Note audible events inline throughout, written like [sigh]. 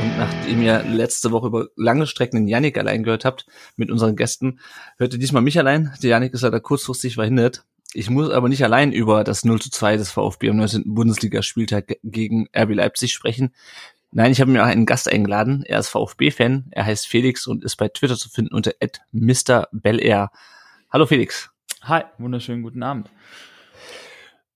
und nachdem ihr letzte Woche über lange Strecken den Yannick allein gehört habt mit unseren Gästen, hört ihr diesmal mich allein. Der Yannick ist leider kurzfristig verhindert. Ich muss aber nicht allein über das 0 zu 2 des VfB am 19. Bundesligaspieltag gegen RB Leipzig sprechen. Nein, ich habe mir auch einen Gast eingeladen. Er ist VfB-Fan, er heißt Felix und ist bei Twitter zu finden unter @mrbelair. Hallo Felix. Hi, wunderschönen guten Abend.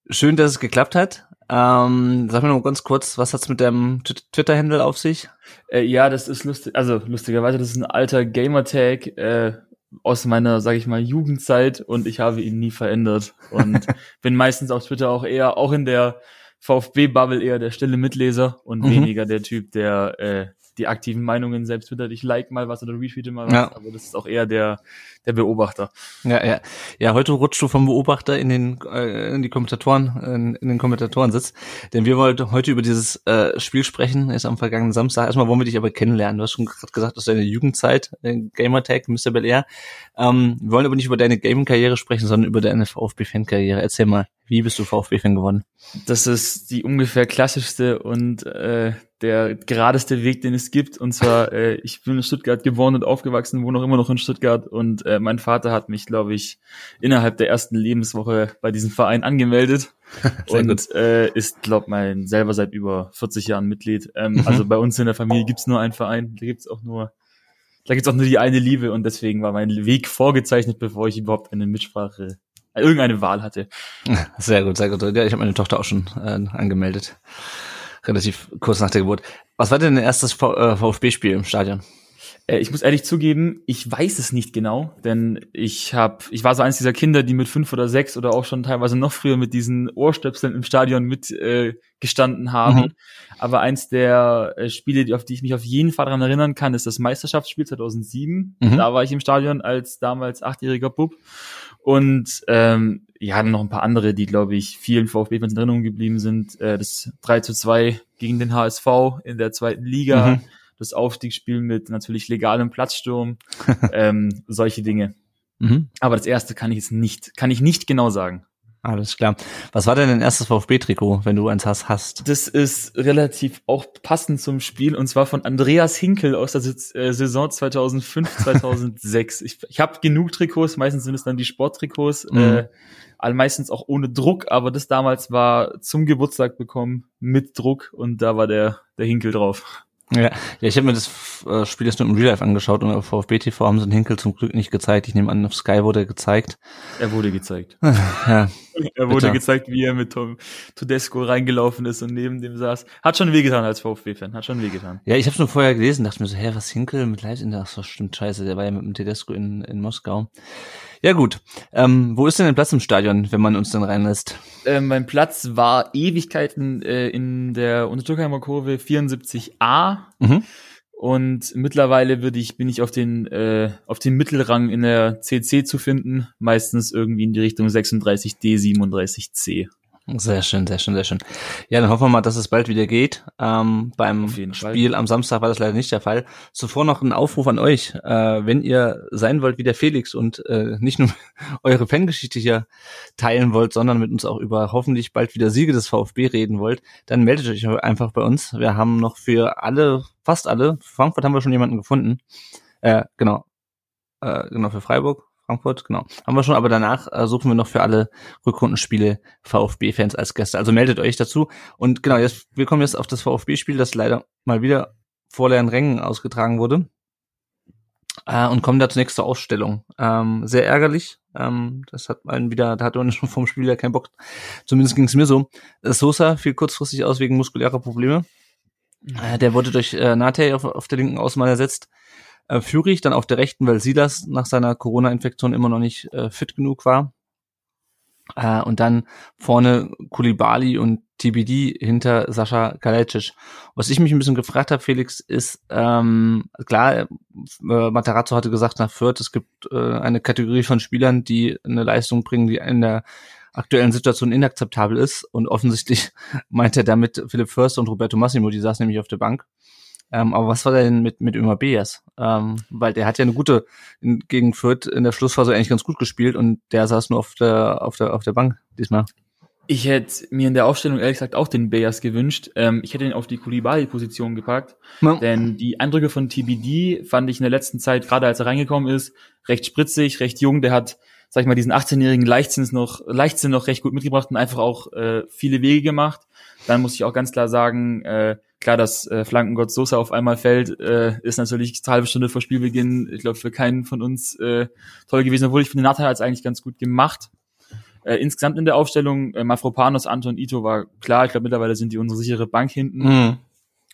Schön, dass es geklappt hat. Ähm, sag mir noch ganz kurz, was hat's mit deinem Twitter-Handle auf sich? Äh, ja, das ist lustig, also lustigerweise, das ist ein alter Gamertag äh, aus meiner, sag ich mal, Jugendzeit und ich habe ihn nie verändert und [laughs] bin meistens auf Twitter auch eher, auch in der VfB-Bubble eher der stille Mitleser und mhm. weniger der Typ, der äh, die aktiven Meinungen selbst twittert. Ich like mal was oder retweete mal was, ja. aber das ist auch eher der, der Beobachter. Ja, ja. Ja, heute rutscht du vom Beobachter in den, äh, in die Kommentatoren, in, in den Kommentatoren-Sitz. Denn wir wollten heute über dieses äh, Spiel sprechen, ist am vergangenen Samstag. Erstmal wollen wir dich aber kennenlernen. Du hast schon gerade gesagt, aus deiner Jugendzeit, äh, Gamertag, Mr. Bel Air. Ähm, wir wollen aber nicht über deine Gaming-Karriere sprechen, sondern über deine VfB-Fan-Karriere. Erzähl mal, wie bist du VfB-Fan geworden? Das ist die ungefähr klassischste und äh, der geradeste Weg, den es gibt. Und zwar, äh, ich bin in Stuttgart geboren und aufgewachsen, wohne auch immer noch in Stuttgart. Und äh, mein Vater hat mich, glaube ich, innerhalb der ersten Lebenswoche bei diesem Verein angemeldet. [laughs] und äh, ist, glaube mein selber seit über 40 Jahren Mitglied. Ähm, mhm. Also bei uns in der Familie gibt's nur einen Verein. Da gibt's auch nur da gibt's auch nur die eine Liebe und deswegen war mein Weg vorgezeichnet, bevor ich überhaupt eine Mitsprache, irgendeine Wahl hatte. [laughs] Sehr gut, sehr gut. Ja, ich habe meine Tochter auch schon äh, angemeldet relativ kurz nach der Geburt. Was war denn dein erstes VfB-Spiel äh, im Stadion? Äh, ich muss ehrlich zugeben, ich weiß es nicht genau, denn ich habe, ich war so eines dieser Kinder, die mit fünf oder sechs oder auch schon teilweise noch früher mit diesen Ohrstöpseln im Stadion mit äh, haben. Mhm. Aber eins der äh, Spiele, die, auf die ich mich auf jeden Fall daran erinnern kann, ist das Meisterschaftsspiel 2007. Mhm. Da war ich im Stadion als damals achtjähriger Bub und ähm, ja, noch ein paar andere, die, glaube ich, vielen VfB-Fans in Erinnerung geblieben sind. Äh, das 3 zu 2 gegen den HSV in der zweiten Liga, mhm. das Aufstiegsspiel mit natürlich legalem Platzsturm, [laughs] ähm, solche Dinge. Mhm. Aber das erste kann ich jetzt nicht, kann ich nicht genau sagen. Alles klar. Was war denn dein erstes VfB-Trikot, wenn du eins hast, hast? Das ist relativ auch passend zum Spiel und zwar von Andreas Hinkel aus der äh, Saison 2005, 2006. [laughs] ich ich habe genug Trikots, meistens sind es dann die Sporttrikots, mhm. äh, all meistens auch ohne Druck, aber das damals war zum Geburtstag bekommen mit Druck und da war der, der Hinkel drauf. Ja, ja ich habe mir das äh, Spiel jetzt nur im Real Life angeschaut und auf VfB TV haben sie den Hinkel zum Glück nicht gezeigt. Ich nehme an, auf Sky wurde er gezeigt. Er wurde gezeigt. [laughs] ja, er wurde bitte. gezeigt, wie er mit Tom Tedesco reingelaufen ist und neben dem saß. Hat schon wehgetan als VfB-Fan, hat schon wehgetan. Ja, ich habe nur vorher gelesen, dachte mir so, hä, was Hinkel mit Leipzig? Ach so, stimmt, scheiße, der war ja mit dem Tedesco in, in Moskau. Ja gut, ähm, wo ist denn dein Platz im Stadion, wenn man uns dann reinlässt? Äh, mein Platz war Ewigkeiten äh, in der Untertürkheimer Kurve 74a. Mhm. Und mittlerweile würde ich, bin ich auf den, äh, auf den Mittelrang in der CC zu finden, meistens irgendwie in die Richtung 36D, 37C. Sehr schön, sehr schön, sehr schön. Ja, dann hoffen wir mal, dass es bald wieder geht. Ähm, beim Spiel Fall. am Samstag war das leider nicht der Fall. Zuvor noch ein Aufruf an euch. Äh, wenn ihr sein wollt wie der Felix und äh, nicht nur [laughs] eure Fangeschichte hier teilen wollt, sondern mit uns auch über hoffentlich bald wieder Siege des VfB reden wollt, dann meldet euch einfach bei uns. Wir haben noch für alle, fast alle, Frankfurt haben wir schon jemanden gefunden. Äh, genau. Äh, genau, für Freiburg Frankfurt, genau. Haben wir schon, aber danach äh, suchen wir noch für alle Rückrundenspiele VfB-Fans als Gäste. Also meldet euch dazu. Und genau, jetzt, wir kommen jetzt auf das VfB-Spiel, das leider mal wieder vor leeren Rängen ausgetragen wurde. Äh, und kommen da zunächst zur Ausstellung. Ähm, sehr ärgerlich. Ähm, das hat man wieder, da hat man [laughs] schon vom Spiel ja keinen Bock. Zumindest ging es mir so. Sosa fiel kurzfristig aus wegen muskulärer Probleme. Äh, der wurde durch äh, Nate auf, auf der linken Außenbahn ersetzt äh, Führig, dann auf der rechten, weil Silas nach seiner Corona-Infektion immer noch nicht äh, fit genug war. Äh, und dann vorne Kulibali und TBD hinter Sascha Kalajdzic. Was ich mich ein bisschen gefragt habe, Felix, ist, ähm, klar, äh, Matarazzo hatte gesagt nach Fürth, es gibt äh, eine Kategorie von Spielern, die eine Leistung bringen, die in der aktuellen Situation inakzeptabel ist. Und offensichtlich [laughs] meint er damit Philipp Förster und Roberto Massimo, die saßen nämlich auf der Bank. Ähm, aber was war denn mit, mit Ömer Beas? Ähm, weil der hat ja eine gute, in, gegen Fürth in der Schlussphase eigentlich ganz gut gespielt und der saß nur auf der, auf der, auf der Bank diesmal. Ich hätte mir in der Aufstellung ehrlich gesagt auch den Beas gewünscht. Ähm, ich hätte ihn auf die Kulibali-Position gepackt, ja. denn die Eindrücke von TBD fand ich in der letzten Zeit, gerade als er reingekommen ist, recht spritzig, recht jung. Der hat, sag ich mal, diesen 18-jährigen Leichtsinn noch, Leichtsinn noch recht gut mitgebracht und einfach auch äh, viele Wege gemacht. Dann muss ich auch ganz klar sagen, äh, klar, dass äh, Flankengott Sosa auf einmal fällt, äh, ist natürlich eine halbe Stunde vor Spielbeginn, ich glaube, für keinen von uns äh, toll gewesen, obwohl ich finde, Nathan hat es eigentlich ganz gut gemacht. Äh, insgesamt in der Aufstellung, äh, Mafropanos, Anton, Ito war klar, ich glaube, mittlerweile sind die unsere sichere Bank hinten. Mhm.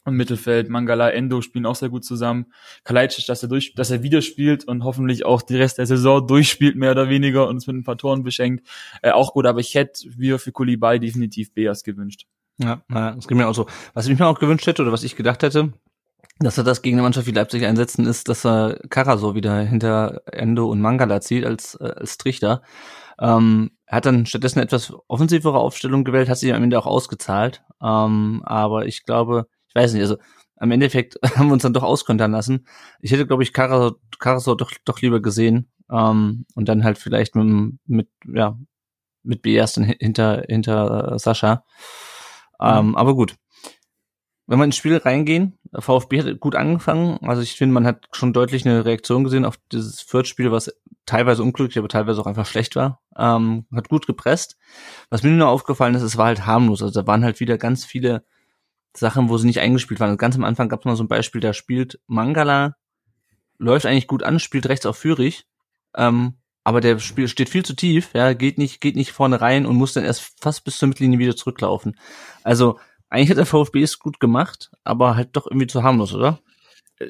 Und Mittelfeld, Mangala, Endo spielen auch sehr gut zusammen. Kalajdzic, dass er durch, dass er wieder spielt und hoffentlich auch die Rest der Saison durchspielt, mehr oder weniger, und uns mit ein paar Toren beschenkt. Äh, auch gut, aber ich hätte mir für Kulibay definitiv Beas gewünscht. Ja, ja, das geht mir auch so. Was ich mir auch gewünscht hätte oder was ich gedacht hätte, dass er das gegen eine Mannschaft wie Leipzig einsetzen, ist, dass er Karasor wieder hinter Endo und Mangala zieht als, äh, als Trichter. Ähm, er hat dann stattdessen etwas offensivere Aufstellung gewählt, hat sich am Ende auch ausgezahlt. Ähm, aber ich glaube, ich weiß nicht, also am Endeffekt [laughs] haben wir uns dann doch auskontern lassen. Ich hätte, glaube ich, Karasor, Karasor doch, doch lieber gesehen. Ähm, und dann halt vielleicht mit, mit ja, mit BS dann hinter, hinter äh, Sascha. Ähm. Aber gut. Wenn wir ins Spiel reingehen, VfB hat gut angefangen. Also ich finde, man hat schon deutlich eine Reaktion gesehen auf dieses Viertspiel, was teilweise unglücklich, aber teilweise auch einfach schlecht war. Ähm, hat gut gepresst. Was mir nur aufgefallen ist, es war halt harmlos. Also da waren halt wieder ganz viele Sachen, wo sie nicht eingespielt waren. Also ganz am Anfang gab es mal so ein Beispiel, da spielt Mangala, läuft eigentlich gut an, spielt rechts auf Führig, ähm, aber der Spiel steht viel zu tief, ja, geht nicht, geht nicht vorne rein und muss dann erst fast bis zur Mittellinie wieder zurücklaufen. Also eigentlich hat der VfB es gut gemacht, aber halt doch irgendwie zu harmlos, oder?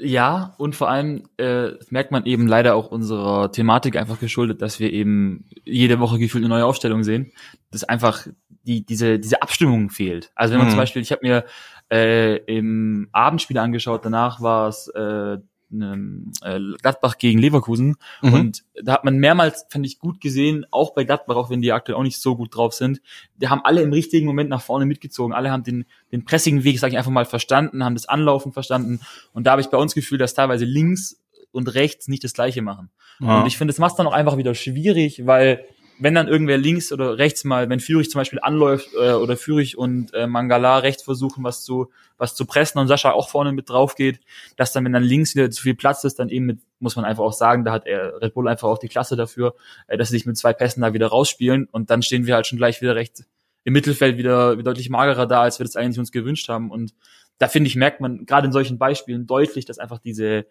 Ja, und vor allem äh, merkt man eben leider auch unserer Thematik einfach geschuldet, dass wir eben jede Woche gefühlt eine neue Aufstellung sehen, dass einfach die, diese, diese Abstimmung fehlt. Also wenn man mhm. zum Beispiel, ich habe mir äh, im Abendspiel angeschaut, danach war es äh, ähm, äh, Gladbach gegen Leverkusen. Mhm. Und da hat man mehrmals, fand ich, gut gesehen, auch bei Gladbach, auch wenn die aktuell auch nicht so gut drauf sind, die haben alle im richtigen Moment nach vorne mitgezogen. Alle haben den, den pressigen Weg, sage ich einfach mal, verstanden, haben das Anlaufen verstanden. Und da habe ich bei uns Gefühl, dass teilweise links und rechts nicht das Gleiche machen. Ja. Und ich finde, das macht dann auch einfach wieder schwierig, weil wenn dann irgendwer links oder rechts mal, wenn Fürich zum Beispiel anläuft äh, oder Fürich und äh, Mangala rechts versuchen, was zu was zu pressen und Sascha auch vorne mit drauf geht, dass dann, wenn dann links wieder zu viel Platz ist, dann eben mit, muss man einfach auch sagen, da hat er Red Bull einfach auch die Klasse dafür, äh, dass sie sich mit zwei Pässen da wieder rausspielen und dann stehen wir halt schon gleich wieder recht im Mittelfeld wieder, wieder deutlich magerer da, als wir das eigentlich uns gewünscht haben. Und da finde ich, merkt man gerade in solchen Beispielen deutlich, dass einfach diese,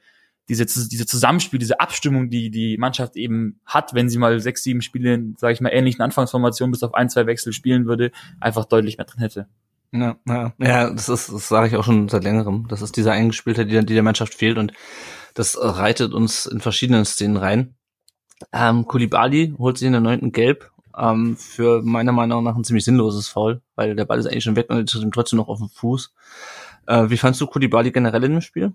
diese, diese Zusammenspiel, diese Abstimmung, die die Mannschaft eben hat, wenn sie mal sechs, sieben Spiele, sage ich mal, ähnlichen Anfangsformationen bis auf ein, zwei Wechsel spielen würde, einfach deutlich mehr drin hätte. Ja, ja, ja das ist, das sage ich auch schon seit längerem. Das ist dieser Eingespielte, die, die der Mannschaft fehlt und das reitet uns in verschiedenen Szenen rein. Ähm, Kulibali holt sich in der neunten Gelb ähm, für meiner Meinung nach ein ziemlich sinnloses Foul, weil der Ball ist eigentlich schon weg und ist trotzdem noch auf dem Fuß. Äh, wie fandst du Kulibali generell in dem Spiel?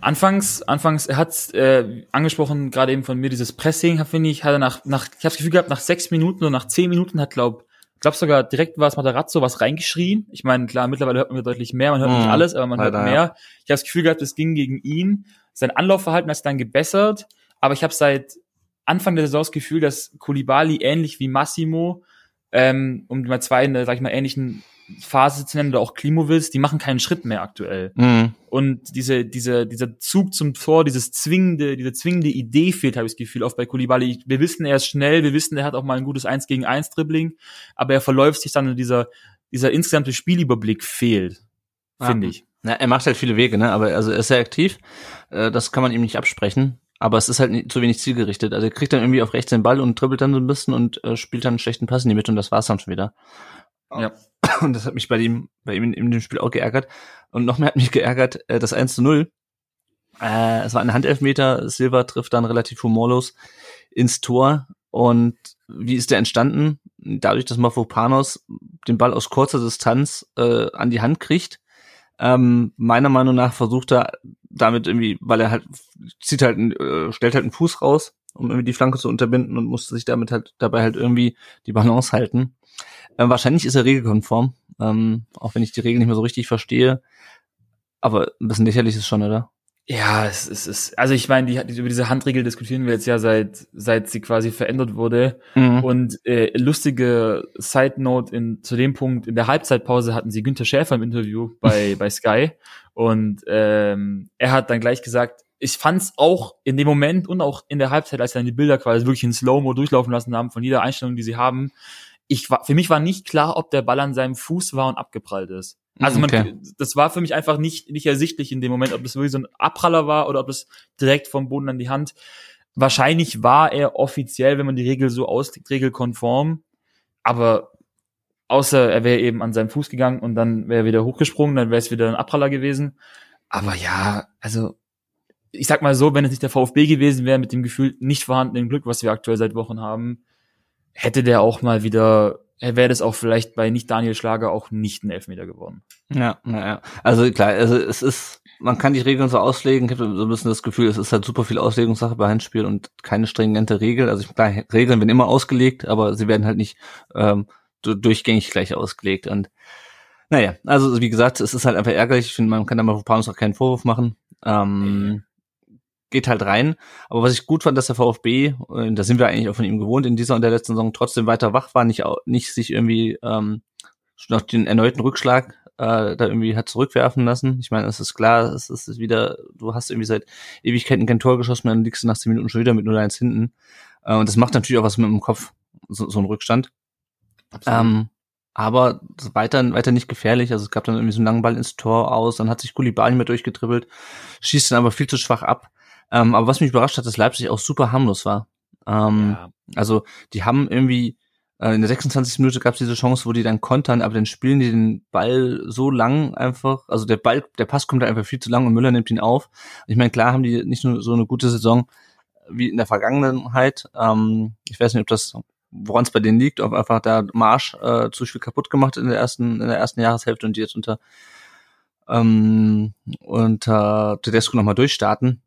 Anfangs, anfangs, er hat äh, angesprochen, gerade eben von mir, dieses Pressing, finde ich, hat er nach, nach, ich habe das Gefühl gehabt, nach sechs Minuten oder nach zehn Minuten hat, glaub, glaub sogar direkt war es Matarazzo was reingeschrien. Ich meine, klar, mittlerweile hört man deutlich mehr, man hört nicht mhm. alles, aber man Leider, hört mehr. Ja. Ich habe das Gefühl gehabt, es ging gegen ihn. Sein Anlaufverhalten hat sich dann gebessert, aber ich habe seit Anfang der Saison das Gefühl, dass Kulibali ähnlich wie Massimo, ähm, um mal zwei, sag ich mal, ähnlichen Phase zu nennen oder auch Klimowitz, die machen keinen Schritt mehr aktuell. Mhm. Und diese, diese, dieser Zug zum Tor, dieses zwingende, diese zwingende Idee fehlt, habe ich das Gefühl, oft bei Kulibali. Wir wissen, er ist schnell, wir wissen, er hat auch mal ein gutes 1 gegen 1 Dribbling, aber er verläuft sich dann und dieser, dieser insgesamte Spielüberblick fehlt, finde ich. Ja, er macht halt viele Wege, ne? Aber also er ist sehr aktiv. Äh, das kann man ihm nicht absprechen. Aber es ist halt nicht, zu wenig zielgerichtet. Also er kriegt dann irgendwie auf rechts den Ball und dribbelt dann so ein bisschen und äh, spielt dann einen schlechten Pass in die Mitte und das war's dann schon wieder. Ja. [laughs] Und das hat mich bei ihm, bei ihm in, in dem Spiel auch geärgert. Und noch mehr hat mich geärgert, äh, das 1 zu 0. Äh, es war ein Handelfmeter, Silva trifft dann relativ humorlos ins Tor. Und wie ist der entstanden? dadurch, dass Mafropanos den Ball aus kurzer Distanz äh, an die Hand kriegt, ähm, meiner Meinung nach versucht er damit irgendwie, weil er halt zieht halt, äh, stellt halt einen Fuß raus, um irgendwie die Flanke zu unterbinden und musste sich damit halt dabei halt irgendwie die Balance halten. Ähm, wahrscheinlich ist er regelkonform, ähm, auch wenn ich die Regeln nicht mehr so richtig verstehe. Aber ein bisschen lächerlich ist schon, oder? Ja, es, es ist, also ich meine, die, über diese Handregel diskutieren wir jetzt ja seit, seit sie quasi verändert wurde. Mhm. Und äh, lustige Side Note in, zu dem Punkt, in der Halbzeitpause hatten sie Günther Schäfer im Interview bei, [laughs] bei Sky. Und ähm, er hat dann gleich gesagt, ich fand's auch in dem Moment und auch in der Halbzeit, als sie dann die Bilder quasi wirklich in Slow-Mo durchlaufen lassen haben, von jeder Einstellung, die sie haben, ich war, für mich war nicht klar, ob der Ball an seinem Fuß war und abgeprallt ist. Also man, okay. das war für mich einfach nicht, nicht ersichtlich in dem Moment, ob das wirklich so ein Abpraller war oder ob das direkt vom Boden an die Hand. Wahrscheinlich war er offiziell, wenn man die Regel so auslegt, regelkonform. Aber außer er wäre eben an seinem Fuß gegangen und dann wäre er wieder hochgesprungen, dann wäre es wieder ein Abpraller gewesen. Aber ja, also ich sag mal so, wenn es nicht der VfB gewesen wäre mit dem Gefühl nicht vorhandenen Glück, was wir aktuell seit Wochen haben, hätte der auch mal wieder wäre das auch vielleicht bei nicht Daniel Schlager auch nicht ein Elfmeter geworden. Ja, naja. Also klar, also es ist, man kann die Regeln so auslegen, ich habe so ein bisschen das Gefühl, es ist halt super viel Auslegungssache bei Handspiel und keine stringente Regel. Also ich, klar, Regeln werden immer ausgelegt, aber sie werden halt nicht ähm, durchgängig gleich ausgelegt. Und naja, also wie gesagt, es ist halt einfach ärgerlich. Ich finde, man kann da mal Panos auch keinen Vorwurf machen. Ähm, geht halt rein. Aber was ich gut fand, dass der VfB, und da sind wir eigentlich auch von ihm gewohnt, in dieser und der letzten Saison trotzdem weiter wach war, nicht, nicht sich irgendwie ähm, noch den erneuten Rückschlag äh, da irgendwie hat zurückwerfen lassen. Ich meine, es ist klar, es ist wieder, du hast irgendwie seit Ewigkeiten kein Tor geschossen, dann liegst du nach zehn Minuten schon wieder mit 0-1 hinten. Äh, und das macht natürlich auch was mit dem Kopf, so, so ein Rückstand. Ähm, aber weiter, weiter nicht gefährlich. Also es gab dann irgendwie so einen langen Ball ins Tor aus, dann hat sich Kulibali mit durchgedribbelt, schießt dann aber viel zu schwach ab. Ähm, aber was mich überrascht hat, dass Leipzig auch super harmlos war. Ähm, ja. Also die haben irgendwie äh, in der 26. Minute gab es diese Chance, wo die dann kontern, aber dann spielen die den Ball so lang einfach, also der Ball, der Pass kommt einfach viel zu lang und Müller nimmt ihn auf. Ich meine, klar haben die nicht nur so eine gute Saison wie in der Vergangenheit. Ähm, ich weiß nicht, ob das woran es bei denen liegt, ob einfach da Marsch äh, zu viel kaputt gemacht in der ersten in der ersten Jahreshälfte und die jetzt unter ähm, unter Tedesco nochmal durchstarten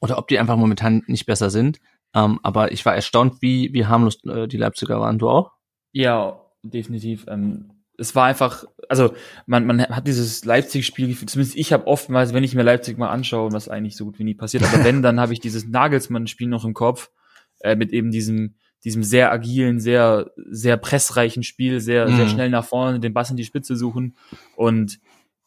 oder ob die einfach momentan nicht besser sind. Ähm, aber ich war erstaunt, wie, wie harmlos äh, die Leipziger waren. Du auch? Ja, definitiv. Ähm, es war einfach, also man, man hat dieses Leipzig-Spiel, zumindest ich habe oftmals, wenn ich mir Leipzig mal anschaue, was eigentlich so gut wie nie passiert, aber wenn, dann habe ich dieses Nagelsmann-Spiel noch im Kopf, äh, mit eben diesem, diesem sehr agilen, sehr, sehr pressreichen Spiel, sehr, mhm. sehr schnell nach vorne, den Bass in die Spitze suchen. Und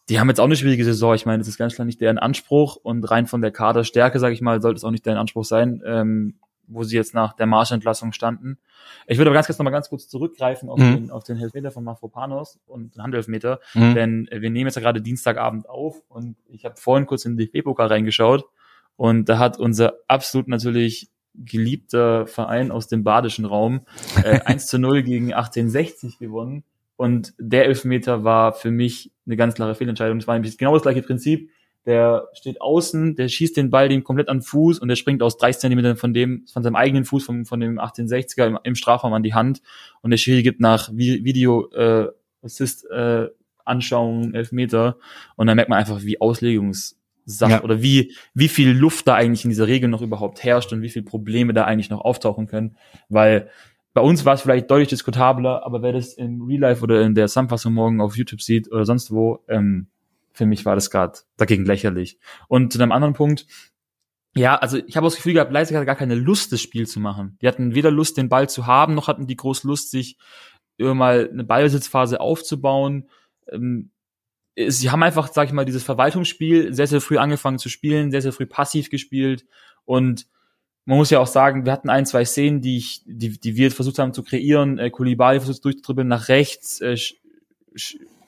die haben jetzt auch eine schwierige Saison. Ich meine, das ist ganz klar nicht deren Anspruch und rein von der Kaderstärke, sage ich mal, sollte es auch nicht deren Anspruch sein, ähm, wo sie jetzt nach der Marschentlassung standen. Ich würde aber ganz kurz nochmal ganz kurz zurückgreifen auf, mhm. den, auf den Elfmeter von Mafropanos und den Handelfmeter, mhm. denn wir nehmen jetzt ja gerade Dienstagabend auf und ich habe vorhin kurz in den DFB-Pokal reingeschaut und da hat unser absolut natürlich geliebter Verein aus dem badischen Raum äh, [laughs] 1 zu 0 gegen 1860 gewonnen und der Elfmeter war für mich eine ganz klare Fehlentscheidung. Das war nämlich genau das gleiche Prinzip. Der steht außen, der schießt den Ball dem komplett an den Fuß und der springt aus 30 Zentimetern von dem, von seinem eigenen Fuß, von, von dem 1860er im, im Strafraum an die Hand. Und der Schiri gibt nach Video äh, Assist äh, Anschauung Elfmeter. Und dann merkt man einfach, wie Auslegungssache ja. oder wie, wie viel Luft da eigentlich in dieser Regel noch überhaupt herrscht und wie viel Probleme da eigentlich noch auftauchen können. Weil bei uns war es vielleicht deutlich diskutabler, aber wer das im Real Life oder in der Zusammenfassung morgen auf YouTube sieht oder sonst wo, ähm, für mich war das gerade dagegen lächerlich. Und zu einem anderen Punkt, ja, also ich habe das Gefühl gehabt, Leipzig hatte gar keine Lust, das Spiel zu machen. Die hatten weder Lust, den Ball zu haben, noch hatten die groß Lust, sich mal eine Ballbesitzphase aufzubauen. Ähm, sie haben einfach, sag ich mal, dieses Verwaltungsspiel sehr, sehr früh angefangen zu spielen, sehr, sehr früh passiv gespielt und man muss ja auch sagen, wir hatten ein, zwei Szenen, die ich, die, die wir versucht haben zu kreieren. Äh, Kulibali versucht durchzudribbeln nach rechts, äh, sch,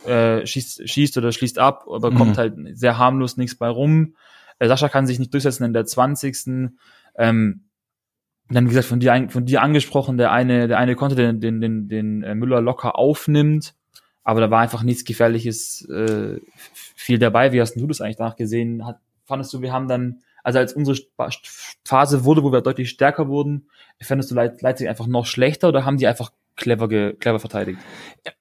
äh, schießt, schießt oder schließt ab, aber mhm. kommt halt sehr harmlos nichts bei rum. Äh, Sascha kann sich nicht durchsetzen in der 20. Ähm, dann, wie gesagt, von dir, von dir angesprochen, der eine, der eine konnte den, den, den, den äh, Müller locker aufnimmt, aber da war einfach nichts Gefährliches äh, viel dabei. Wie hast du das eigentlich nachgesehen? Hat, fandest du, wir haben dann also als unsere Phase wurde, wo wir deutlich stärker wurden, fändest du Leipzig einfach noch schlechter oder haben die einfach clever, ge clever verteidigt.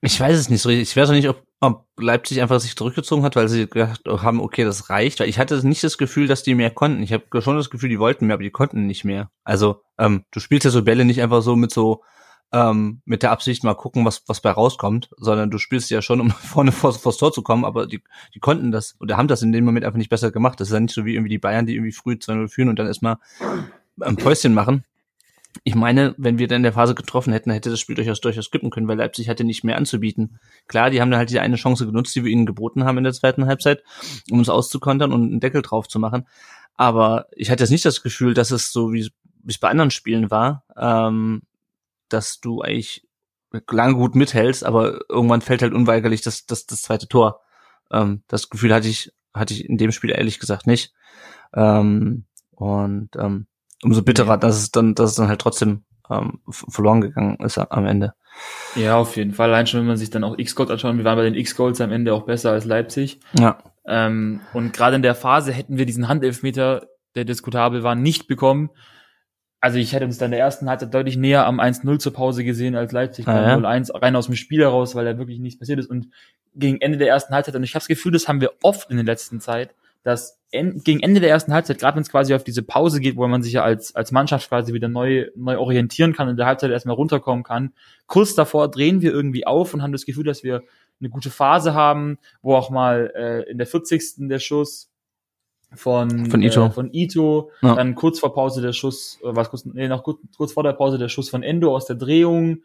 Ich weiß es nicht so richtig. Ich weiß auch nicht, ob, ob Leipzig einfach sich zurückgezogen hat, weil sie gedacht haben, okay, das reicht. Weil ich hatte nicht das Gefühl, dass die mehr konnten. Ich habe schon das Gefühl, die wollten mehr, aber die konnten nicht mehr. Also ähm, du spielst ja so Bälle nicht einfach so mit so ähm, mit der Absicht mal gucken, was was bei rauskommt, sondern du spielst ja schon, um [laughs] vorne vor, vors Tor zu kommen, aber die, die konnten das oder haben das in dem Moment einfach nicht besser gemacht. Das ist ja nicht so wie irgendwie die Bayern, die irgendwie früh 2-0 führen und dann erstmal ein Päuschen machen. Ich meine, wenn wir dann in der Phase getroffen hätten, hätte das Spiel durchaus durchaus kippen können, weil Leipzig hatte nicht mehr anzubieten. Klar, die haben dann halt die eine Chance genutzt, die wir ihnen geboten haben in der zweiten Halbzeit, um uns auszukontern und einen Deckel drauf zu machen. Aber ich hatte jetzt nicht das Gefühl, dass es so wie es bei anderen Spielen war, ähm, dass du eigentlich lange gut mithältst, aber irgendwann fällt halt unweigerlich das, das, das zweite Tor. Ähm, das Gefühl hatte ich, hatte ich in dem Spiel ehrlich gesagt nicht. Ähm, und ähm, umso bitterer, dass es dann, dass es dann halt trotzdem ähm, verloren gegangen ist am Ende. Ja, auf jeden Fall. Allein schon, wenn man sich dann auch X-Gold anschaut, wir waren bei den X-Golds am Ende auch besser als Leipzig. Ja. Ähm, und gerade in der Phase hätten wir diesen Handelfmeter, der diskutabel war, nicht bekommen. Also ich hätte uns dann in der ersten Halbzeit deutlich näher am 1-0 zur Pause gesehen als Leipzig Ah, ja. 0-1, rein aus dem Spiel heraus, weil da wirklich nichts passiert ist. Und gegen Ende der ersten Halbzeit, und ich habe das Gefühl, das haben wir oft in der letzten Zeit, dass en gegen Ende der ersten Halbzeit, gerade wenn es quasi auf diese Pause geht, wo man sich ja als, als Mannschaft quasi wieder neu, neu orientieren kann und in der Halbzeit erstmal runterkommen kann, kurz davor drehen wir irgendwie auf und haben das Gefühl, dass wir eine gute Phase haben, wo auch mal äh, in der 40. der Schuss von, Von Ito. Äh, von Ito, Ja. dann kurz vor Pause der Schuss, äh, was kurz, nee, noch kurz, kurz vor der Pause der Schuss von Endo aus der Drehung,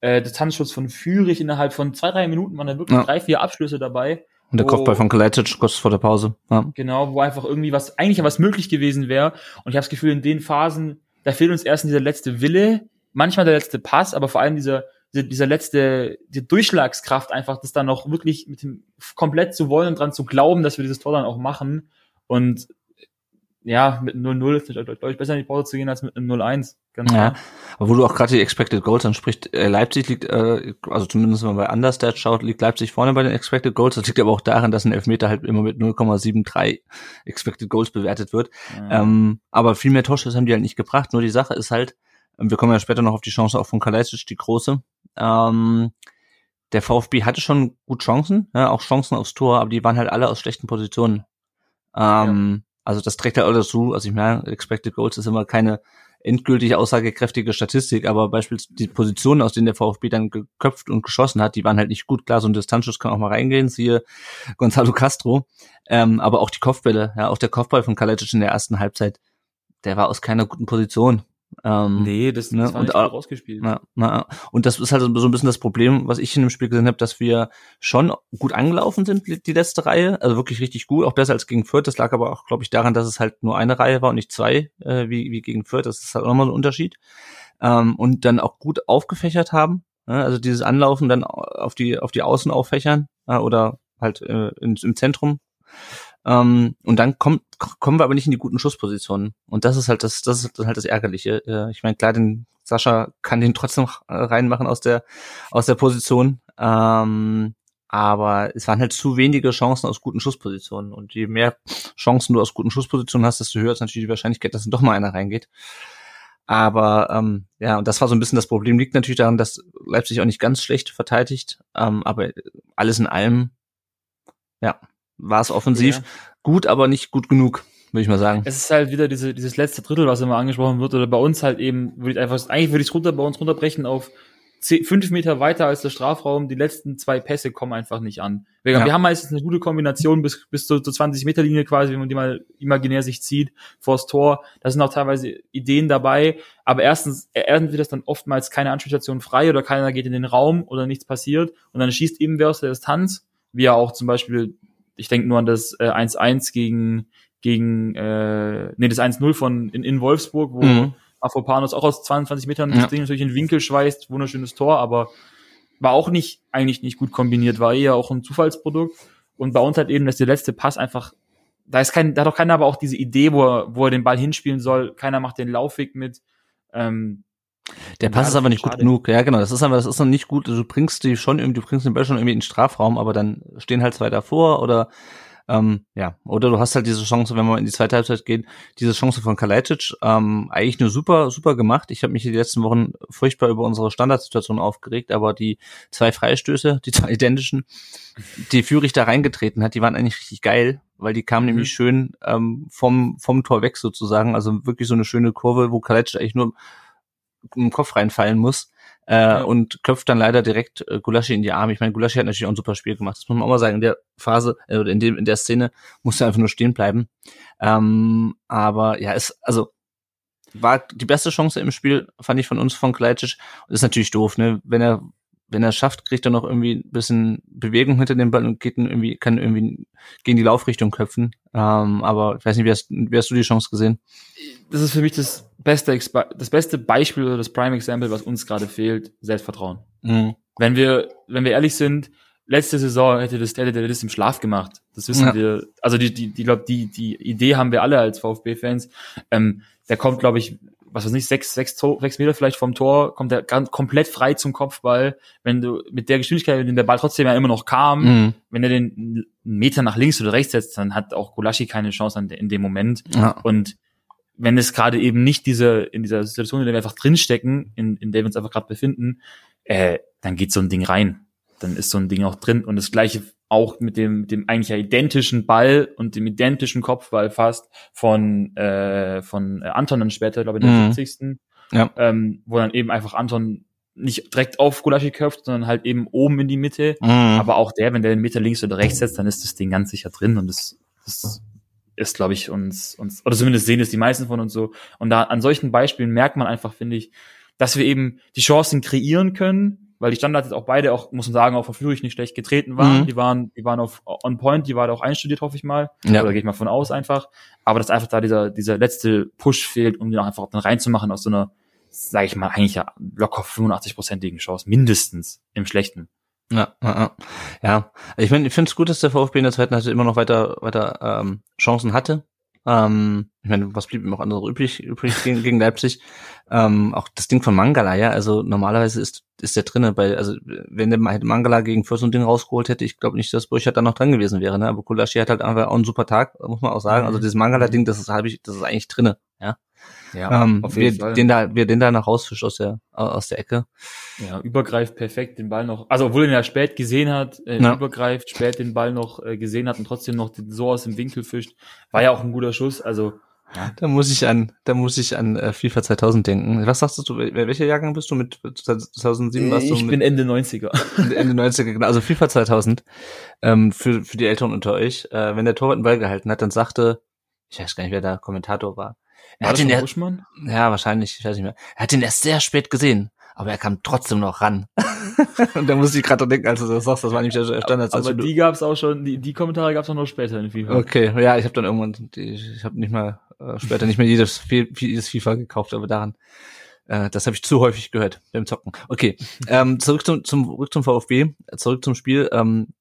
äh, der Tanzschuss von Führig innerhalb von zwei, drei Minuten waren da wirklich Ja. drei, vier Abschlüsse dabei. Und der Oh. Kopfball von Kalajdzic kurz vor der Pause. Ja. Genau, wo einfach irgendwie was, eigentlich was möglich gewesen wäre. Und ich habe das Gefühl, in den Phasen, da fehlt uns erst dieser letzte Wille, manchmal der letzte Pass, aber vor allem dieser, dieser, dieser letzte, die Durchschlagskraft einfach, das dann auch wirklich mit dem komplett zu wollen und dran zu glauben, dass wir dieses Tor dann auch machen. Und ja, mit einem 0-0 ist es deutlich besser in die Pause zu gehen als mit einem 0-1. Ganz Ja, klar. aber wo du auch gerade die Expected Goals ansprichst, äh, Leipzig liegt, äh, also zumindest wenn man bei Understat schaut, liegt Leipzig vorne bei den Expected Goals. Das liegt aber auch daran, dass ein Elfmeter halt immer mit 0,73 Expected Goals bewertet wird. Ja. Ähm, aber viel mehr Torschüsse haben die halt nicht gebracht. Nur die Sache ist halt, ähm, wir kommen ja später noch auf die Chance auch von Kalajdzic, die große. Ähm, der VfB hatte schon gut Chancen, ja, auch Chancen aufs Tor, aber die waren halt alle aus schlechten Positionen. Ähm, Also das trägt ja alles zu. Also ich meine, Expected Goals ist immer keine endgültig aussagekräftige Statistik, aber beispielsweise die Positionen, aus denen der VfB dann geköpft und geschossen hat, die waren halt nicht gut. Klar, so ein Distanzschuss kann auch mal reingehen, siehe Gonzalo Castro. Ähm, aber auch die Kopfbälle, ja, auch der Kopfball von Kalajdzic in der ersten Halbzeit, der war aus keiner guten Position. Ähm, Nee, das, das ne, war und rausgespielt. na, na, und das ist halt so ein bisschen das Problem, was ich in dem Spiel gesehen habe, dass wir schon gut angelaufen sind, die letzte Reihe, also wirklich richtig gut, auch besser als gegen Fürth. Das lag aber auch, glaube ich, daran, dass es halt nur eine Reihe war und nicht zwei, äh, wie, wie gegen Fürth. Das ist halt auch nochmal so ein Unterschied. Ähm, und dann auch gut aufgefächert haben, ja, also dieses Anlaufen dann auf die auf die Außen auffächern äh, oder halt äh, in, im Zentrum. Ähm, und dann kommt, kommen wir aber nicht in die guten Schusspositionen. Und das ist halt das, das ist halt das Ärgerliche. Äh, ich meine, klar, den Sascha kann den trotzdem äh, reinmachen aus der, aus der Position. Ähm, aber es waren halt zu wenige Chancen aus guten Schusspositionen. Und je mehr Chancen du aus guten Schusspositionen hast, desto höher ist natürlich die Wahrscheinlichkeit, dass dann doch mal einer reingeht. Aber ähm, ja, und das war so ein bisschen das Problem. Liegt natürlich daran, dass Leipzig auch nicht ganz schlecht verteidigt. Ähm, aber alles in allem, ja, war es offensiv Ja. gut, aber nicht gut genug, würde ich mal sagen. Es ist halt wieder diese, dieses letzte Drittel, was immer angesprochen wird, oder bei uns halt eben, würde ich einfach, eigentlich würde ich es runter, bei uns runterbrechen auf zehn, fünf Meter weiter als der Strafraum, die letzten zwei Pässe kommen einfach nicht an. Wir, Ja. wir haben meistens eine gute Kombination bis, bis zur, zur 20 Meter Linie quasi, wenn man die mal imaginär sich zieht, vors Tor. Da sind auch teilweise Ideen dabei, aber erstens, erstens wird das dann oftmals keine Anspielstation frei oder keiner geht in den Raum oder nichts passiert und dann schießt eben wer aus der Distanz, wie ja auch zum Beispiel, ich denke nur an das äh, 1-1 gegen, gegen äh, nee, das 1-0 von in, in Wolfsburg, wo Mhm. Afropanos auch aus 22 Metern Ja. Ding natürlich in den Winkel schweißt, wunderschönes Tor, aber war auch nicht, eigentlich nicht gut kombiniert, war eher auch ein Zufallsprodukt. Und bei uns halt eben, dass der letzte Pass einfach, da ist kein, da hat auch keiner aber auch diese Idee, wo er, wo er den Ball hinspielen soll, keiner macht den Laufweg mit. Ähm, Der Pass ist aber nicht gut schade. genug. Ja, genau. Das ist aber, das ist noch nicht gut. Du bringst die schon irgendwie, du bringst den Ball schon irgendwie in den Strafraum, aber dann stehen halt zwei davor oder Ähm, ja, oder du hast halt diese Chance, wenn wir in die zweite Halbzeit gehen, diese Chance von Kalajdzic, ähm, eigentlich nur super, super gemacht. Ich habe mich die letzten Wochen furchtbar über unsere Standardsituation aufgeregt, aber die zwei Freistöße, [laughs] die zwei identischen, die Führig da reingetreten hat, die waren eigentlich richtig geil, weil die kamen mhm. nämlich schön ähm, vom, vom Tor weg sozusagen. Also wirklich so eine schöne Kurve, wo Kalajdzic eigentlich nur im Kopf reinfallen muss äh, ja. und köpft dann leider direkt äh, Gulaschi in die Arme. Ich meine, Gulaschi hat natürlich auch ein super Spiel gemacht. Das muss man auch mal sagen. In der Phase äh, oder in, dem, in der Szene musste er einfach nur stehen bleiben. Ähm, aber ja, ist also war die beste Chance im Spiel, fand ich von uns von Kleitsch. Ist natürlich doof, ne? Wenn er wenn er schafft, kriegt er noch irgendwie ein bisschen Bewegung hinter dem Ball und geht irgendwie, kann irgendwie gegen die Laufrichtung köpfen. Ähm, aber ich weiß nicht, wie hast, wie hast du die Chance gesehen? Das ist für mich das beste, das beste Beispiel oder das Prime Example, was uns gerade fehlt, Selbstvertrauen. Mhm. Wenn wir, wenn wir ehrlich sind, letzte Saison hätte das, hätte der das im Schlaf gemacht. Das wissen ja. wir. Also die, die, die, glaub, die, die Idee haben wir alle als VfB-Fans. Ähm, der kommt, glaube ich, was weiß nicht, sechs, sechs, sechs Meter vielleicht vom Tor, kommt er ganz komplett frei zum Kopfball. Wenn du mit der Geschwindigkeit, mit der der Ball trotzdem ja immer noch kam, mhm. wenn er den einen Meter nach links oder rechts setzt, dann hat auch Gulaschi keine Chance an, in dem Moment. Ja. Und wenn es gerade eben nicht diese, in dieser Situation, in der wir einfach drinstecken, in, in der wir uns einfach gerade befinden, äh, dann geht so ein Ding rein. Dann ist so ein Ding auch drin. Und das gleiche auch mit dem, dem eigentlich identischen Ball und dem identischen Kopfball fast von, äh, von äh, Anton dann später, glaube ich, in der mhm. 70. Ja. Ähm, wo dann eben einfach Anton nicht direkt auf Gulaschi köpft, sondern halt eben oben in die Mitte. Mhm. Aber auch der, wenn der den Meter links oder rechts setzt, dann ist das Ding ganz sicher drin und das, das ist, glaube ich, uns, uns, oder zumindest sehen es die meisten von uns so. Und da an solchen Beispielen merkt man einfach, finde ich, dass wir eben die Chancen kreieren können, weil die Standards jetzt auch beide auch, muss man sagen, auch von Flürich nicht schlecht getreten waren. Mhm. Die waren, die waren auf on point, die war da auch einstudiert, hoffe ich mal. Ja. Oder gehe ich mal von aus einfach. Aber dass einfach da dieser, dieser letzte Push fehlt, um den auch einfach dann reinzumachen aus so einer, sage ich mal, eigentlich ja locker 85-prozentigen Chance, mindestens im Schlechten. Ja, ja, ja. Ich meine, ich finde es gut, dass der VfB in der zweiten Halbzeit immer noch weiter, weiter ähm, Chancen hatte. Ähm, ich meine, was blieb ihm auch andere übrig, übrig gegen, gegen Leipzig? [laughs] Ähm, auch das Ding von Mangala, ja, also normalerweise ist, ist der drinne bei, also wenn der Mangala gegen Fürst und Ding rausgeholt hätte, ich glaube nicht, dass Burchard dann noch dran gewesen wäre, ne? Aber Kulaschi hat halt einfach auch einen super Tag, muss man auch sagen. Also mhm. dieses Mangala-Ding, das ist habe ich, das ist eigentlich drinne, ja. Ja, ähm, auf jeden wir, Fall. Den da, wir den da noch rausfischt aus der, aus der Ecke. Ja, übergreift perfekt den Ball noch. Also, obwohl er ihn ja spät gesehen hat, äh, ja. übergreift, spät den Ball noch äh, gesehen hat und trotzdem noch so aus dem Winkel fischt. War ja auch ein guter Schuss. Also, ja. Da muss ich an, da muss ich an äh, FIFA 2000 denken. Was sagst du, welcher Jahrgang bist du mit 2007 warst du? Ich bin Ende 90er. Ende 90er, genau. Also FIFA 2000. Ähm, für, für die Älteren unter euch. Äh, wenn der Torwart den Ball gehalten hat, dann sagte, ich weiß gar nicht, wer der Kommentator war. Er war hat ihn erst, ja, wahrscheinlich, ich weiß nicht mehr. Er hat ihn erst sehr spät gesehen, aber er kam trotzdem noch ran. [laughs] und da musste ich gerade denken, als du das sagst, das war nämlich der Standard. Aber die gab's auch schon, die, die Kommentare gab's auch noch später in FIFA. Okay, ja, ich habe dann irgendwann, die, ich habe nicht mal äh, später nicht mehr jedes, jedes FIFA gekauft, aber daran, äh, das habe ich zu häufig gehört beim Zocken. Okay, ähm, zurück zum, zum, zurück zum VfB, zurück zum Spiel. Ähm,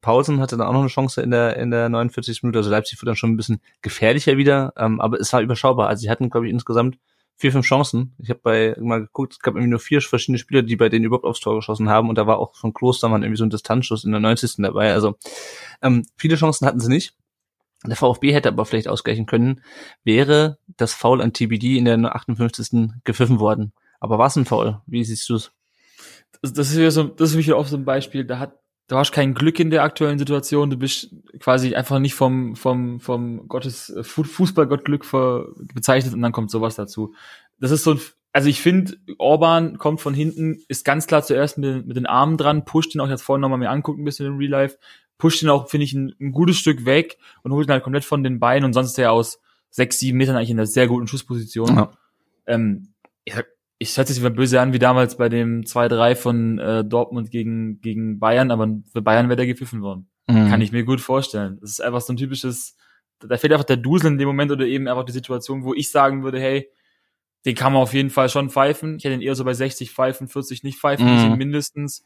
Pausen hatte dann auch noch eine Chance in der in der 49. Minute. Also Leipzig wurde dann schon ein bisschen gefährlicher wieder, ähm, aber es war überschaubar. Also sie hatten, glaube ich, insgesamt vier, fünf Chancen. Ich habe bei mal geguckt, es gab irgendwie nur vier verschiedene Spieler, die bei denen überhaupt aufs Tor geschossen haben. Und da war auch von Klostermann irgendwie so ein Distanzschuss in der 90. dabei. Also ähm, viele Chancen hatten sie nicht. Der VfB hätte aber vielleicht ausgleichen können, wäre das Foul an TBD in der 58. gepfiffen worden. Aber war es ein Foul? Wie siehst du es? Das, ist ja so, das ist mich auch so ein Beispiel. Da hat du hast kein Glück in der aktuellen Situation, du bist quasi einfach nicht vom, vom, vom Gottes äh, Fußballgott Glück bezeichnet und dann kommt sowas dazu. Das ist so ein, also ich finde, Orban kommt von hinten, ist ganz klar zuerst mit, mit den Armen dran, pusht ihn auch jetzt vorhin nochmal mir angucken, ein bisschen im Real Life, pusht ihn auch, finde ich, ein, ein, gutes Stück weg und holt ihn halt komplett von den Beinen und sonst ist er aus sechs, sieben Metern eigentlich in einer sehr guten Schussposition. Ja. Ähm, ich ich hört sich böse an wie damals bei dem 2-3 von äh, Dortmund gegen, gegen Bayern, aber für Bayern wäre der gepfiffen worden. Mhm. Kann ich mir gut vorstellen. Das ist einfach so ein typisches, da fehlt einfach der Dusel in dem Moment oder eben einfach die Situation, wo ich sagen würde, hey, den kann man auf jeden Fall schon pfeifen. Ich hätte ihn eher so bei 60 pfeifen, 40 nicht pfeifen, mhm. mindestens.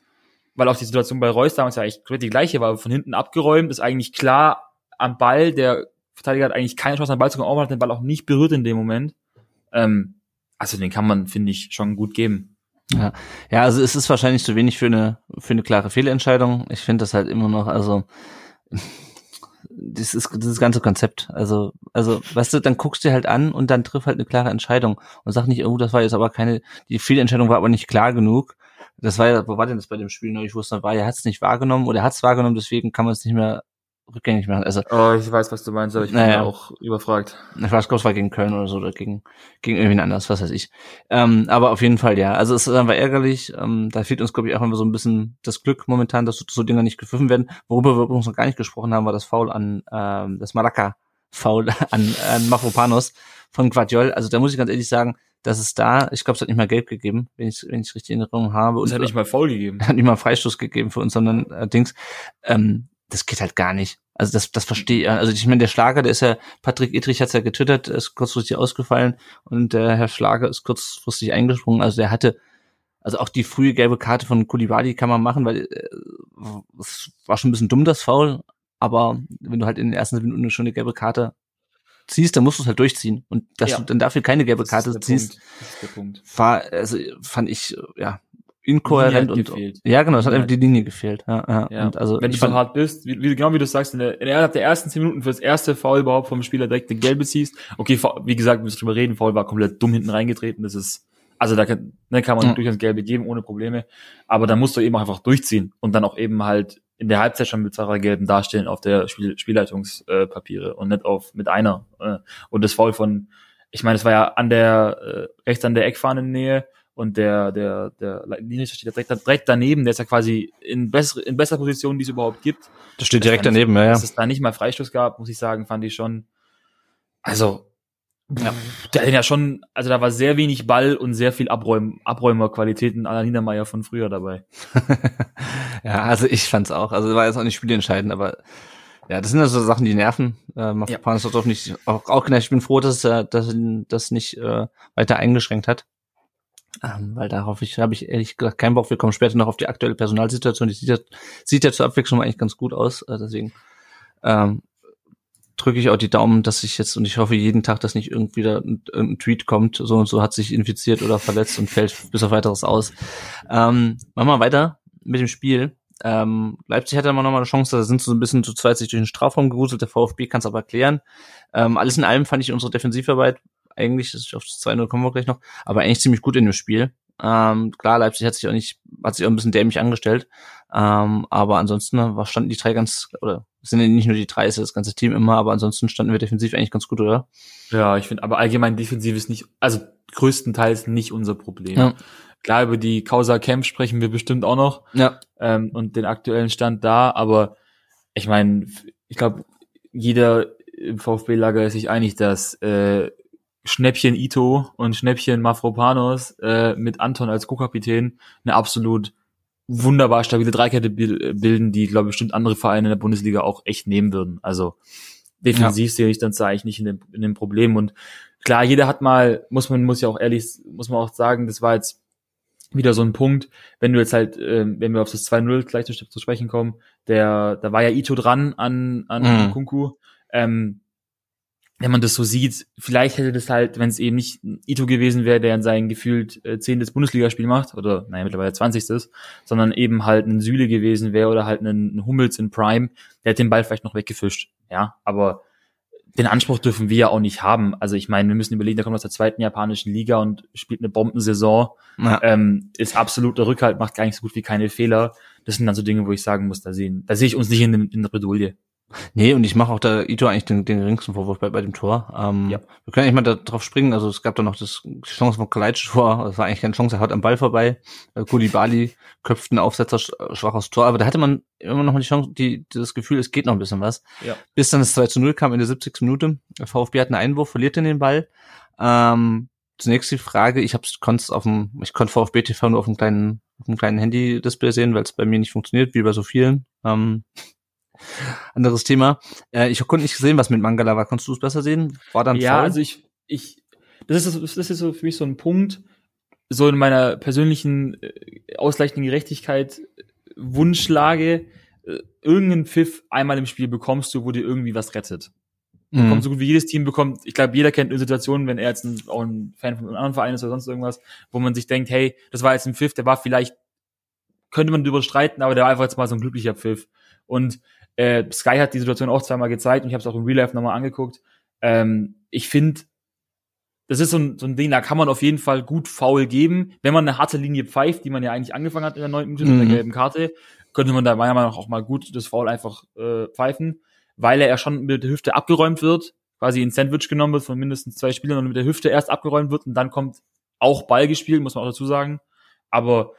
Weil auch die Situation bei Reus damals ja eigentlich die gleiche war, von hinten abgeräumt, ist eigentlich klar am Ball, der Verteidiger hat eigentlich keine Chance am Ball zu kommen, auch hat den Ball auch nicht berührt in dem Moment. Ähm, also den kann man, finde ich, schon gut geben. Ja. ja, also es ist wahrscheinlich zu wenig für eine, für eine klare Fehlentscheidung. Ich finde das halt immer noch, also das ist das ganze Konzept. Also, also, weißt du, dann guckst du halt an und dann triff halt eine klare Entscheidung und sag nicht, oh, das war jetzt aber keine, die Fehlentscheidung war aber nicht klar genug. Das war ja, wo war denn das bei dem Spiel noch? Ich wusste, war, er hat es nicht wahrgenommen oder er hat es wahrgenommen, deswegen kann man es nicht mehr rückgängig machen. Also, oh, ich weiß, was du meinst, aber ich bin naja, auch überfragt. Ich weiß, es war gegen Köln oder so oder gegen, gegen irgendwen anders, was weiß ich. Ähm, aber auf jeden Fall, ja. Also es ist einfach ärgerlich. Ähm, da fehlt uns, glaube ich, auch immer so ein bisschen das Glück momentan, dass so Dinge nicht gepfiffen werden. Worüber wir übrigens noch gar nicht gesprochen haben, war das Foul an ähm, das Malaka-Foul [laughs] an, an Mafropanos von Guardiol. Also da muss ich ganz ehrlich sagen, dass es da, ich glaube, es hat nicht mal gelb gegeben, wenn ich wenn ich richtig in Erinnerung habe. Es hat nicht mal faul gegeben. [laughs] Hat nicht mal Freistoß gegeben für uns, sondern äh, Dings. Ähm, das geht halt gar nicht. Also das, das verstehe ich. Also ich meine, der Schlager, der ist ja, Patrick Edrich hat's ja getwittert, ist kurzfristig ausgefallen und der Herr Schlager ist kurzfristig eingesprungen. Also der hatte, also auch die frühe gelbe Karte von Kulibali kann man machen, weil äh, es war schon ein bisschen dumm, das Foul. Aber wenn du halt in den ersten Minuten schon eine gelbe Karte ziehst, dann musst du es halt durchziehen. Und dass ja. du dann dafür keine gelbe Karte ziehst, war, also fand ich, ja, inkohärent und gefehlt. ja genau, es hat einfach die Linie gefehlt. Ja, ja. ja. Und also wenn du so hart bist, wie, wie, genau wie du sagst, in der, innerhalb der ersten zehn Minuten für das erste Foul überhaupt vom Spieler direkt eine gelbe ziehst. Okay, wie gesagt, wir müssen drüber reden, Foul war komplett dumm hinten reingetreten. Das ist also da kann, ne, kann man ja. durchaus gelbe geben ohne Probleme, aber da musst du eben auch einfach durchziehen und dann auch eben halt in der Halbzeit schon mit zwei gelben dastehen auf der Spiel, Spielleitungspapiere äh, und nicht auf mit einer. Äh, und das Foul von, ich meine, es war ja an der äh, rechts an der Eckfahnennähe und der, der, der Linienrichter steht direkt, direkt daneben, der ist ja quasi in, bessere, in besserer Position, die es überhaupt gibt. Das steht direkt daneben, ja, ja. Dass es da nicht mal Freistoß gab, muss ich sagen, fand ich schon, also, ja. der hat ja schon, also da war sehr wenig Ball und sehr viel Abräum, Abräumerqualitäten aller Niedermeyer von früher dabei. [laughs] ja, also ich fand's auch, also war jetzt auch nicht spielentscheidend, aber ja, das sind also Sachen, die nerven. Äh, ja. auch nicht, auch, auch ich bin froh, dass er das, das nicht äh, weiter eingeschränkt hat. Ähm, weil darauf ich, habe ich ehrlich gesagt keinen Bock. Wir kommen später noch auf die aktuelle Personalsituation. Die sieht ja, sieht ja zur Abwechslung eigentlich ganz gut aus. Äh, deswegen ähm, drücke ich auch die Daumen, dass ich jetzt, und ich hoffe jeden Tag, dass nicht irgendwie da ein, ein, Tweet kommt, so und so hat sich infiziert oder verletzt und fällt bis auf weiteres aus. Ähm, machen wir weiter mit dem Spiel. Ähm, Leipzig hatte immer noch mal eine Chance, da sind so ein bisschen zu zweit sich durch den Strafraum geruselt, der VfB kann es aber klären. Ähm, alles in allem fand ich unsere Defensivarbeit eigentlich, ist auf das 2-0 kommen wir gleich noch, aber eigentlich ziemlich gut in dem Spiel. Ähm, klar, Leipzig hat sich auch nicht, hat sich auch ein bisschen dämlich angestellt. Ähm, aber ansonsten war, standen die drei ganz, oder sind ja nicht nur die drei, ist ja das ganze Team immer, aber ansonsten standen wir defensiv eigentlich ganz gut, oder? Ja, ich finde, aber allgemein defensiv ist nicht, also größtenteils nicht unser Problem. Ja. Klar, über die Causa Camp sprechen wir bestimmt auch noch. Ja. Ähm, und den aktuellen Stand da, aber ich meine, ich glaube, jeder im VfB-Lager ist sich einig, dass äh, Schnäppchen Ito und Schnäppchen Mafropanos äh, mit Anton als Co-Kapitän eine absolut wunderbar stabile Dreikette bilden, die, glaube ich, bestimmt andere Vereine in der Bundesliga auch echt nehmen würden. Also defensiv ja. sehe ich dann eigentlich nicht in dem, in dem Problem. Und klar, jeder hat mal, muss man, muss ja auch ehrlich, muss man auch sagen, das war jetzt wieder so ein Punkt, wenn du jetzt halt, äh, wenn wir auf das 2-0 gleich zu, sprechen kommen, der, da war ja Ito dran an, an mhm. Kunku. Ähm, wenn man das so sieht, vielleicht hätte das halt, wenn es eben nicht Ito gewesen wäre, der in seinem gefühlt äh, zehntes Bundesligaspiel macht, oder naja, mittlerweile zwanzigstes, sondern eben halt ein Süle gewesen wäre oder halt ein, ein Hummels in Prime, der hätte den Ball vielleicht noch weggefischt. Ja, aber den Anspruch dürfen wir ja auch nicht haben. Also ich meine, wir müssen überlegen, der kommt aus der zweiten japanischen Liga und spielt eine Bombensaison, ja. ähm, ist absoluter Rückhalt, macht gar nicht so gut wie keine Fehler. Das sind dann so Dinge, wo ich sagen muss, da sehen, da sehe ich uns nicht in, in der Bredouille. Nee, und ich mache auch da Ito eigentlich den, den geringsten Vorwurf bei, bei dem Tor. Ähm, ja. Wir können eigentlich mal da drauf springen. Also es gab da noch das die Chance von vor. Das war eigentlich keine Chance. Er haut am Ball vorbei. Äh, Kulibali köpft einen Aufsetzer schwach aus Tor. Aber da hatte man immer noch mal die Chance, die, das Gefühl, es geht noch ein bisschen was. Ja. Bis dann das 2 zu 0 kam in der 70. Minute. Der VfB hat einen Einwurf, verliert dann den Ball. Ähm, zunächst die Frage, ich hab's, konnte auf dem, ich konnte VfB TV nur auf einem kleinen, auf einem kleinen Handy-Display sehen, weil es bei mir nicht funktioniert, wie bei so vielen. Ähm, anderes Thema. Äh, ich konnte nicht sehen, was mit Mangala war. Konntest du es besser sehen? War dann Ja, Fall? also ich, ich, das ist, das ist so für mich so ein Punkt, so in meiner persönlichen äh, ausgleichenden Gerechtigkeit äh, Wunschlage, äh, irgendeinen Pfiff einmal im Spiel bekommst du, wo dir irgendwie was rettet. Mhm. Bekommt so gut wie jedes Team bekommt, ich glaube, jeder kennt eine Situation, wenn er jetzt ein, auch ein Fan von einem anderen Verein ist oder sonst irgendwas, wo man sich denkt, hey, das war jetzt ein Pfiff, der war vielleicht, könnte man drüber streiten, aber der war einfach jetzt mal so ein glücklicher Pfiff. Und Äh, Sky hat die Situation auch zweimal gezeigt und ich habe es auch im Real Life nochmal angeguckt. Ähm, ich finde, das ist so ein, so ein Ding, da kann man auf jeden Fall gut faul geben. Wenn man eine harte Linie pfeift, die man ja eigentlich angefangen hat in der neunten Minute mhm. mit der gelben Karte, könnte man da meiner Meinung nach auch mal gut das Foul einfach äh, pfeifen, weil er ja schon mit der Hüfte abgeräumt wird, quasi in Sandwich genommen wird von mindestens zwei Spielern und mit der Hüfte erst abgeräumt wird und dann kommt auch Ball gespielt, muss man auch dazu sagen. Aber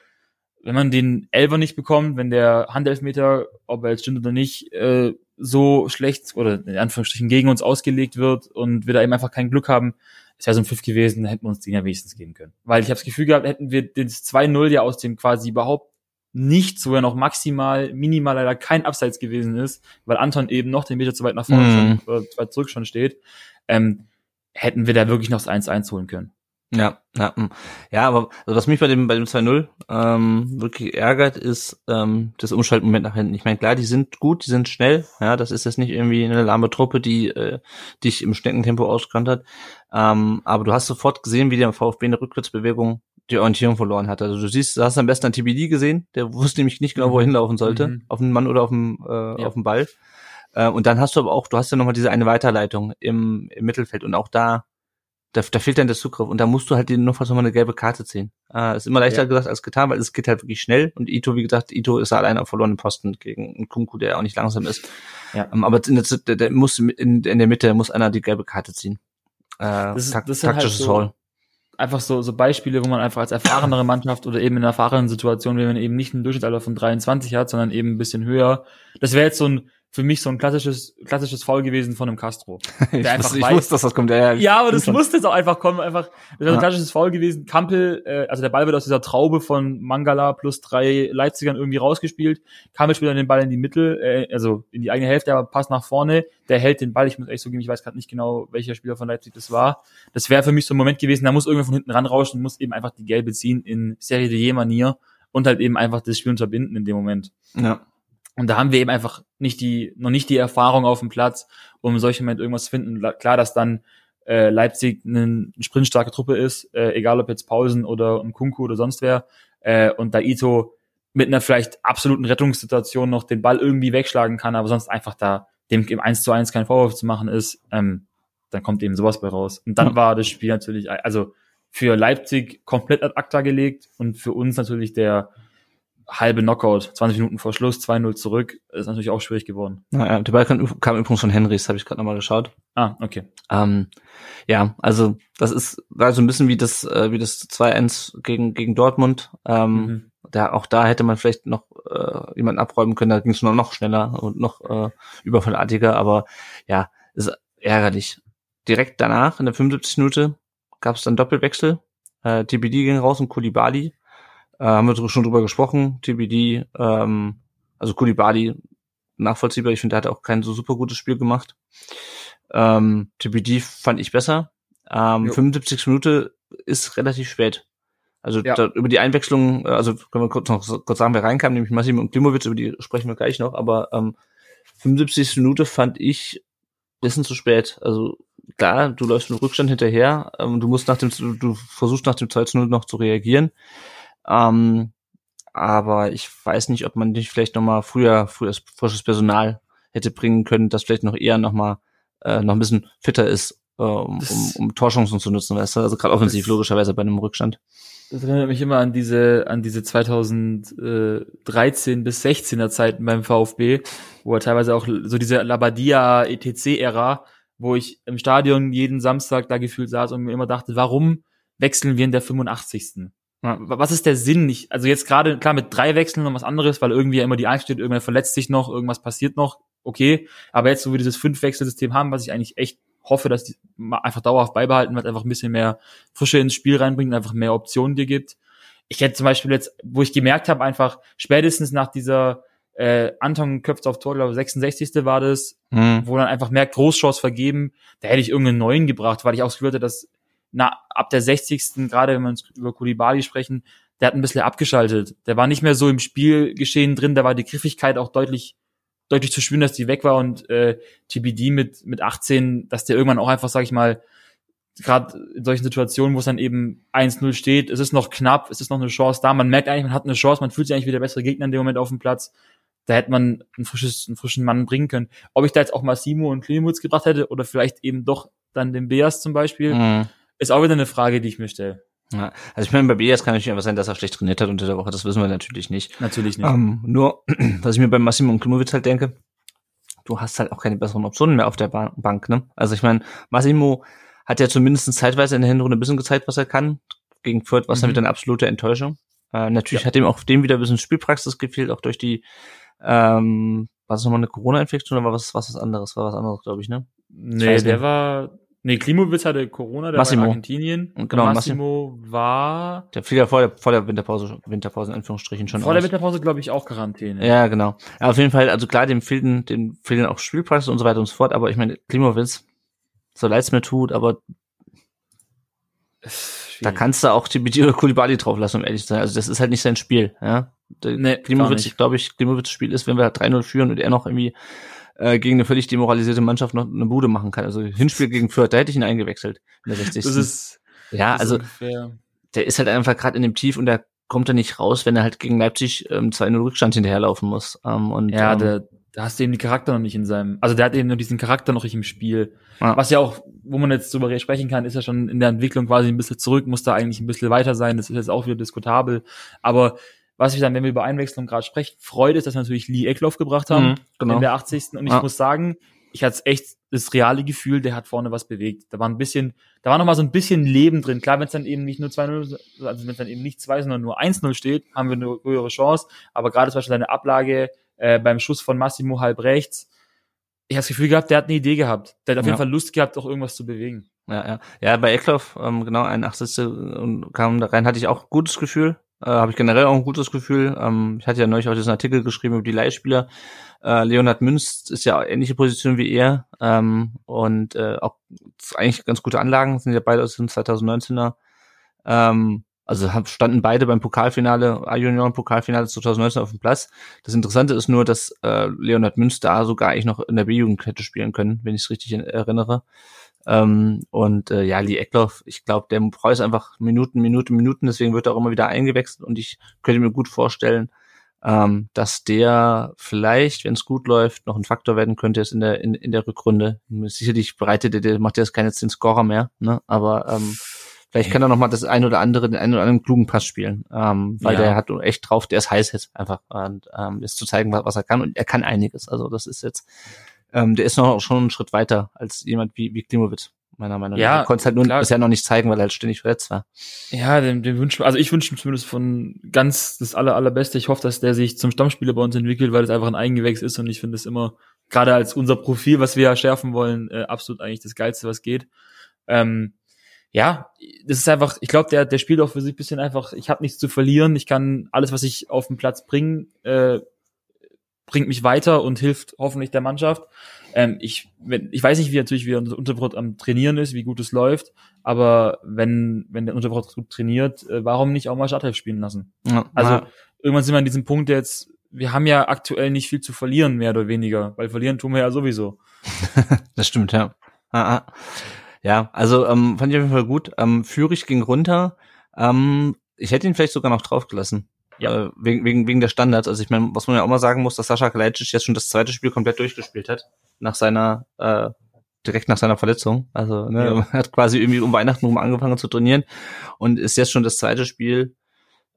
wenn man den Elver nicht bekommt, wenn der Handelfmeter, ob er jetzt stimmt oder nicht, äh, so schlecht oder in Anführungsstrichen gegen uns ausgelegt wird und wir da eben einfach kein Glück haben, es wäre so ein Pfiff gewesen, dann hätten wir uns den ja wenigstens geben können. Weil ich habe das Gefühl gehabt, hätten wir das 2-0 ja aus dem quasi überhaupt nicht, wo er noch maximal, minimal leider kein Abseits gewesen ist, weil Anton eben noch den Meter zu weit nach vorne mm. schon, oder zu weit zurück schon steht, ähm, hätten wir da wirklich noch das 1-1 holen können. Ja, ja, hm. ja, aber also was mich bei dem bei dem 2-0 ähm, wirklich ärgert, ist ähm, das Umschaltmoment nach hinten. Ich meine, klar, die sind gut, die sind schnell, ja, das ist jetzt nicht irgendwie eine lahme Truppe, die äh, dich im Schneckentempo ausgekannt hat. Ähm, aber du hast sofort gesehen, wie der VfB eine Rückwärtsbewegung die Orientierung verloren hat. Also du siehst, du hast am besten an TBD gesehen, der [laughs] wusste nämlich nicht genau, wo er mhm. hinlaufen sollte, mhm. auf den Mann oder auf den, äh, ja. auf den Ball. Äh, und dann hast du aber auch, du hast ja nochmal diese eine Weiterleitung im, im Mittelfeld und auch da da, da fehlt dann der Zugriff und da musst du halt den notfalls nochmal eine gelbe Karte ziehen. Äh, ist immer leichter ja. gesagt als getan, weil es geht halt wirklich schnell und Ito, wie gesagt, Ito ist allein auf verlorenen Posten gegen einen Kunku, der auch nicht langsam ist. Ja. Ähm, aber in der, der, muss in, in der Mitte muss einer die gelbe Karte ziehen. Äh, das ist, das halt taktisches halt so, Foul. Einfach so, so Beispiele, wo man einfach als erfahrenere Mannschaft oder eben in einer erfahrenen Situation, wenn man eben nicht einen Durchschnittsalter von 23 hat, sondern eben ein bisschen höher. Das wäre jetzt so ein für mich so ein klassisches, klassisches Foul gewesen von einem Castro. [laughs] Der ich, einfach wusste, ich wusste, dass das kommt. Ja, ja aber das musste jetzt auch einfach kommen. Einfach, das wäre ja. ein klassisches Foul gewesen. Kampel, äh, also der Ball wird aus dieser Traube von Mangala plus drei Leipzigern irgendwie rausgespielt. Kampel spielt dann den Ball in die Mitte, äh, also in die eigene Hälfte, aber passt nach vorne. Der hält den Ball. Ich muss echt so geben, ich weiß gerade nicht genau, welcher Spieler von Leipzig das war. Das wäre für mich so ein Moment gewesen, da muss irgendwer von hinten ranrauschen, muss eben einfach die Gelbe ziehen in Serie de Manier und halt eben einfach das Spiel unterbinden in dem Moment. Ja. Und da haben wir eben einfach nicht die, noch nicht die Erfahrung auf dem Platz, um in solchen Moment irgendwas zu finden. Klar, dass dann äh, Leipzig eine sprintstarke Truppe ist, äh, egal ob jetzt Pausen oder ein Kunku oder sonst wer, äh, und da Ito mit einer vielleicht absoluten Rettungssituation noch den Ball irgendwie wegschlagen kann, aber sonst einfach da dem im 1 zu 1 kein Vorwurf zu machen ist, ähm, dann kommt eben sowas bei raus. Und dann war das Spiel natürlich, also für Leipzig komplett ad acta gelegt und für uns natürlich der halbe Knockout, 20 Minuten vor Schluss, 2-0 zurück, ist natürlich auch schwierig geworden. Naja, der Ball kam, kam übrigens von Henrys, habe ich gerade nochmal geschaut. Ah, okay. Ähm, ja, also das ist war so ein bisschen wie das äh, wie das 2-1 gegen gegen Dortmund. Ähm, mhm. da, auch da hätte man vielleicht noch äh, jemanden abräumen können, da ging es nur noch schneller und noch äh, überfallartiger, aber ja, ist ärgerlich. Direkt danach, in der 75. Minute, gab es dann Doppelwechsel. Äh, TBD ging raus und Kulibali äh, haben wir schon drüber gesprochen. TBD, ähm, also Kulibali, nachvollziehbar. Ich finde, er hat auch kein so super gutes Spiel gemacht. Ähm, TBD fand ich besser. Ähm, 75 Minute ist relativ spät. Also ja. da, über die Einwechslung, äh, also können wir kurz noch kurz sagen, wer reinkam, nämlich Massim und Klimowitz, über die sprechen wir gleich noch, aber ähm, 75. Minute fand ich bisschen zu spät. Also klar, du läufst mit Rückstand hinterher, ähm, du musst nach dem, du versuchst nach dem 2 0 noch zu reagieren. Ähm, aber ich weiß nicht, ob man nicht vielleicht nochmal früher, früher frisches Personal hätte bringen können, das vielleicht noch eher nochmal äh, noch ein bisschen fitter ist, äh, um, um, um Torchancen zu nutzen, weißt du? Also gerade offensiv logischerweise bei einem Rückstand. Das erinnert mich immer an diese, an diese 2013 bis 16er Zeiten beim VfB, wo er teilweise auch so diese Labadia ETC-Ära, wo ich im Stadion jeden Samstag da gefühlt saß und mir immer dachte, warum wechseln wir in der 85. Was ist der Sinn nicht? Also jetzt gerade, klar, mit drei Wechseln noch was anderes, weil irgendwie immer die Angst steht, irgendwer verletzt sich noch, irgendwas passiert noch, okay. Aber jetzt, wo wir dieses Fünf-Wechselsystem haben, was ich eigentlich echt hoffe, dass die einfach dauerhaft beibehalten wird, einfach ein bisschen mehr Frische ins Spiel reinbringt, und einfach mehr Optionen dir gibt. Ich hätte zum Beispiel jetzt, wo ich gemerkt habe, einfach spätestens nach dieser äh, Anton köpft auf Tor, glaube 66. war das, mhm. wo dann einfach mehr Großchance vergeben, da hätte ich irgendeinen neuen gebracht, weil ich auch das Gefühl hatte, dass na, ab der 60. gerade wenn wir über Kulibali sprechen, der hat ein bisschen abgeschaltet. Der war nicht mehr so im Spielgeschehen drin, da war die Griffigkeit auch deutlich deutlich zu spüren, dass die weg war und äh, TBD mit mit 18, dass der irgendwann auch einfach, sag ich mal, gerade in solchen Situationen, wo es dann eben 1-0 steht, es ist noch knapp, es ist noch eine Chance da, man merkt eigentlich, man hat eine Chance, man fühlt sich eigentlich wie der bessere Gegner in dem Moment auf dem Platz, da hätte man ein frisches, einen frischen Mann bringen können. Ob ich da jetzt auch Massimo und Klimutz gebracht hätte oder vielleicht eben doch dann den Beas zum Beispiel, mhm. Ist auch wieder eine Frage, die ich mir stelle. Ja, also ich meine, bei Beas kann natürlich einfach sein, dass er schlecht trainiert hat unter der Woche. Das wissen wir natürlich nicht. Natürlich nicht. Ähm, nur, [clears throat] was ich mir bei Massimo und Klimowitz halt denke, du hast halt auch keine besseren Optionen mehr auf der Bank, ne? Also ich meine, Massimo hat ja zumindest zeitweise in der Hinrunde ein bisschen gezeigt, was er kann. Gegen Fürth war es mhm. dann wieder eine absolute Enttäuschung. Äh, natürlich ja. hat ihm auch dem wieder ein bisschen Spielpraxis gefehlt, auch durch die, ähm, war es nochmal eine Corona-Infektion oder war was, was anderes? War was anderes, glaube ich, ne? Nee, der war, nee, Klimowitz hatte Corona, der Massimo. war in Argentinien. Genau, Massimo, Massimo war. Der fiel ja vor der, vor der Winterpause, Winterpause in Anführungsstrichen schon Vor aus. der Winterpause, glaube ich, auch Quarantäne. Ja, genau. Ja, auf jeden Fall, also klar, dem fehlten, dem fehlen auch Spielpraxis und so weiter und so fort, aber ich meine, Klimowitz, so leid's mir tut, aber da kannst du auch Tibidi oder Kulibali drauf lassen, um ehrlich zu sein. Also das ist halt nicht sein Spiel. Ja? Nee, Klimowitz, glaube ich, Klimowitz Spiel ist, wenn wir 3-0 führen und er noch irgendwie äh, gegen eine völlig demoralisierte Mannschaft noch eine Bude machen kann. Also Hinspiel gegen Fürth, da hätte ich ihn eingewechselt in der 60. Das ist ja, also ungefähr. der ist halt einfach gerade in dem Tief und der kommt da nicht raus, wenn er halt gegen Leipzig ähm, 2-0 Rückstand hinterherlaufen muss. Ähm, und, ja, ähm, der, da hast du eben die Charakter noch nicht in seinem, also der hat eben nur diesen Charakter noch nicht im Spiel. Ja. Was ja auch, wo man jetzt drüber sprechen kann, ist ja schon in der Entwicklung quasi ein bisschen zurück, muss da eigentlich ein bisschen weiter sein, das ist jetzt auch wieder diskutabel. Aber was ich dann, wenn wir über Einwechslung gerade sprechen, freut ist, dass wir natürlich Lee Eckloff gebracht haben mhm, genau. in der 80. Und ich ja. muss sagen, ich hatte echt das reale Gefühl, der hat vorne was bewegt. Da war ein bisschen, da war noch mal so ein bisschen Leben drin. Klar, wenn es dann eben nicht nur 2-0, also wenn es dann eben nicht 2, sondern nur 1-0 steht, haben wir eine höhere Chance. Aber gerade zum Beispiel seine Ablage äh, beim Schuss von Massimo halb rechts, ich habe das Gefühl gehabt, der hat eine Idee gehabt. Der hat auf ja. jeden Fall Lust gehabt, auch irgendwas zu bewegen. Ja, ja. Ja, bei Eckloff, ähm, genau, ein 80. und kam da rein, hatte ich auch gutes Gefühl. Äh, habe ich generell auch ein gutes Gefühl. Ähm, ich hatte ja neulich auch diesen Artikel geschrieben über die Leihspieler. Äh, Leonhard Münz ist ja ähnliche Position wie er ähm, und äh, auch eigentlich ganz gute Anlagen, sind ja beide aus dem 2019er. Ähm, also standen beide beim Pokalfinale, A-Junioren-Pokalfinale 2019 auf dem Platz. Das Interessante ist nur, dass äh, Leonhard Münz da sogar eigentlich noch in der B-Jugend hätte spielen können, wenn ich es richtig erinnere. Ähm, und äh, ja, Lee Eckloff, ich glaube, der braucht einfach Minuten, Minuten, Minuten, deswegen wird er auch immer wieder eingewechselt und ich könnte mir gut vorstellen, ähm, dass der vielleicht, wenn es gut läuft, noch ein Faktor werden könnte jetzt in der in, in der Rückrunde. Sicherlich bereitet er, der macht er jetzt keine zehn Scorer mehr, ne? Aber ähm, vielleicht kann er noch mal das ein oder andere, den einen oder anderen klugen Pass spielen, ähm, weil ja. der hat echt drauf, der ist heiß jetzt einfach und ähm, ist zu zeigen, was, was er kann und er kann einiges. Also das ist jetzt ähm, der ist noch schon einen Schritt weiter als jemand wie, wie Klimowitz, meiner Meinung nach. Ja, er konnte es halt nur klar. bisher noch nicht zeigen, weil er halt ständig verletzt war. Ja, dem, dem wünschen, also ich wünsche ihm zumindest von ganz das aller, allerbeste. Ich hoffe, dass der sich zum Stammspieler bei uns entwickelt, weil das einfach ein Eigengewächs ist und ich finde es immer, gerade als unser Profil, was wir ja schärfen wollen, äh, absolut eigentlich das Geilste, was geht. Ähm, ja, das ist einfach, ich glaube, der, der spielt auch für sich bisschen einfach, ich habe nichts zu verlieren, ich kann alles, was ich auf den Platz bringen, äh, bringt mich weiter und hilft hoffentlich der Mannschaft. Ähm, ich, wenn, ich weiß nicht, wie natürlich wie unser Unterbrot am Trainieren ist, wie gut es läuft, aber wenn, wenn der Unterbrot gut trainiert, äh, warum nicht auch mal Startelf spielen lassen? Ja, also ja. irgendwann sind wir an diesem Punkt jetzt, wir haben ja aktuell nicht viel zu verlieren, mehr oder weniger, weil verlieren tun wir ja sowieso. [laughs] das stimmt, ja. Ah, ah. Ja, also ähm, fand ich auf jeden Fall gut. Ähm, Führig ging runter. Ähm, ich hätte ihn vielleicht sogar noch draufgelassen. Ja. Äh, wegen, wegen, wegen der Standards. Also ich meine, was man ja auch mal sagen muss, dass Sascha Kalajdzic jetzt schon das zweite Spiel komplett durchgespielt hat. Nach seiner, äh, direkt nach seiner Verletzung. Also ne, ja. [laughs] hat quasi irgendwie um Weihnachten rum angefangen zu trainieren und ist jetzt schon das zweite Spiel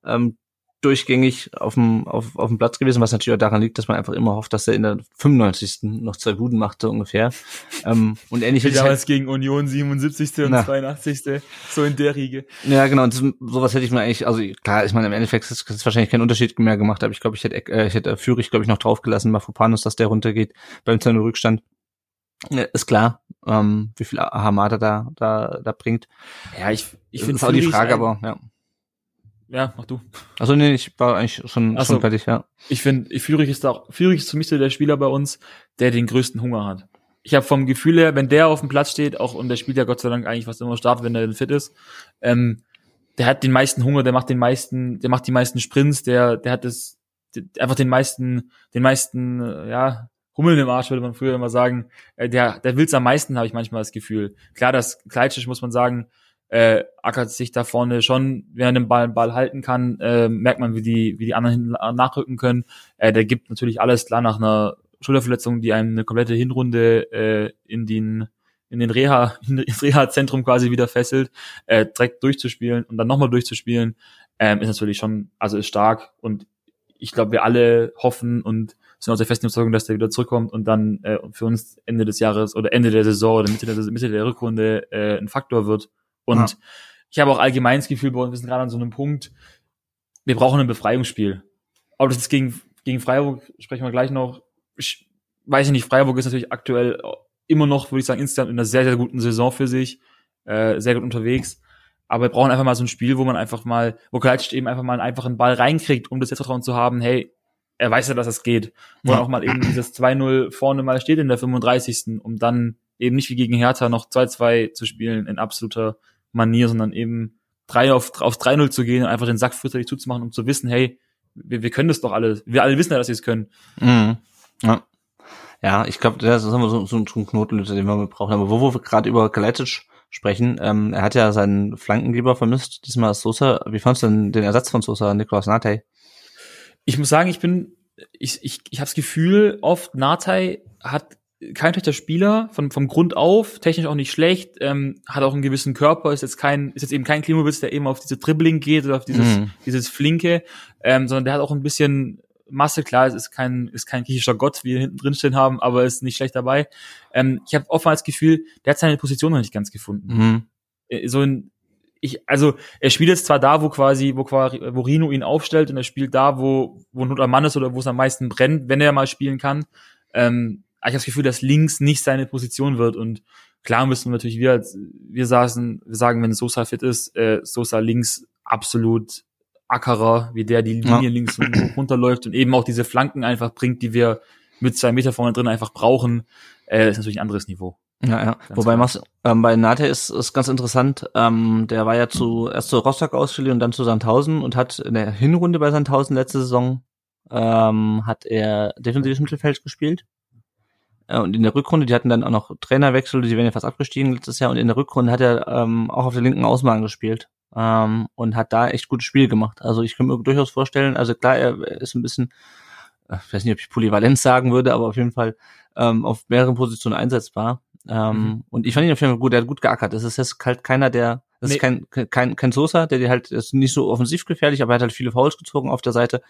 ähm, durchgängig auf dem, auf, auf dem Platz gewesen, was natürlich auch daran liegt, dass man einfach immer hofft, dass er in der 95. noch zwei Buden machte ungefähr. [laughs] ähm, und ähnlich Wie damals halt, gegen Union 77. und na, 82. So in der Riege. Ja, genau. Und das, sowas hätte ich mir eigentlich, also klar, ich meine, im Endeffekt ist es wahrscheinlich keinen Unterschied mehr gemacht, aber ich glaube, ich hätte, äh, ich hätte Führig, glaube ich, noch draufgelassen, Mafupanus, dass der runtergeht beim 2 Rückstand. Ja, ist klar, ähm, wie viel Hamada da, da, da bringt. Ja, ich, ich finde auch die Frage, aber ja. Ja, mach du. Also nee, ich war eigentlich schon, also, schon fertig, ja. Ich finde, Führig ist auch, Führig ist für mich so der Spieler bei uns, der den größten Hunger hat. Ich habe vom Gefühl her, wenn der auf dem Platz steht, auch und der spielt ja Gott sei Dank eigentlich fast immer stark, wenn er fit ist, ähm, der hat den meisten Hunger, der macht den meisten, der macht die meisten Sprints, der, der hat das, der, einfach den meisten, den meisten, äh, ja, Hummeln im Arsch, würde man früher immer sagen. Äh, der, der will's am meisten, habe ich manchmal das Gefühl. Klar, das Kleitschisch muss man sagen, äh, ackert sich da vorne schon, wenn er den Ball, Ball halten kann, äh, merkt man, wie die, wie die anderen nachrücken können. Äh, der gibt natürlich alles klar nach einer Schulterverletzung, die einem eine komplette Hinrunde äh, in den in den Reha, [laughs] ins Reha-Zentrum quasi wieder fesselt, äh, direkt durchzuspielen und dann nochmal durchzuspielen, ähm, ist natürlich schon, also ist stark und ich glaube, wir alle hoffen und sind auch der festen Überzeugung, dass der wieder zurückkommt und dann äh, für uns Ende des Jahres oder Ende der Saison oder Mitte der, Mitte der Rückrunde äh, ein Faktor wird. Und ja. ich habe auch allgemein das Gefühl, wir sind gerade an so einem Punkt, wir brauchen ein Befreiungsspiel. Aber das ist gegen, gegen Freiburg, sprechen wir gleich noch. Ich weiß nicht, Freiburg ist natürlich aktuell immer noch, würde ich sagen, insgesamt in einer sehr, sehr guten Saison für sich, äh, sehr gut unterwegs. Aber wir brauchen einfach mal so ein Spiel, wo man einfach mal, wo Kalajdzic eben einfach mal einen einfachen Ball reinkriegt, um das Selbstvertrauen zu haben, hey, er weiß ja, dass es geht. Wo ja. auch mal eben dieses 2-0 vorne mal steht in der 35. um dann eben nicht wie gegen Hertha noch 2-2 zu spielen in absoluter Manier, sondern eben 3 auf, auf 3-0 zu gehen und einfach den Sack fürchterlich zuzumachen, um zu wissen, hey, wir, wir können das doch alle. Wir alle wissen ja, dass sie es können. Mhm. Ja. Ja, ich glaube, das ist immer so, so, ein Knotenlöser, den wir brauchen. Aber wo wir gerade über Kalajdzic sprechen, ähm, er hat ja seinen Flankengeber vermisst. Diesmal Sosa. Wie fandest du denn den Ersatz von Sosa, Niklas Natei? Ich muss sagen, ich bin, ich, ich, ich habe das Gefühl, oft Natei hat kein schlechter Spieler von vom Grund auf, technisch auch nicht schlecht, ähm, hat auch einen gewissen Körper, ist jetzt kein, ist jetzt eben kein Klimowitz, der eben auf diese Dribbling geht oder auf dieses, mm. dieses Flinke, ähm, sondern der hat auch ein bisschen Masse, klar, es ist kein, ist kein griechischer Gott, wie wir hinten drin stehen haben, aber ist nicht schlecht dabei. Ähm, ich habe oftmals das Gefühl, der hat seine Position noch nicht ganz gefunden. Mhm. Äh, so ein, ich, also er spielt jetzt zwar da, wo quasi, wo quasi, wo Rino ihn aufstellt und er spielt da, wo, wo Not am Mann ist oder wo es am meisten brennt, wenn er mal spielen kann. Ähm, ich habe das Gefühl, dass links nicht seine Position wird und klar müssen wir natürlich wir, wir saßen, wir sagen, wenn Sosa fit ist, äh, Sosa links absolut Ackerer, wie der die Linie ja. links runterläuft und eben auch diese Flanken einfach bringt, die wir mit zwei Meter vorne drin einfach brauchen, äh, ist natürlich ein anderes Niveau. Ja, ja. Ganz Wobei Mas, ähm, bei Nate ist, ist ganz interessant, ähm, der war ja zu erst zu Rostock ausgeliehen und dann zu Sandhausen und hat in der Hinrunde bei Sandhausen letzte Saison ähm, hat er defensives Mittelfeld gespielt. Äh, und in der Rückrunde, die hatten dann auch noch Trainerwechsel, die wären ja fast abgestiegen letztes Jahr und in der Rückrunde hat er ähm, auch auf der linken Außenbahn gespielt ähm, und hat da echt gutes Spiel gemacht. Also ich kann mir durchaus vorstellen, also klar, er ist ein bisschen, äh, ich weiß nicht, ob ich Polyvalenz sagen würde, aber auf jeden Fall ähm, auf mehreren Positionen einsetzbar. Ähm, mhm. Und ich fand ihn auf jeden Fall gut, er hat gut geackert. Das ist jetzt halt keiner, der, das nee. ist kein, kein, kein Sosa, der dir halt ist nicht so offensiv gefährlich, aber er hat halt viele Fouls gezogen auf der Seite.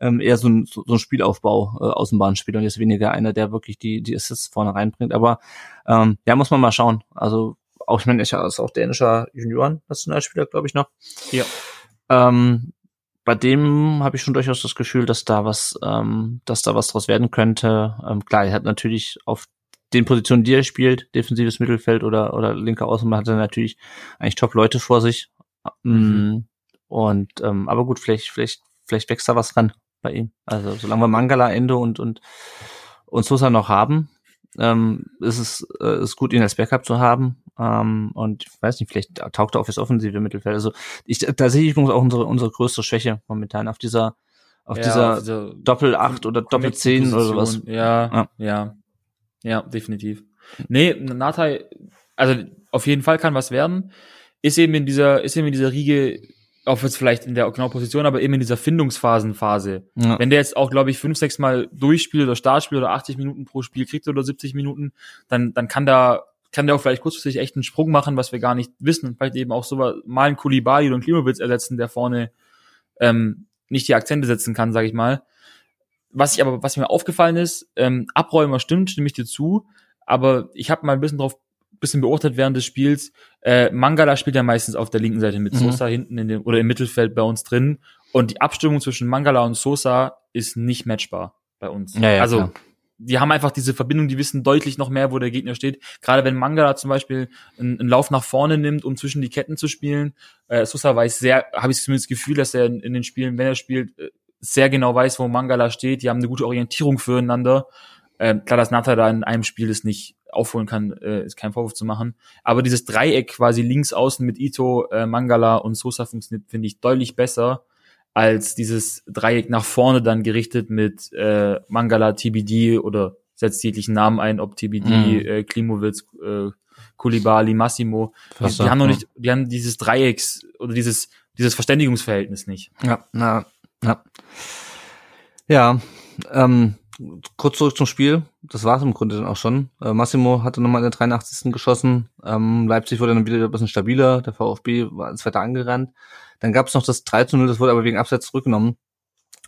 Ähm, eher so ein, so, so ein Spielaufbau, äh, Außenbahnspieler und jetzt weniger einer, der wirklich die, die Assists vorne reinbringt. Aber ähm, ja, muss man mal schauen. Also auch, ich meine, er ist auch dänischer Junioren-Nationalspieler, glaube ich noch. Ja. Ähm, bei dem habe ich schon durchaus das Gefühl, dass da was, ähm, dass da was draus werden könnte. Ähm, klar, er hat natürlich auf den Positionen, die er spielt, defensives Mittelfeld oder oder linker Außen, hat er natürlich eigentlich top Leute vor sich. Mhm. Mm, und ähm, aber gut, vielleicht vielleicht vielleicht wächst da was ran bei ihm. Also solange wir Mangala, Ende und und und Sosa noch haben, ähm, ist es äh, ist gut, ihn als Backup zu haben. Ähm, und ich weiß nicht, vielleicht taugt er auf das offensive Mittelfeld. Also ich, da sehe ich übrigens auch unsere, unsere größte Schwäche momentan auf dieser auf ja, dieser, auf dieser Doppel 8 oder Doppel 10 oder was. Ja, ja, ja, ja, definitiv. Nee, Natai, also auf jeden Fall kann was werden. Ist eben in dieser, ist eben in dieser Riege auch jetzt vielleicht in der genauen Position, aber eben in dieser Findungsphasenphase. Ja. Wenn der jetzt auch, glaube ich, fünf, sechs Mal durchspielt oder Startspiel oder 80 Minuten pro Spiel kriegt oder 70 Minuten, dann, dann kann da, kann der auch vielleicht kurzfristig echt einen Sprung machen, was wir gar nicht wissen und vielleicht eben auch so mal einen Kulibali oder einen Klimowitz ersetzen, der vorne ähm, nicht die Akzente setzen kann, sage ich mal. Was ich aber, was mir aufgefallen ist, ähm, Abräumer stimmt, stimme ich dir zu, aber ich habe mal ein bisschen drauf bisschen beobachtet während des Spiels. Äh, Mangala spielt ja meistens auf der linken Seite mit mhm. Sosa hinten in dem oder im Mittelfeld bei uns drin. Und die Abstimmung zwischen Mangala und Sosa ist nicht matchbar bei uns. Ja, ja, also klar. die haben einfach diese Verbindung, die wissen deutlich noch mehr, wo der Gegner steht. Gerade wenn Mangala zum Beispiel einen, einen Lauf nach vorne nimmt, um zwischen die Ketten zu spielen. Äh, Sosa weiß sehr, habe ich zumindest das Gefühl, dass er in, in den Spielen, wenn er spielt, äh, sehr genau weiß, wo Mangala steht. Die haben eine gute Orientierung füreinander. Äh, klar, dass Nata da in einem Spiel das nicht aufholen kann, äh, ist kein Vorwurf zu machen. Aber dieses Dreieck quasi links außen mit Ito, äh, Mangala und Sosa funktioniert, finde ich, deutlich besser als dieses Dreieck nach vorne dann gerichtet mit äh, Mangala, TBD oder setzt jeglichen Namen ein, ob TBD, mhm. äh, Klimowitz, äh, Kulibali, Massimo. Die, die haben noch nicht, die haben dieses Dreiecks oder dieses, dieses Verständigungsverhältnis nicht. Ja, na, ja. Ja, ähm, kurz zurück zum Spiel. Das war es im Grunde dann auch schon. Äh, Massimo hatte nochmal in der 83. geschossen. Ähm, Leipzig wurde dann wieder ein bisschen stabiler. Der VfB war ins Wetter angerannt. Dann gab es noch das 3 zu 0, das wurde aber wegen Abseits zurückgenommen.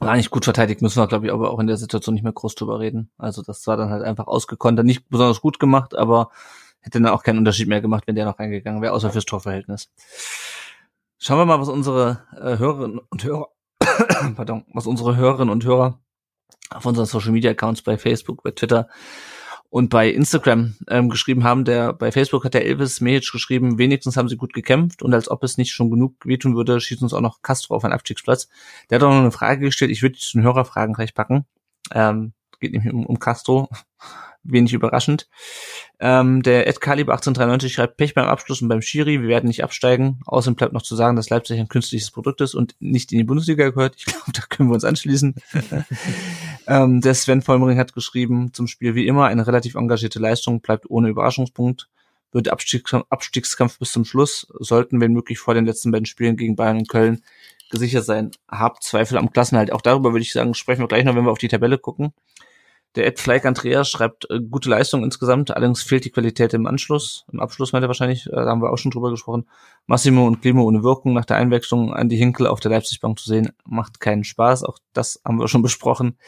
War eigentlich gut verteidigt, müssen wir, glaube ich, aber auch in der Situation nicht mehr groß drüber reden. Also das war dann halt einfach ausgekontert. Nicht besonders gut gemacht, aber hätte dann auch keinen Unterschied mehr gemacht, wenn der noch reingegangen wäre, außer fürs Torverhältnis. Schauen wir mal, was unsere äh, Hörerinnen und Hörer, [coughs] pardon, was unsere Hörerinnen und Hörer auf unseren Social Media Accounts bei Facebook, bei Twitter und bei Instagram ähm, geschrieben haben. Der bei Facebook hat der Elvis Mehic geschrieben, wenigstens haben sie gut gekämpft und als ob es nicht schon genug wehtun würde, schießt uns auch noch Castro auf einen Abstiegsplatz. Der hat auch noch eine Frage gestellt, ich würde die zu den Hörerfragen gleich packen. Ähm, geht nämlich um, um Castro wenig überraschend. Ähm, der Ed Caliber 1893 schreibt Pech beim Abschluss und beim Schiri, wir werden nicht absteigen. Außerdem bleibt noch zu sagen, dass Leipzig ein künstliches Produkt ist und nicht in die Bundesliga gehört. Ich glaube, [laughs] da können wir uns anschließen. [laughs] ähm, der Sven Vollmering hat geschrieben, zum Spiel wie immer, eine relativ engagierte Leistung bleibt ohne Überraschungspunkt. Wird Abstiegskampf, Abstiegskampf bis zum Schluss, sollten, wenn möglich, vor den letzten beiden Spielen gegen Bayern und Köln gesichert sein. Hab Zweifel am Klassenhalt. Auch darüber würde ich sagen, sprechen wir gleich noch, wenn wir auf die Tabelle gucken. Der Ed Fleig Andreas schreibt äh, gute Leistung insgesamt, allerdings fehlt die Qualität im Anschluss. Im Abschluss meint er wahrscheinlich, äh, da haben wir auch schon drüber gesprochen. Massimo und Klimo ohne Wirkung nach der Einwechslung an die Hinkel auf der Leipzig-Bank zu sehen, macht keinen Spaß. Auch das haben wir schon besprochen.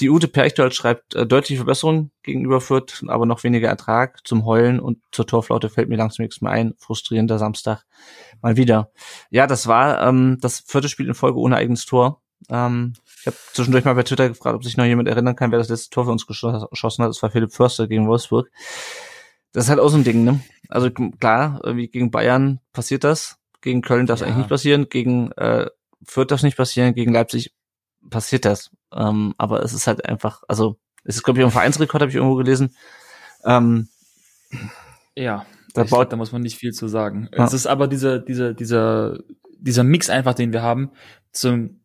Die Ute Perchtold schreibt äh, deutliche Verbesserung gegenüber Fürth, aber noch weniger Ertrag zum Heulen und zur Torflaute fällt mir langsam nichts mehr ein. Frustrierender Samstag mal wieder. Ja, das war ähm, das vierte Spiel in Folge ohne eigenes Tor. Ähm, ich habe zwischendurch mal bei Twitter gefragt, ob sich noch jemand erinnern kann, wer das letzte Tor für uns geschossen hat. Das war Philipp Förster gegen Wolfsburg. Das ist halt auch so ein Ding, ne? Also klar, wie gegen Bayern passiert das. Gegen Köln darf es ja. eigentlich nicht passieren. Gegen äh, Fürth darf es nicht passieren. Gegen Leipzig passiert das. Ähm, aber es ist halt einfach, also es ist, glaube ich, ein Vereinsrekord, habe ich irgendwo gelesen. Ähm, ja, da, baut, glaub, da muss man nicht viel zu sagen. Ja. Es ist aber dieser, dieser, dieser, dieser Mix einfach, den wir haben, zum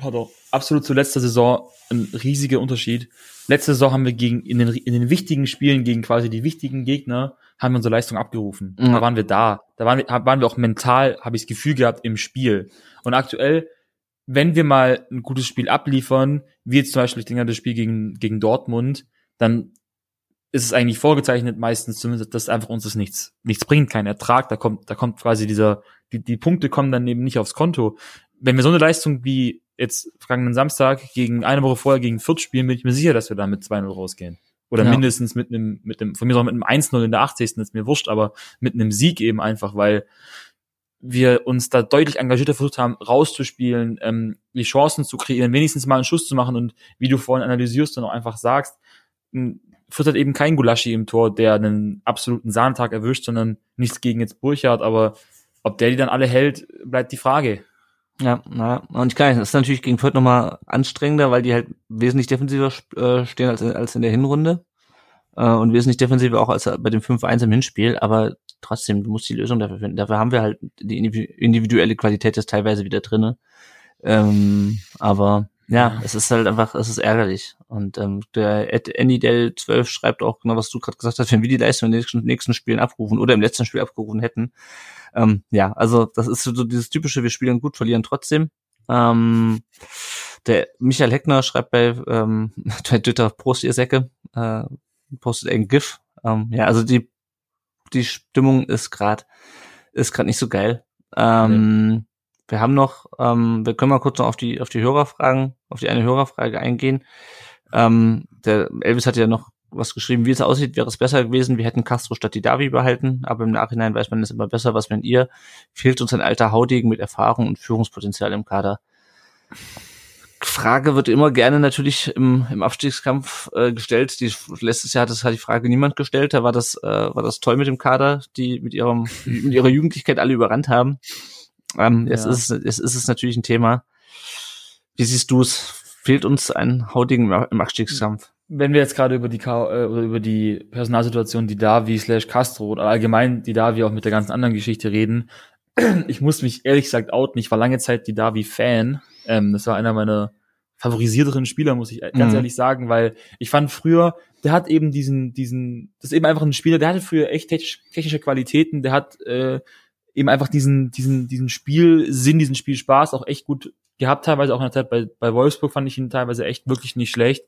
hat auch absolut zu letzter Saison ein riesiger Unterschied. Letzte Saison haben wir gegen, in den, in den wichtigen Spielen gegen quasi die wichtigen Gegner, haben wir unsere Leistung abgerufen. Mhm. Da waren wir da. Da waren wir, waren wir auch mental, habe ich das Gefühl gehabt, im Spiel. Und aktuell, wenn wir mal ein gutes Spiel abliefern, wie jetzt zum Beispiel, ich denke, das Spiel gegen, gegen Dortmund, dann ist es eigentlich vorgezeichnet meistens zumindest, dass einfach uns das nichts, nichts bringt, kein Ertrag. Da kommt, da kommt quasi dieser, die, die Punkte kommen dann eben nicht aufs Konto. Wenn wir so eine Leistung wie jetzt vergangenen Samstag gegen eine Woche vorher gegen Fürth spielen, bin ich mir sicher, dass wir da mit 2-0 rausgehen. Oder ja. mindestens mit einem, mit einem, von mir auch mit einem 1-0 in der 80. ist mir wurscht, aber mit einem Sieg eben einfach, weil wir uns da deutlich engagierter versucht haben, rauszuspielen, ähm, die Chancen zu kreieren, wenigstens mal einen Schuss zu machen und wie du vorhin analysierst und auch einfach sagst, Fürth hat eben kein Gulaschi im Tor, der einen absoluten Sahnetag erwischt, sondern nichts gegen jetzt Burchardt, aber ob der die dann alle hält, bleibt die Frage. Ja, na, und ich kann, das ist natürlich gegen Fürth nochmal anstrengender, weil die halt wesentlich defensiver äh, stehen als, als in der Hinrunde. Äh, und wesentlich defensiver auch als bei dem 5-1 im Hinspiel, aber trotzdem, du musst die Lösung dafür finden. Dafür haben wir halt die individuelle Qualität ist teilweise wieder drinne. Ähm, aber ja, es ist halt einfach, es ist ärgerlich. Und ähm, der Andy Dell 12 schreibt auch genau, was du gerade gesagt hast, wenn wir die Leistung in den nächsten, nächsten Spielen abrufen oder im letzten Spiel abgerufen hätten, ähm, ja, also das ist so dieses typische, wir spielen gut, verlieren trotzdem. Ähm, der Michael Heckner schreibt bei, ähm, [laughs] bei Twitter, Prost ihr Säcke, äh, postet ein GIF. Ähm, ja, also die, die Stimmung ist gerade ist gerade nicht so geil. Ähm, ja. Wir haben noch, ähm, wir können mal kurz noch auf die auf die Hörerfragen, auf die eine Hörerfrage eingehen. Ähm, der Elvis hat ja noch was geschrieben, wie es aussieht, wäre es besser gewesen, wir hätten Castro statt die Davi behalten, aber im Nachhinein weiß man es immer besser, was wenn ihr, fehlt uns ein alter Haudegen mit Erfahrung und Führungspotenzial im Kader. Frage wird immer gerne natürlich im, im Abstiegskampf äh, gestellt. Die, letztes Jahr hat das hat die Frage niemand gestellt. Da war das äh, war das toll mit dem Kader, die mit ihrem mit ihrer Jugendlichkeit alle überrannt haben. Ähm, jetzt, ja. ist, jetzt ist es natürlich ein Thema. Wie siehst du es? Fehlt uns ein Haudegen im Abstiegskampf? Wenn wir jetzt gerade über die äh, über die Personalsituation, die Davi slash Castro oder allgemein die Davi auch mit der ganzen anderen Geschichte reden, [clears throat] ich muss mich ehrlich gesagt outen. Ich war lange Zeit die Davi Fan. Ähm, das war einer meiner favorisierteren Spieler, muss ich ganz mhm. ehrlich sagen, weil ich fand früher, der hat eben diesen, diesen, das ist eben einfach ein Spieler, der hatte früher echt technische Qualitäten, der hat äh, eben einfach diesen, diesen, diesen Spielsinn, diesen Spielspaß auch echt gut gehabt, teilweise auch in der Zeit bei, bei Wolfsburg fand ich ihn teilweise echt wirklich nicht schlecht.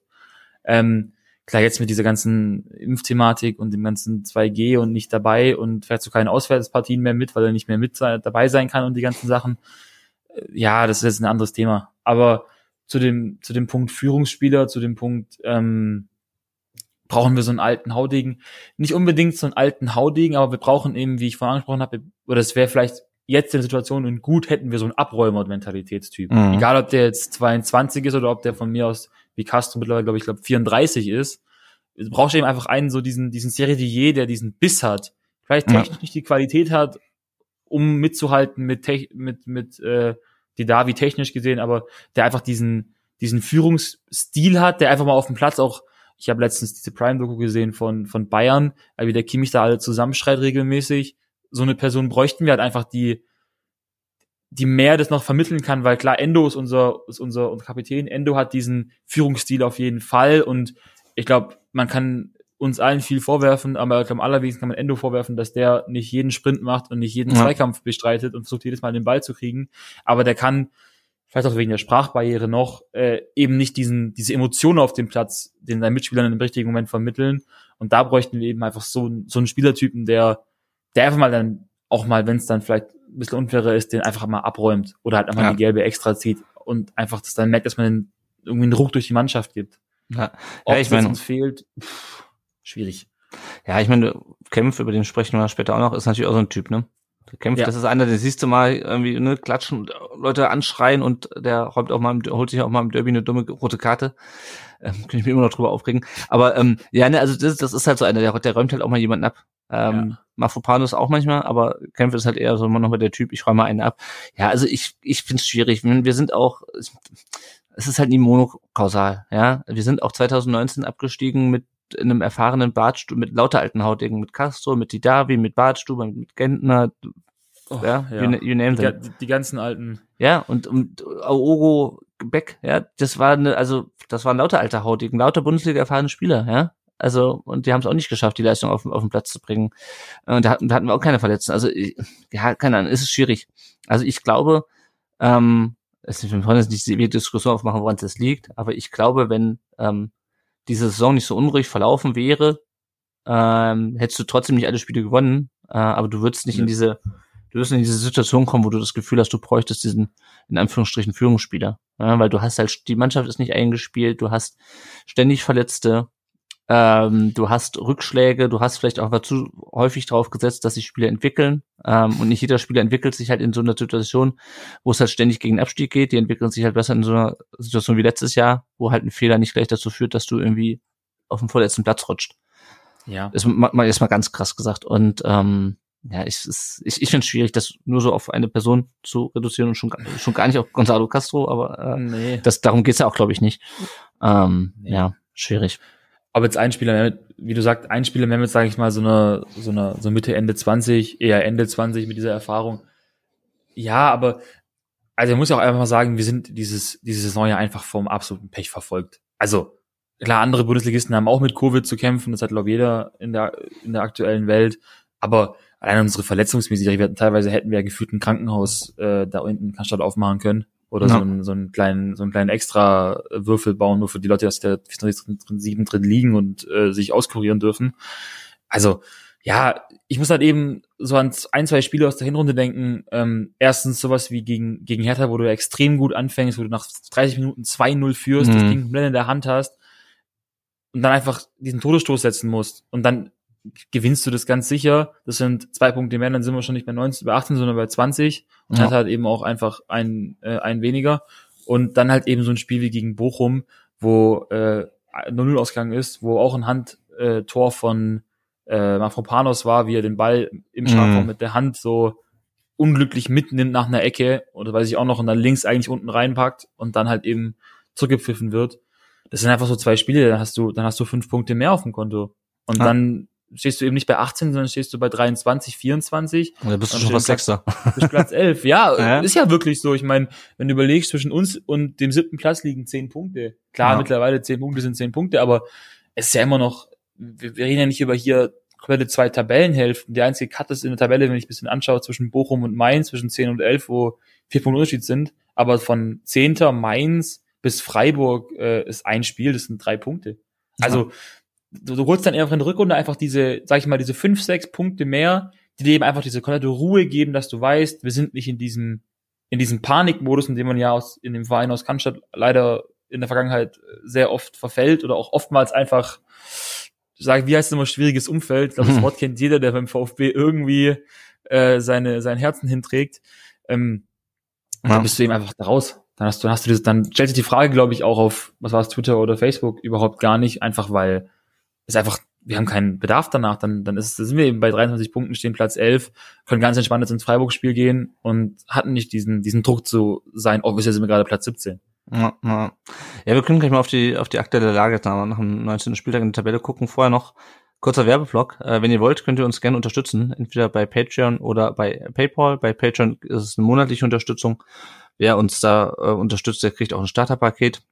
Ähm, klar, jetzt mit dieser ganzen Impfthematik und dem ganzen 2G und nicht dabei und fährt zu keinen Auswärtspartien mehr mit, weil er nicht mehr mit dabei sein kann und die ganzen Sachen. Äh, ja, das ist jetzt ein anderes Thema. Aber zu dem, zu dem Punkt Führungsspieler, zu dem Punkt, ähm, brauchen wir so einen alten Haudegen. Nicht unbedingt so einen alten Haudegen, aber wir brauchen eben, wie ich vorhin angesprochen habe, oder es wäre vielleicht jetzt in der Situation und gut hätten wir so einen Abräumer-Mentalitätstyp. Mhm. Egal, ob der jetzt 22 ist oder ob der von mir aus, wie Castro mittlerweile, glaube ich, glaube 34 ist. Du brauchst eben einfach einen, so diesen, diesen Serie der diesen Biss hat. Vielleicht technisch ja. nicht die Qualität hat, um mitzuhalten mit, mit, mit, äh, die Davi technisch gesehen, aber der einfach diesen, diesen Führungsstil hat, der einfach mal auf dem Platz auch ich habe letztens diese Prime-Doku gesehen von, von Bayern, wie der Kimmich da alle zusammenschreit regelmäßig. So eine Person bräuchten wir halt einfach, die, die mehr das noch vermitteln kann, weil klar, Endo ist unser, ist unser, unser Kapitän. Endo hat diesen Führungsstil auf jeden Fall und ich glaube, man kann uns allen viel vorwerfen, aber am allerwenigsten kann man Endo vorwerfen, dass der nicht jeden Sprint macht und nicht jeden ja. Zweikampf bestreitet und versucht jedes Mal den Ball zu kriegen. Aber der kann vielleicht auch wegen der Sprachbarriere noch, äh, eben nicht diesen, diese Emotionen auf dem Platz, den seinen Mitspielern im richtigen Moment vermitteln. Und da bräuchten wir eben einfach so, so einen Spielertypen, der, der einfach mal dann, auch mal, wenn es dann vielleicht ein bisschen unfairer ist, den einfach mal abräumt oder halt einfach ja. die gelbe extra zieht und einfach das dann merkt, dass man irgendwie einen Ruck durch die Mannschaft gibt. Ja, ja ich meine, uns fehlt, pff, schwierig. Ja, ich meine, Kämpfe, über den sprechen wir später auch noch, ist natürlich auch so ein Typ, ne? Der kämpft, ja. das ist einer, den siehst du mal irgendwie, ne, klatschen Leute anschreien und der räumt auch mal, holt sich auch mal im Derby eine dumme rote Karte. Ähm, kann ich mich immer noch drüber aufregen. Aber ähm, ja, ne, also das, das ist halt so einer, der, der räumt halt auch mal jemanden ab. Ähm, ja. Mafropanos auch manchmal, aber Kämpfe ist halt eher so immer noch mal der Typ, ich räume einen ab. Ja, also ich, ich finde es schwierig. Wir sind auch, es ist halt nie monokausal, ja. Wir sind auch 2019 abgestiegen mit in einem erfahrenen Bartstuhl mit lauter alten Hautigen, mit Castro, mit Didavi, mit Bartstuber, mit Gentner, oh, ja, ja. You, you name them. Die, die, ganzen alten. Ja, und, und Aogo Beck, ja, das war eine, also das waren lauter alte Hautigen, lauter Bundesliga erfahrene Spieler, ja. Also, und die haben es auch nicht geschafft, die Leistung auf, auf den Platz zu bringen. Und da, da hatten wir auch keine Verletzten. Also, ja, keine Ahnung, ist es schwierig. Also ich glaube, ähm, wir wollen jetzt nicht die Diskussion aufmachen, woran es liegt, aber ich glaube, wenn ähm, diese Saison nicht so unruhig verlaufen wäre, ähm, hättest du trotzdem nicht alle Spiele gewonnen, äh, aber du würdest nicht ja. in diese, du wirst in diese Situation kommen, wo du das Gefühl hast, du bräuchtest diesen, in Anführungsstrichen, Führungsspieler. Ja, weil du hast halt, die Mannschaft ist nicht eingespielt, du hast ständig Verletzte, ähm, du hast Rückschläge, du hast vielleicht auch zu häufig drauf gesetzt, dass sich Spieler entwickeln. Ähm, und nicht jeder Spieler entwickelt sich halt in so einer Situation, wo es halt ständig gegen den Abstieg geht. Die entwickeln sich halt besser in so einer Situation wie letztes Jahr, wo halt ein Fehler nicht gleich dazu führt, dass du irgendwie auf dem vorletzten Platz rutscht. Ja. Ist mal, ist mal ganz krass gesagt. Und ähm, ja, ich, ich, ich finde es schwierig, das nur so auf eine Person zu reduzieren und schon, schon gar nicht auf Gonzalo Castro, aber äh, nee. das, darum geht's ja auch, glaube ich, nicht. Ähm, nee. Ja, schwierig ob jetzt ein Spieler mehr mit, wie du sagst, ein Spieler mehr mit, sage ich mal, so eine, so eine, so Mitte, Ende 20, eher Ende 20 mit dieser Erfahrung. Ja, aber, also ich muss ja auch einfach mal sagen, wir sind dieses, dieses Saison ja einfach vom absoluten Pech verfolgt. Also, klar, andere Bundesligisten haben auch mit Covid zu kämpfen, das hat, glaube jeder in der, in der aktuellen Welt. Aber allein unsere Verletzungsmäßigkeit, wir hatten teilweise hätten wir ja gefühlt ein Krankenhaus äh, da unten in Cannstatt aufmachen können oder ja. so, einen, so einen kleinen, so einen kleinen extra Würfel bauen, nur für die Leute, dass der sieben drin liegen und äh, sich auskurieren dürfen. Also, ja, ich muss halt eben so an ein, zwei Spiele aus der Hinrunde denken. Ähm, erstens sowas wie gegen, gegen Hertha, wo du extrem gut anfängst, wo du nach 30 Minuten 2-0 führst, mhm. das Ding komplett in der Hand hast und dann einfach diesen Todesstoß setzen musst und dann gewinnst du das ganz sicher. Das sind zwei Punkte mehr, dann sind wir schon nicht bei 19, bei 18, sondern bei 20 und ja. hat halt eben auch einfach ein, äh, ein weniger. Und dann halt eben so ein Spiel wie gegen Bochum, wo äh, 0-0 ausgegangen ist, wo auch ein Handtor äh, von äh, Mafropanos war, wie er den Ball im Strafraum mhm. mit der Hand so unglücklich mitnimmt nach einer Ecke oder weiß ich auch noch und dann links eigentlich unten reinpackt und dann halt eben zurückgepfiffen wird. Das sind einfach so zwei Spiele, dann hast du, dann hast du fünf Punkte mehr auf dem Konto. Und ja. dann stehst du eben nicht bei 18, sondern stehst du bei 23, 24. Und da bist du schon fast Sechster. Bis Platz 11. Ja, [laughs] ja, ist ja wirklich so. Ich meine, wenn du überlegst, zwischen uns und dem siebten Platz liegen zehn Punkte. Klar, ja. mittlerweile zehn Punkte sind zehn Punkte, aber es ist ja immer noch, wir, reden ja nicht über hier komplette zwei Tabellenhälften. Der einzige Cut ist in der Tabelle, wenn ich ein bisschen anschaue, zwischen Bochum und Mainz, zwischen 10 und 11, wo vier Punkte Unterschied sind. Aber von 10. Mainz bis Freiburg äh, ist ein Spiel, das sind drei Punkte. Also du, du holst dann einfach in der Rückrunde einfach diese, sag ich mal, diese fünf, sechs Punkte mehr, die dir eben einfach diese komplette Ruhe geben, dass du weißt, wir sind nicht in diesem, in diesem Panikmodus, in dem man ja aus, in dem Verein aus Cannstatt leider in der Vergangenheit sehr oft verfällt oder auch oftmals einfach, sag, wie heißt es immer, schwieriges Umfeld. Ich glaube, das Wort kennt jeder, der beim VfB irgendwie äh, seine, sein Herzen hinträgt. Ähm, ja. Dann bist du eben einfach da raus. Dann hast du, dann hast du das, dann stellt sich die Frage, glaube ich, auch auf, was war es, Twitter oder Facebook überhaupt gar nicht, einfach weil ist einfach, wir haben keinen Bedarf danach, dann, dann ist, sind wir eben bei 23 Punkten, stehen Platz 11, können ganz entspannt jetzt ins Freiburg-Spiel gehen und hatten nicht diesen, diesen Druck zu sein, oh, bisher sind wir gerade Platz 17. Ja, ja. ja, wir können gleich mal auf die, auf die aktuelle Lage nach dem 19. Spieltag in der Tabelle gucken. Vorher noch kurzer Werbeblock. Äh, wenn ihr wollt, könnt ihr uns gerne unterstützen. Entweder bei Patreon oder bei PayPal. Bei Patreon ist es eine monatliche Unterstützung. Wer uns da äh, unterstützt, der kriegt auch ein Starterpaket.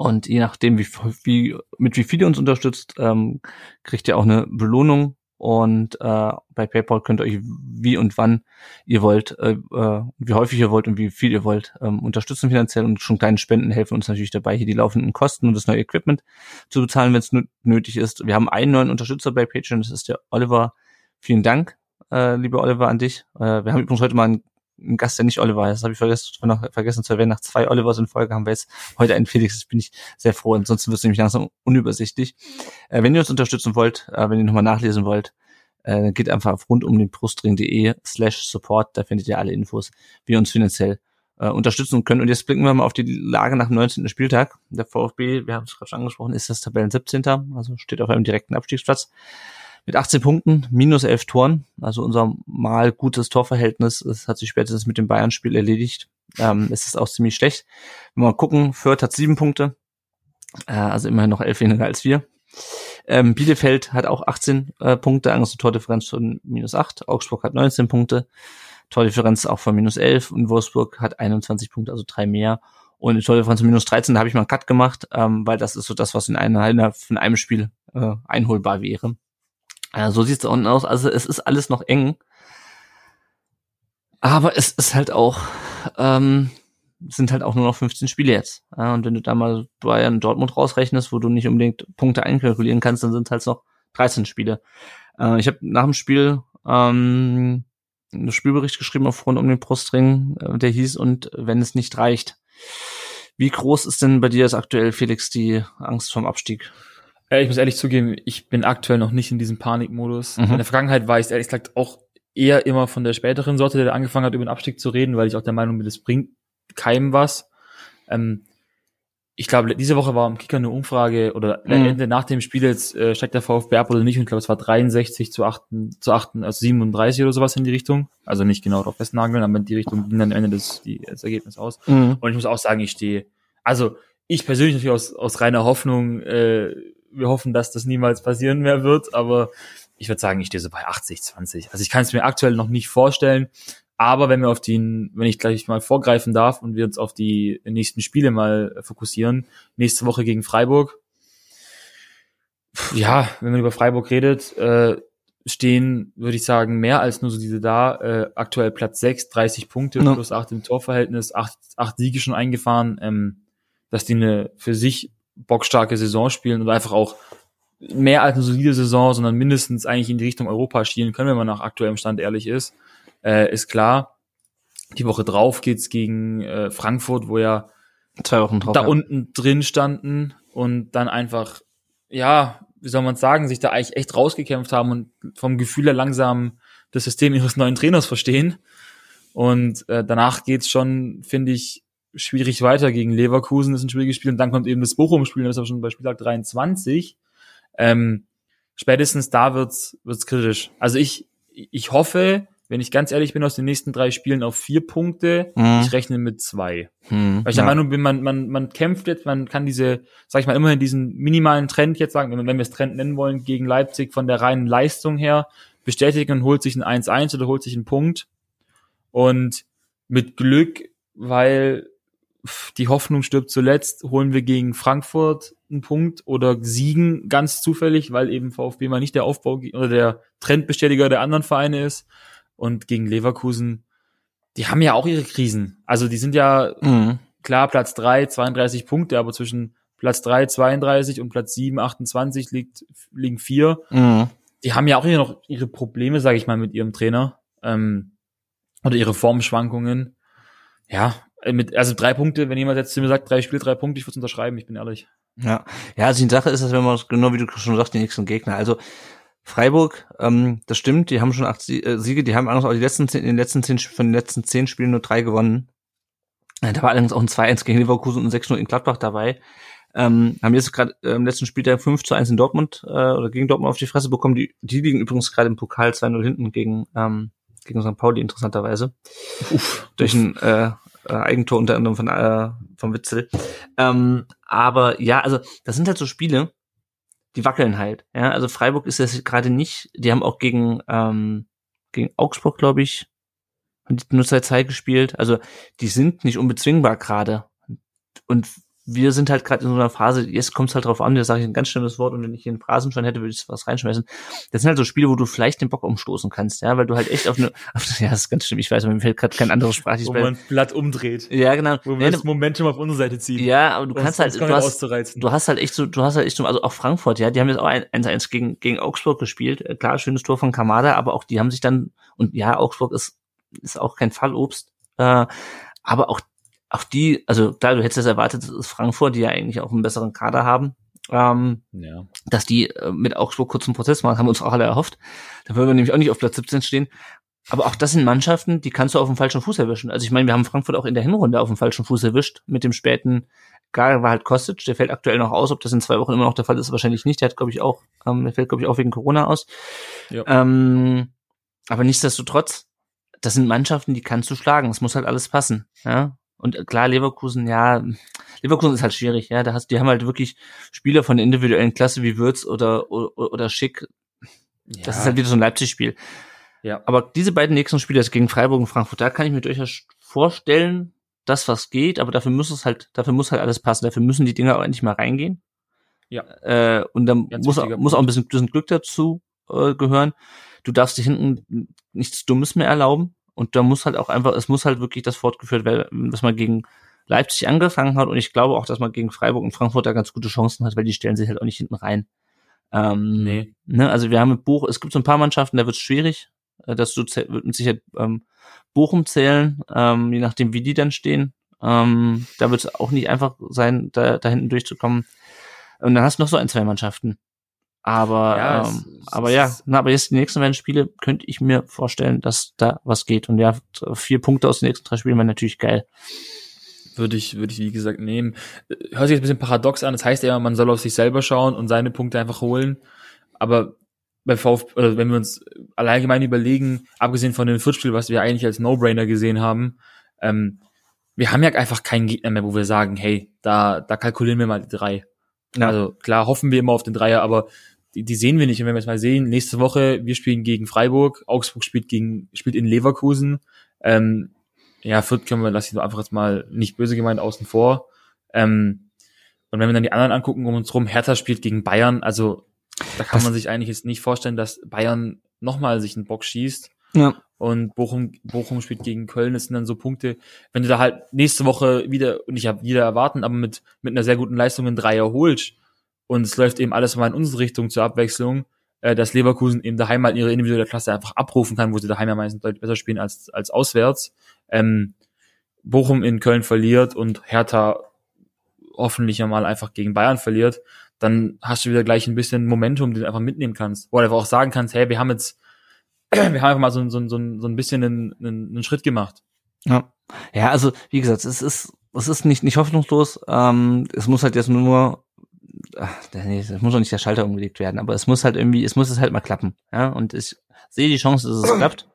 Und je nachdem, wie, wie mit wie viel ihr uns unterstützt, ähm, kriegt ihr auch eine Belohnung. Und äh, bei PayPal könnt ihr euch wie und wann ihr wollt, äh, äh, wie häufig ihr wollt und wie viel ihr wollt, ähm, unterstützen finanziell und schon kleine Spenden helfen uns natürlich dabei, hier die laufenden Kosten und das neue Equipment zu bezahlen, wenn es nötig ist. Wir haben einen neuen Unterstützer bei Patreon, das ist der Oliver. Vielen Dank, äh, lieber Oliver, an dich. Äh, wir haben übrigens heute mal einen ein Gast, der nicht Oliver heißt. Das habe ich vergessen, vergessen zu erwähnen. Nach zwei Olivers in Folge haben wir jetzt heute einen Felix. Das bin ich sehr froh. Ansonsten wird es nämlich langsam unübersichtlich. Äh, wenn ihr uns unterstützen wollt, äh, wenn ihr nochmal nachlesen wollt, äh, geht einfach auf rund slash support. Da findet ihr alle Infos, wie ihr uns finanziell äh, unterstützen können. Und jetzt blicken wir mal auf die Lage nach dem 19. Spieltag. Der VfB, wir haben es gerade schon angesprochen, ist das Tabellen 17. Also steht auf einem direkten Abstiegsplatz mit 18 Punkten, minus 11 Toren. Also unser mal gutes Torverhältnis, das hat sich spätestens mit dem Bayern-Spiel erledigt. Ähm, es ist auch ziemlich schlecht. Wenn wir mal gucken, Fürth hat sieben Punkte, äh, also immerhin noch elf weniger als wir. Ähm, Bielefeld hat auch 18 äh, Punkte, Angst Tordifferenz von minus 8. Augsburg hat 19 Punkte, Tordifferenz auch von minus 11 und Wolfsburg hat 21 Punkte, also drei mehr. Und in Tordifferenz von minus 13, da habe ich mal einen Cut gemacht, ähm, weil das ist so das, was in einer, von einem Spiel äh, einholbar wäre. Ja, so sieht's unten aus. Also es ist alles noch eng. Aber es ist halt auch, ähm, sind halt auch nur noch 15 Spiele jetzt. Ja, und wenn du da mal Bayern Dortmund rausrechnest, wo du nicht unbedingt Punkte einkalkulieren kannst, dann sind halt noch 13 Spiele. Äh, ich habe nach dem Spiel ähm, einen Spielbericht geschrieben auf Rund um den Brustring, äh, der hieß, und wenn es nicht reicht. Wie groß ist denn bei dir jetzt aktuell, Felix, die Angst vom Abstieg? Ich muss ehrlich zugeben, ich bin aktuell noch nicht in diesem Panikmodus. Mhm. In der Vergangenheit war ich ehrlich gesagt auch eher immer von der späteren Sorte, der angefangen hat, über den Abstieg zu reden, weil ich auch der Meinung bin, das bringt keinem was. Ähm, ich glaube, diese Woche war am Kicker eine Umfrage oder mhm. Ende nach dem Spiel jetzt äh, steigt der VfB ab oder nicht und ich glaube, es war 63 zu 8, zu 8, also 37 oder sowas in die Richtung. Also nicht genau darauf festnageln, aber in die Richtung ging dann am Ende das, die, das Ergebnis aus. Mhm. Und ich muss auch sagen, ich stehe, also ich persönlich natürlich aus, aus reiner Hoffnung äh, wir hoffen, dass das niemals passieren mehr wird, aber ich würde sagen, ich stehe so bei 80, 20. Also ich kann es mir aktuell noch nicht vorstellen, aber wenn wir auf den, wenn ich gleich mal vorgreifen darf und wir uns auf die nächsten Spiele mal fokussieren, nächste Woche gegen Freiburg, ja, wenn man über Freiburg redet, äh, stehen, würde ich sagen, mehr als nur so diese da, äh, aktuell Platz 6, 30 Punkte, no. plus 8 im Torverhältnis, 8, 8 Siege schon eingefahren, ähm, dass die eine für sich bockstarke Saison spielen und einfach auch mehr als eine solide Saison, sondern mindestens eigentlich in die Richtung Europa schielen können, wenn man nach aktuellem Stand ehrlich ist, äh, ist klar. Die Woche drauf geht's gegen äh, Frankfurt, wo ja zwei Wochen drauf, da ja. unten drin standen und dann einfach, ja, wie soll man sagen, sich da eigentlich echt rausgekämpft haben und vom Gefühl her langsam das System ihres neuen Trainers verstehen. Und äh, danach geht's schon, finde ich, schwierig weiter gegen Leverkusen, ist ein schwieriges Spiel. Und dann kommt eben das Bochum-Spiel, das ist aber schon bei Spieltag 23. Ähm, spätestens da wird's, wird's kritisch. Also ich, ich hoffe, wenn ich ganz ehrlich bin, aus den nächsten drei Spielen auf vier Punkte. Mhm. Ich rechne mit zwei. Mhm, Weil ich der Meinung bin, man, man, man kämpft jetzt, man kann diese, sag ich mal, immerhin diesen minimalen Trend jetzt sagen, wenn wir es Trend nennen wollen, gegen Leipzig von der reinen Leistung her bestätigen und holt sich ein 1-1 oder holt sich einen Punkt. Und mit Glück, weil die Hoffnung stirbt zuletzt, holen wir gegen Frankfurt einen Punkt oder siegen ganz zufällig, weil eben VfB mal nicht der Aufbau oder der Trendbestätiger der anderen Vereine ist. Und gegen Leverkusen, die haben ja auch ihre Krisen. Also die sind ja mhm. klar Platz drei 32 Punkte, aber zwischen Platz drei 32 und Platz sieben 28 liegt, liegen vier. Mhm. Die haben ja auch hier noch ihre Probleme, sage ich mal, mit ihrem Trainer. Ähm, oder ihre Formschwankungen. Ja, mit, also drei Punkte, wenn jemand jetzt zu mir sagt, drei Spiele, drei Punkte, ich würde unterschreiben, ich bin ehrlich. Ja, ja, also die Sache ist, dass wenn man genau wie du schon sagst, die nächsten Gegner. Also Freiburg, ähm, das stimmt, die haben schon acht äh, Siege, die haben auch die letzten zehn, in den letzten zehn, von den letzten zehn Spielen nur drei gewonnen. Äh, da war allerdings auch ein 2-1 gegen Leverkusen und ein 6-0 in Gladbach dabei. Ähm, haben jetzt gerade äh, im letzten Spiel der 5 zu 1 in Dortmund äh, oder gegen Dortmund auf die Fresse bekommen. Die, die liegen übrigens gerade im Pokal 2-0 hinten gegen, ähm, gegen St. Pauli, interessanterweise. Uff, Durch ein äh, äh, Eigentor unter anderem von, äh, von Witzel. Ähm, aber ja, also das sind halt so Spiele, die wackeln halt. Ja, also Freiburg ist das gerade nicht. Die haben auch gegen ähm, gegen Augsburg, glaube ich, nur zwei Zeit gespielt. Also die sind nicht unbezwingbar gerade. Und wir sind halt gerade in so einer Phase, jetzt kommt es halt drauf an, da sage ich ein ganz schlimmes Wort und wenn ich hier einen Phrasenschein hätte, würde ich was reinschmeißen. Das sind halt so Spiele, wo du vielleicht den Bock umstoßen kannst, ja, weil du halt echt auf eine, [laughs] auf, ja, das ist ganz schlimm, ich weiß, mir fällt gerade kein anderes sprachliches Wo man ein Blatt umdreht. Ja, genau. Wo man ja, das Momentum auf unsere Seite zieht. Ja, aber du kannst halt, du hast, du hast halt echt so, du hast halt echt so, also auch Frankfurt, ja, die haben jetzt auch 1-1 gegen, gegen Augsburg gespielt, äh, klar, schönes Tor von Kamada, aber auch die haben sich dann, und ja, Augsburg ist, ist auch kein Fallobst, äh, aber auch auch die, also klar, du hättest es erwartet, das ist Frankfurt, die ja eigentlich auch einen besseren Kader haben, ähm, ja. dass die äh, mit Augsburg kurzen Prozess machen, haben wir uns auch alle erhofft. Da würden wir nämlich auch nicht auf Platz 17 stehen. Aber auch das sind Mannschaften, die kannst du auf dem falschen Fuß erwischen. Also ich meine, wir haben Frankfurt auch in der Hinrunde auf dem falschen Fuß erwischt mit dem späten Gar war halt Kostic, der fällt aktuell noch aus. Ob das in zwei Wochen immer noch der Fall ist, wahrscheinlich nicht. Der hat, glaube ich, auch, ähm, der fällt, glaube ich, auch wegen Corona aus. Ja. Ähm, aber nichtsdestotrotz, das sind Mannschaften, die kannst du schlagen. Es muss halt alles passen. Ja? Und klar, Leverkusen, ja, Leverkusen ist halt schwierig, ja. Da hast, die haben halt wirklich Spieler von der individuellen Klasse wie Würz oder, oder, oder Schick. Ja. Das ist halt wieder so ein Leipzig-Spiel. Ja. Aber diese beiden nächsten Spiele, das gegen Freiburg und Frankfurt, da kann ich mir durchaus vorstellen, dass was geht, aber dafür muss es halt, dafür muss halt alles passen. Dafür müssen die Dinger auch endlich mal reingehen. Ja. Äh, und dann Ganz muss, muss auch ein bisschen, bisschen Glück dazu äh, gehören. Du darfst dich hinten nichts Dummes mehr erlauben. Und da muss halt auch einfach, es muss halt wirklich das fortgeführt werden, was man gegen Leipzig angefangen hat. Und ich glaube auch, dass man gegen Freiburg und Frankfurt da ganz gute Chancen hat, weil die stellen sich halt auch nicht hinten rein. Ähm, nee. Ne, also wir haben mit Buch, es gibt so ein paar Mannschaften, da wird es schwierig. Äh, dass du wird mit Sicherheit ähm, Bochum zählen, ähm, je nachdem, wie die dann stehen. Ähm, da wird es auch nicht einfach sein, da, da hinten durchzukommen. Und dann hast du noch so ein, zwei Mannschaften. Aber, ja, ähm, es, aber ja, na, aber jetzt die nächsten beiden Spiele könnte ich mir vorstellen, dass da was geht. Und ja, vier Punkte aus den nächsten drei Spielen wäre natürlich geil. Würde ich, würde ich, wie gesagt, nehmen. Hört sich jetzt ein bisschen paradox an. Das heißt ja, man soll auf sich selber schauen und seine Punkte einfach holen. Aber bei VfB, oder wenn wir uns allgemein überlegen, abgesehen von dem Viertspiel, was wir eigentlich als No-Brainer gesehen haben, ähm, wir haben ja einfach keinen Gegner mehr, wo wir sagen, hey, da, da kalkulieren wir mal die drei. Ja. Also klar hoffen wir immer auf den Dreier, aber die, die sehen wir nicht. Und wenn wir es mal sehen, nächste Woche, wir spielen gegen Freiburg, Augsburg spielt gegen, spielt in Leverkusen. Ähm, ja, Fürth können wir, lass ich einfach jetzt mal nicht böse gemeint außen vor. Ähm, und wenn wir dann die anderen angucken um uns rum, Hertha spielt gegen Bayern, also da kann das man sich eigentlich jetzt nicht vorstellen, dass Bayern nochmal sich einen Bock schießt. Ja. Und Bochum, Bochum spielt gegen Köln, das sind dann so Punkte, wenn du da halt nächste Woche wieder, und ich habe wieder erwarten, aber mit, mit einer sehr guten Leistung einen Dreier holst, und es läuft eben alles mal in unsere Richtung zur Abwechslung, äh, dass Leverkusen eben daheim mal ihre individuelle Klasse einfach abrufen kann, wo sie daheim ja meistens deutlich besser spielen als, als auswärts. Ähm, Bochum in Köln verliert und Hertha hoffentlich ja mal einfach gegen Bayern verliert, dann hast du wieder gleich ein bisschen Momentum, den du einfach mitnehmen kannst. Du einfach auch sagen kannst, hey, wir haben jetzt, [clears throat] wir haben einfach mal so, so, so, so ein bisschen einen, einen, einen Schritt gemacht. Ja. Ja, also wie gesagt, es ist, es ist nicht, nicht hoffnungslos. Ähm, es muss halt jetzt nur ach, nee, es muss doch nicht der Schalter umgelegt werden, aber es muss halt irgendwie, es muss es halt mal klappen. Ja, und ich sehe die Chance, dass es klappt.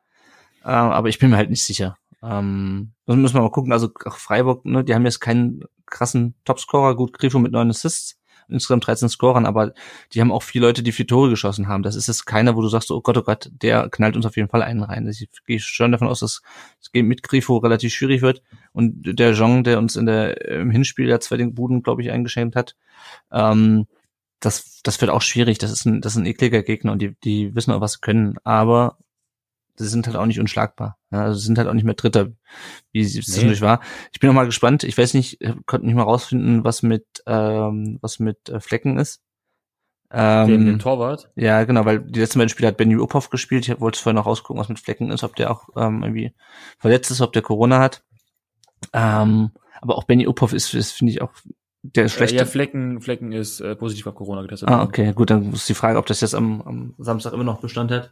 äh, aber ich bin mir halt nicht sicher. Ähm, das müssen wir mal gucken. Also Freiburg, ne, die haben jetzt keinen krassen Topscorer, gut Grifo mit neun Assists, insgesamt 13 Scorern, aber die haben auch vier Leute, die vier Tore geschossen haben. Das ist jetzt keiner, wo du sagst, oh Gott, oh Gott, der knallt uns auf jeden Fall einen rein. Ich gehe schon davon aus, dass das Game mit Grifo relativ schwierig wird. Und der Jong, der uns in der, im Hinspiel ja zwei den Buden, glaube ich, eingeschenkt hat, ähm, das, das wird auch schwierig. Das ist ein, das ist ein ekliger Gegner und die, die wissen auch, was sie können. Aber sie sind halt auch nicht unschlagbar. Ja, also sind halt auch nicht mehr Dritter, wie es nee. zwischendurch war. Ich bin auch mal gespannt. Ich weiß nicht, konnte nicht mal rausfinden, was mit ähm, was mit äh, Flecken ist. Ähm, Dem, dem Torwart? Ja, genau, weil die letzten beiden Spiele hat Benny Uphoff gespielt. Ich wollte vorher noch rausgucken, was mit Flecken ist, ob der auch ähm, irgendwie verletzt ist, ob der Corona hat. Ähm, aber auch Benny Uphoff ist, ist finde ich auch der schlechte. Äh, ja, Flecken, Flecken ist äh, positiv auf Corona getestet. Ah, okay, gut, dann ist die Frage, ob das jetzt am, am Samstag immer noch Bestand hat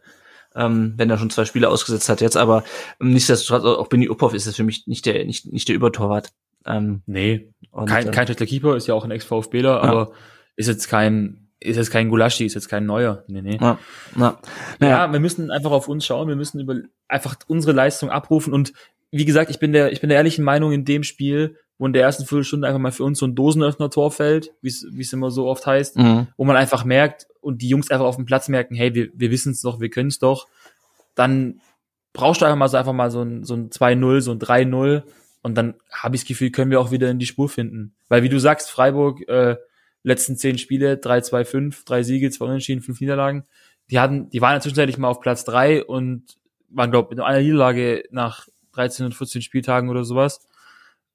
ähm, wenn er schon zwei Spiele ausgesetzt hat jetzt, aber ähm, nichtsdestotrotz, auch Benny Uphoff ist es für mich nicht der, nicht, nicht der Übertorwart. Ähm, nee, und, kein, äh, kein schlechter Keeper, ist ja auch ein Ex-VfBler, ja. aber ist jetzt kein, ist jetzt kein Gulaschi, ist jetzt kein neuer. Nee, nee. Ja, ja. Naja. ja, wir müssen einfach auf uns schauen, wir müssen über einfach unsere Leistung abrufen und wie gesagt, ich bin der, ich bin der ehrlichen Meinung in dem Spiel, wo in der ersten Viertelstunde einfach mal für uns so ein Dosenöffner-Tor fällt, wie es immer so oft heißt, mhm. wo man einfach merkt und die Jungs einfach auf dem Platz merken, hey, wir, wir wissen es doch, wir können es doch, dann brauchst du einfach mal so einfach mal so ein, so ein 2-0, so ein 3-0 und dann habe ich das Gefühl, können wir auch wieder in die Spur finden. Weil wie du sagst, Freiburg, äh, letzten zehn Spiele, 3-2-5, drei Siege, zwei Unentschieden, fünf Niederlagen, die hatten, die waren ja zwischenzeitlich mal auf Platz drei und waren, glaube ich, mit einer Niederlage nach 13 und 14 Spieltagen oder sowas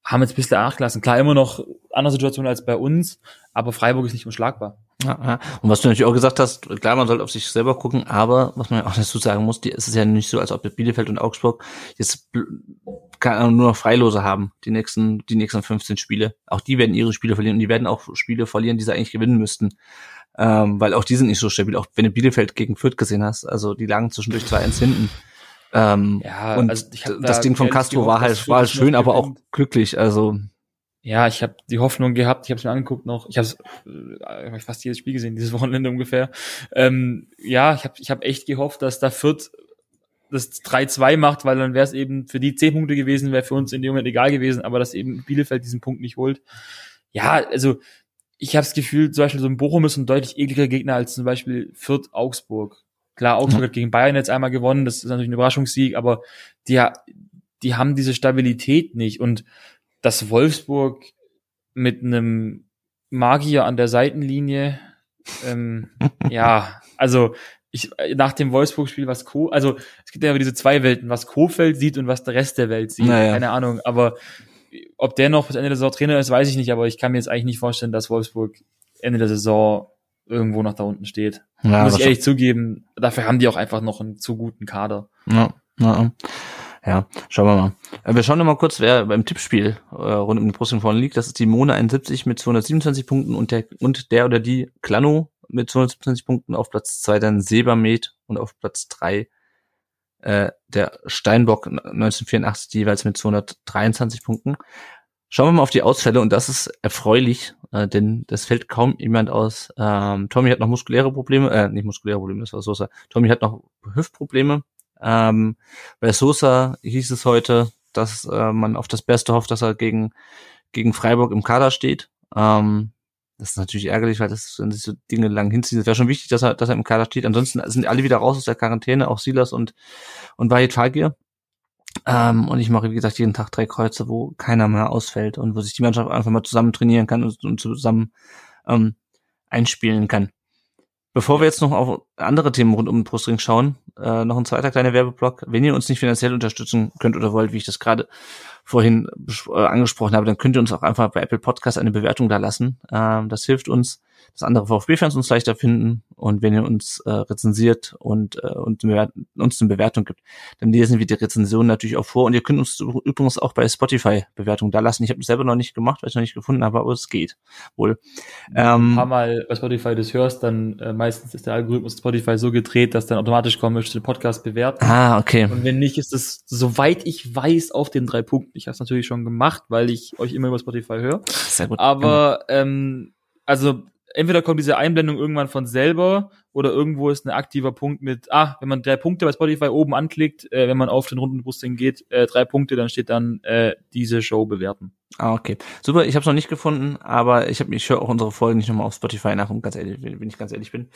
haben jetzt ein bisschen nachgelassen. Klar, immer noch andere Situationen als bei uns, aber Freiburg ist nicht unschlagbar. Ja, ja. Und was du natürlich auch gesagt hast, klar, man sollte auf sich selber gucken, aber was man auch dazu sagen muss, die, ist es ja nicht so, als ob Bielefeld und Augsburg jetzt nur noch Freilose haben, die nächsten, die nächsten 15 Spiele. Auch die werden ihre Spiele verlieren und die werden auch Spiele verlieren, die sie eigentlich gewinnen müssten. Ähm, weil auch die sind nicht so stabil. Auch wenn du Bielefeld gegen Fürth gesehen hast, also die lagen zwischendurch 2-1 hinten. Ähm, ja, und also das da Ding von Castro war halt, war halt schön, aber auch glücklich. Also ja, ich habe die Hoffnung gehabt, ich habe es mir angeguckt noch, ich habe äh, fast jedes Spiel gesehen, dieses Wochenende ungefähr. Ähm, ja, ich habe ich hab echt gehofft, dass da Fürth das 3-2 macht, weil dann wäre es eben für die 10 Punkte gewesen, wäre für uns in dem Moment egal gewesen, aber dass eben Bielefeld diesen Punkt nicht holt. Ja, also ich habe das Gefühl, zum Beispiel so ein Bochum ist ein deutlich ekliger Gegner als zum Beispiel Fürth Augsburg. Klar, Augsburg hat gegen Bayern jetzt einmal gewonnen, das ist natürlich ein Überraschungssieg, aber die, die haben diese Stabilität nicht. Und dass Wolfsburg mit einem Magier an der Seitenlinie, ähm, [laughs] ja, also ich, nach dem Wolfsburg-Spiel, was Co, also es gibt ja immer diese zwei Welten, was Kofeld sieht und was der Rest der Welt sieht. Naja. Keine Ahnung, aber ob der noch bis Ende der Saison Trainer ist, weiß ich nicht, aber ich kann mir jetzt eigentlich nicht vorstellen, dass Wolfsburg Ende der Saison irgendwo noch da unten steht. Ja, Muss ich ehrlich zugeben, dafür haben die auch einfach noch einen zu guten Kader. Ja, ja. Ja, schauen wir mal. Äh, wir schauen noch mal kurz, wer beim Tippspiel äh, rund um den Brust vorne liegt. Das ist die Mona 71 mit 227 Punkten und der, und der oder die Klano mit 227 Punkten auf Platz zwei dann Sebermed und auf Platz drei äh, der Steinbock 1984 jeweils mit 223 Punkten. Schauen wir mal auf die Ausfälle und das ist erfreulich, äh, denn das fällt kaum jemand aus. Ähm, Tommy hat noch muskuläre Probleme, äh, nicht muskuläre Probleme, das war Sosa. Tommy hat noch Hüftprobleme. Ähm, bei Sosa hieß es heute, dass äh, man auf das Beste hofft, dass er gegen, gegen Freiburg im Kader steht. Ähm, das ist natürlich ärgerlich, weil das, wenn sich so Dinge lang hinziehen, es wäre schon wichtig, dass er, dass er im Kader steht. Ansonsten sind alle wieder raus aus der Quarantäne, auch Silas und, und Wahid Fagir. Ähm, und ich mache, wie gesagt, jeden Tag drei Kreuze, wo keiner mehr ausfällt und wo sich die Mannschaft einfach mal zusammen trainieren kann und, und zusammen ähm, einspielen kann. Bevor wir jetzt noch auf andere Themen rund um den Brustring schauen, äh, noch ein zweiter kleiner Werbeblock. Wenn ihr uns nicht finanziell unterstützen könnt oder wollt, wie ich das gerade vorhin äh, angesprochen habe, dann könnt ihr uns auch einfach bei Apple Podcast eine Bewertung da lassen. Ähm, das hilft uns, dass andere VfB-Fans uns leichter finden und wenn ihr uns äh, rezensiert und, äh, und uns eine Bewertung gibt, dann lesen wir die Rezension natürlich auch vor und ihr könnt uns übrigens auch bei Spotify Bewertungen da lassen. Ich habe es selber noch nicht gemacht, weil ich noch nicht gefunden habe, aber es geht wohl. Ähm, ein paar Mal bei Spotify das hörst, dann äh, meistens ist der Algorithmus Spotify so gedreht, dass dann automatisch kommen möchte, den Podcast bewerten. Ah, okay. Und wenn nicht, ist es, soweit ich weiß, auf den drei Punkten. Ich habe es natürlich schon gemacht, weil ich euch immer über Spotify höre. Sehr gut. Aber ähm, also entweder kommt diese Einblendung irgendwann von selber oder irgendwo ist ein aktiver Punkt mit, ah, wenn man drei Punkte bei Spotify oben anklickt, äh, wenn man auf den Rundenbrusting geht, äh, drei Punkte, dann steht dann äh, diese Show bewerten. Ah, okay. Super, ich habe es noch nicht gefunden, aber ich habe ich höre auch unsere Folgen nicht nochmal auf Spotify nach, um ganz ehrlich, wenn ich ganz ehrlich bin.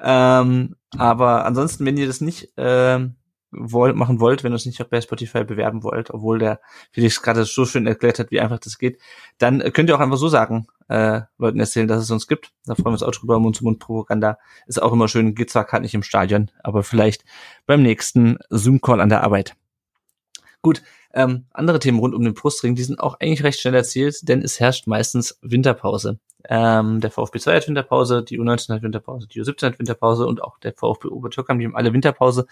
Ähm, aber ansonsten, wenn ihr das nicht ähm, wollt, machen wollt, wenn ihr es nicht auch bei Spotify bewerben wollt, obwohl der Felix gerade so schön erklärt hat, wie einfach das geht, dann könnt ihr auch einfach so sagen, äh, Leuten erzählen, dass es uns gibt. Da freuen wir uns auch drüber. Mund-zu-Mund-Propaganda ist auch immer schön. Geht zwar gerade nicht im Stadion, aber vielleicht beim nächsten Zoom-Call an der Arbeit. Gut, ähm, andere Themen rund um den Brustring, die sind auch eigentlich recht schnell erzählt, denn es herrscht meistens Winterpause. Ähm, der VfB 2 hat Winterpause, die U19 hat Winterpause, die U17 hat Winterpause und auch der VfB Obertürkheim, die haben alle Winterpause.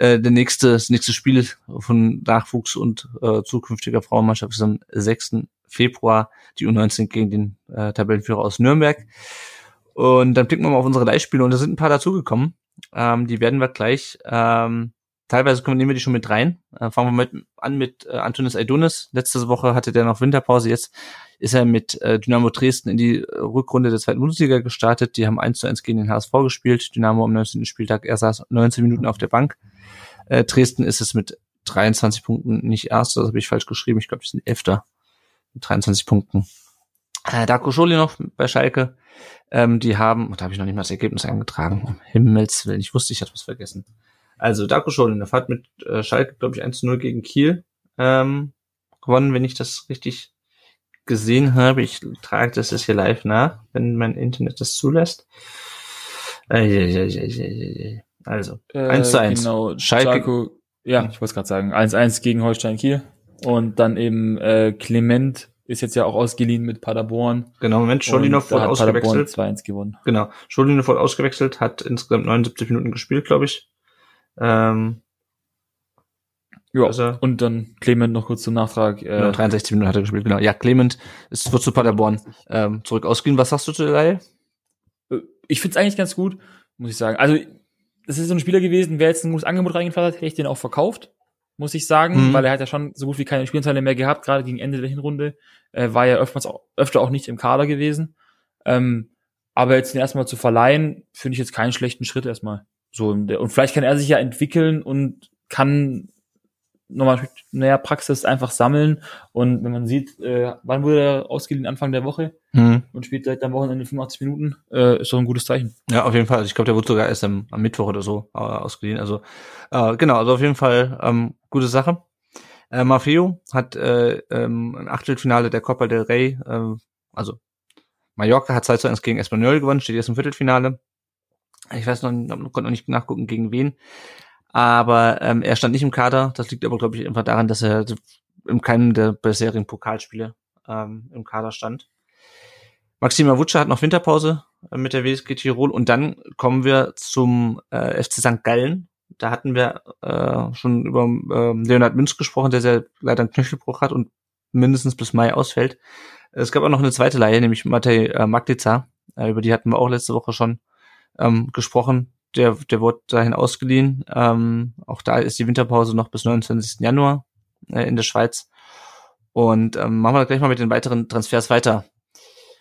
Äh, der nächste, das nächste Spiel von Nachwuchs und äh, zukünftiger Frauenmannschaft ist am 6. Februar, die U19 gegen den äh, Tabellenführer aus Nürnberg. Und dann blicken wir mal auf unsere Leihspiele und da sind ein paar dazugekommen. Ähm, die werden wir gleich ähm, teilweise nehmen wir die schon mit rein. Äh, fangen wir mit, an mit äh, Antonis Aidonis. Letzte Woche hatte der noch Winterpause. Jetzt ist er mit äh, Dynamo Dresden in die äh, Rückrunde der zweiten Bundesliga gestartet. Die haben 1 zu 1 gegen den HSV gespielt. Dynamo am 19. Spieltag. Er saß 19 Minuten auf der Bank. Äh, Dresden ist es mit 23 Punkten nicht erst, das habe ich falsch geschrieben. Ich glaube, die sind Elfter mit 23 Punkten. Äh, Darko Scholi noch bei Schalke. Ähm, die haben, da habe ich noch nicht mal das Ergebnis eingetragen. Um Himmels Willen, ich wusste, ich hatte was vergessen. Also Darko Scholinov hat mit äh, Schalke, glaube ich, 1 0 gegen Kiel ähm, gewonnen, wenn ich das richtig gesehen habe. Ich trage das jetzt hier live nach, wenn mein Internet das zulässt. Äh, also, äh, 1 zu 1. Genau, Schalke. Darko, ja, ich wollte gerade sagen, 1-1 gegen Holstein Kiel. Und dann eben äh, Clement ist jetzt ja auch ausgeliehen mit Paderborn. Genau, Moment, Scholinov wurde ausgewechselt. 2-1 gewonnen. Genau, Scholinov wurde ausgewechselt, hat insgesamt 79 Minuten gespielt, glaube ich. Ähm, ja, also, und dann Clement noch kurz zum Nachtrag. Äh, genau, 63 Minuten hat er gespielt, genau. Ja, Clement ist, wird zu Paderborn ähm, zurück ausgehen. Was sagst du zu der Reihe? Äh, ich find's eigentlich ganz gut, muss ich sagen. Also, das ist so ein Spieler gewesen, wer jetzt ein gutes Angebot reingefallen hat, hätte ich den auch verkauft, muss ich sagen, mhm. weil er hat ja schon so gut wie keine Spielanteile mehr gehabt, gerade gegen Ende der Hinrunde. Äh, war ja öfters auch, öfter auch nicht im Kader gewesen. Ähm, aber jetzt den erstmal zu verleihen, finde ich jetzt keinen schlechten Schritt erstmal. So, und vielleicht kann er sich ja entwickeln und kann nochmal näher Praxis einfach sammeln. Und wenn man sieht, äh, wann wurde er ausgeliehen? Anfang der Woche mhm. und spielt seit am Wochenende 85 Minuten, äh, ist doch ein gutes Zeichen. Ja, auf jeden Fall. Also ich glaube, der wurde sogar erst am, am Mittwoch oder so äh, ausgeliehen. Also äh, genau, also auf jeden Fall ähm, gute Sache. Äh, Maffeo hat äh, ähm, ein Achtelfinale der Copa del Rey, äh, also Mallorca hat 2 zu 1 gegen Espanyol gewonnen, steht jetzt im Viertelfinale. Ich weiß noch, konnte noch nicht nachgucken, gegen wen. Aber ähm, er stand nicht im Kader. Das liegt aber, glaube ich, einfach daran, dass er in keinem der bisherigen Pokalspiele ähm, im Kader stand. Maxima Wutsche hat noch Winterpause äh, mit der WSG Tirol und dann kommen wir zum äh, FC St. Gallen. Da hatten wir äh, schon über äh, Leonhard Münz gesprochen, der sehr leider einen Knöchelbruch hat und mindestens bis Mai ausfällt. Es gab auch noch eine zweite Leihe, nämlich Matej äh, Maglica. Äh, über die hatten wir auch letzte Woche schon ähm, gesprochen. Der, der wurde dahin ausgeliehen. Ähm, auch da ist die Winterpause noch bis 29. Januar äh, in der Schweiz. Und ähm, machen wir gleich mal mit den weiteren Transfers weiter.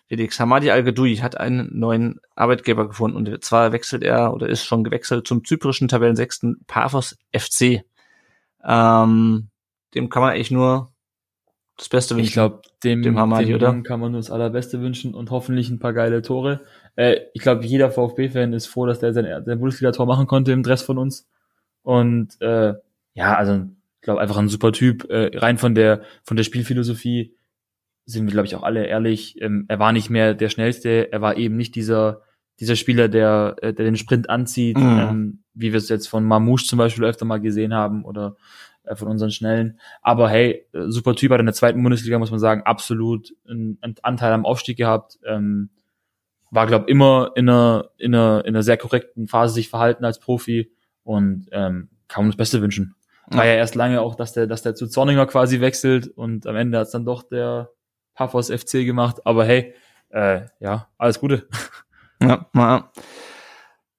Felix Hamadi Al-Gadoui hat einen neuen Arbeitgeber gefunden und zwar wechselt er oder ist schon gewechselt zum zyprischen Tabellensechsten Paphos FC. Ähm, dem kann man eigentlich nur das Beste wünschen. Ich glaube, dem, dem, Hamadi, dem oder? kann man nur das Allerbeste wünschen und hoffentlich ein paar geile Tore. Äh, ich glaube, jeder VfB-Fan ist froh, dass der sein, sein Bundesliga-Tor machen konnte im Dress von uns. Und äh, ja, also ich glaube einfach ein super Typ. Äh, rein von der von der Spielphilosophie sind wir, glaube ich, auch alle ehrlich. Ähm, er war nicht mehr der schnellste. Er war eben nicht dieser dieser Spieler, der äh, der den Sprint anzieht, mhm. ähm, wie wir es jetzt von Mamouche zum Beispiel öfter mal gesehen haben oder von unseren Schnellen. Aber hey, äh, super Typ hat in der zweiten Bundesliga, muss man sagen, absolut einen, einen Anteil am Aufstieg gehabt. Ähm, war, glaube immer in einer, in, einer, in einer sehr korrekten Phase sich verhalten als Profi und ähm, kann man das Beste wünschen. War ja. ja erst lange auch, dass der, dass der zu Zorninger quasi wechselt und am Ende hat's dann doch der Paphos FC gemacht. Aber hey, äh, ja, alles Gute. Ja, ja.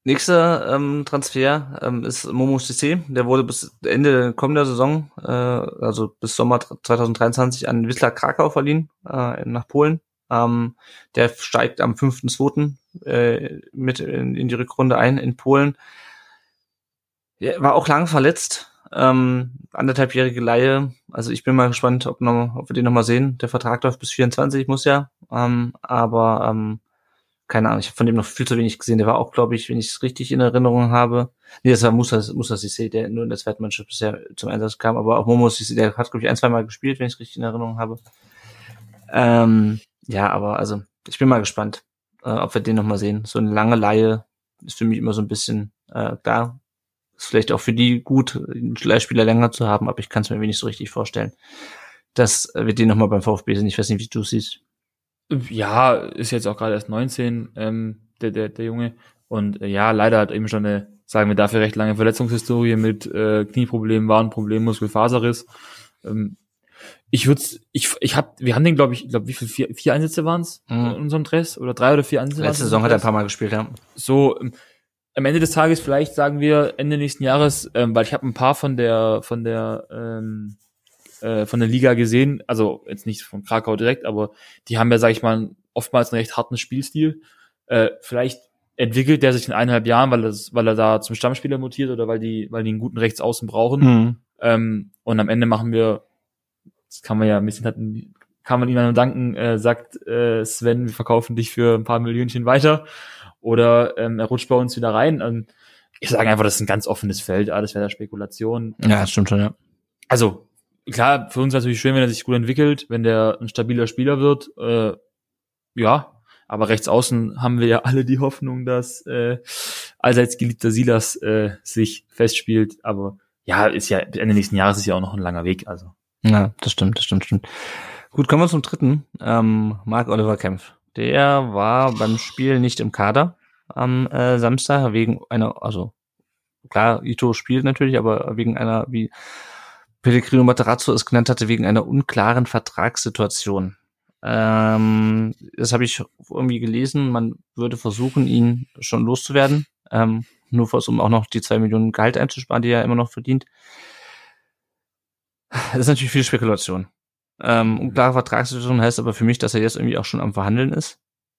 Nächster ähm, Transfer ähm, ist Momo CC. Der wurde bis Ende kommender Saison, äh, also bis Sommer 2023 an Wisla Krakau verliehen, äh, nach Polen. Ähm, der steigt am 5.2. Äh, mit in, in die Rückrunde ein in Polen. Er war auch lang verletzt. Ähm, anderthalbjährige Laie. Also ich bin mal gespannt, ob, noch, ob wir den nochmal sehen. Der Vertrag läuft bis 24, muss ja. Ähm, aber ähm, keine Ahnung, ich habe von dem noch viel zu wenig gesehen. Der war auch, glaube ich, wenn ich es richtig in Erinnerung habe. Nee, das war Musa, Musa Sissé, der nur in der zweiten Mannschaft bisher zum Einsatz kam. Aber auch Momo Sissé, der hat, glaube ich, ein, zwei Mal gespielt, wenn ich es richtig in Erinnerung habe. Ähm, ja, aber also, ich bin mal gespannt, äh, ob wir den nochmal sehen. So eine lange Laie ist für mich immer so ein bisschen äh, da. Ist vielleicht auch für die gut, einen Leihspieler länger zu haben, aber ich kann es mir wenig so richtig vorstellen, dass wir den nochmal beim VfB sind. Ich weiß nicht, wie du siehst. Ja, ist jetzt auch gerade erst 19, ähm, der, der, der Junge. Und äh, ja, leider hat eben schon eine, sagen wir dafür, recht lange Verletzungshistorie mit äh, Knieproblemen, Warenproblemen, Muskelfaserriss. Ähm, ich würde ich ich hab wir haben den glaube ich, ich glaube wie viel vier, vier Einsätze waren's mhm. in unserem Dress oder drei oder vier Einsätze. Letzte Saison hat er ein paar Mal gespielt, ja. So ähm, am Ende des Tages vielleicht sagen wir Ende nächsten Jahres, ähm, weil ich habe ein paar von der von der ähm, äh, von der Liga gesehen, also jetzt nicht von Krakau direkt, aber die haben ja, sag ich mal, oftmals einen recht harten Spielstil. Äh, vielleicht entwickelt der sich in eineinhalb Jahren, weil, das, weil er da zum Stammspieler mutiert oder weil die, weil die einen guten Rechtsaußen brauchen. Mhm. Ähm, und am Ende machen wir, das kann man ja ein bisschen hatten, kann man ihnen nur danken, äh, sagt äh, Sven, wir verkaufen dich für ein paar Millionchen weiter. Oder ähm, er rutscht bei uns wieder rein. Und ich sage einfach, das ist ein ganz offenes Feld, alles wäre da Spekulation. Ja, das stimmt schon, ja. Also klar, für uns natürlich schön, wenn er sich gut entwickelt, wenn der ein stabiler Spieler wird. Äh, ja, aber rechts außen haben wir ja alle die Hoffnung, dass äh, allseits geliebter Silas äh, sich festspielt. Aber ja, ist ja Ende nächsten Jahres ist ja auch noch ein langer Weg. Also ja, das stimmt, das stimmt, stimmt. Gut, kommen wir zum dritten. Ähm, Mark Oliver Kempf. Der war beim Spiel nicht im Kader am äh, Samstag wegen einer, also klar, Ito spielt natürlich, aber wegen einer, wie Pellegrino Materazzo es genannt hatte, wegen einer unklaren Vertragssituation. Ähm, das habe ich irgendwie gelesen. Man würde versuchen, ihn schon loszuwerden. Ähm, nur um auch noch die zwei Millionen Gehalt einzusparen, die er immer noch verdient. Das ist natürlich viel Spekulation. Ähm, unklare Vertragssituation heißt aber für mich, dass er jetzt irgendwie auch schon am Verhandeln ist.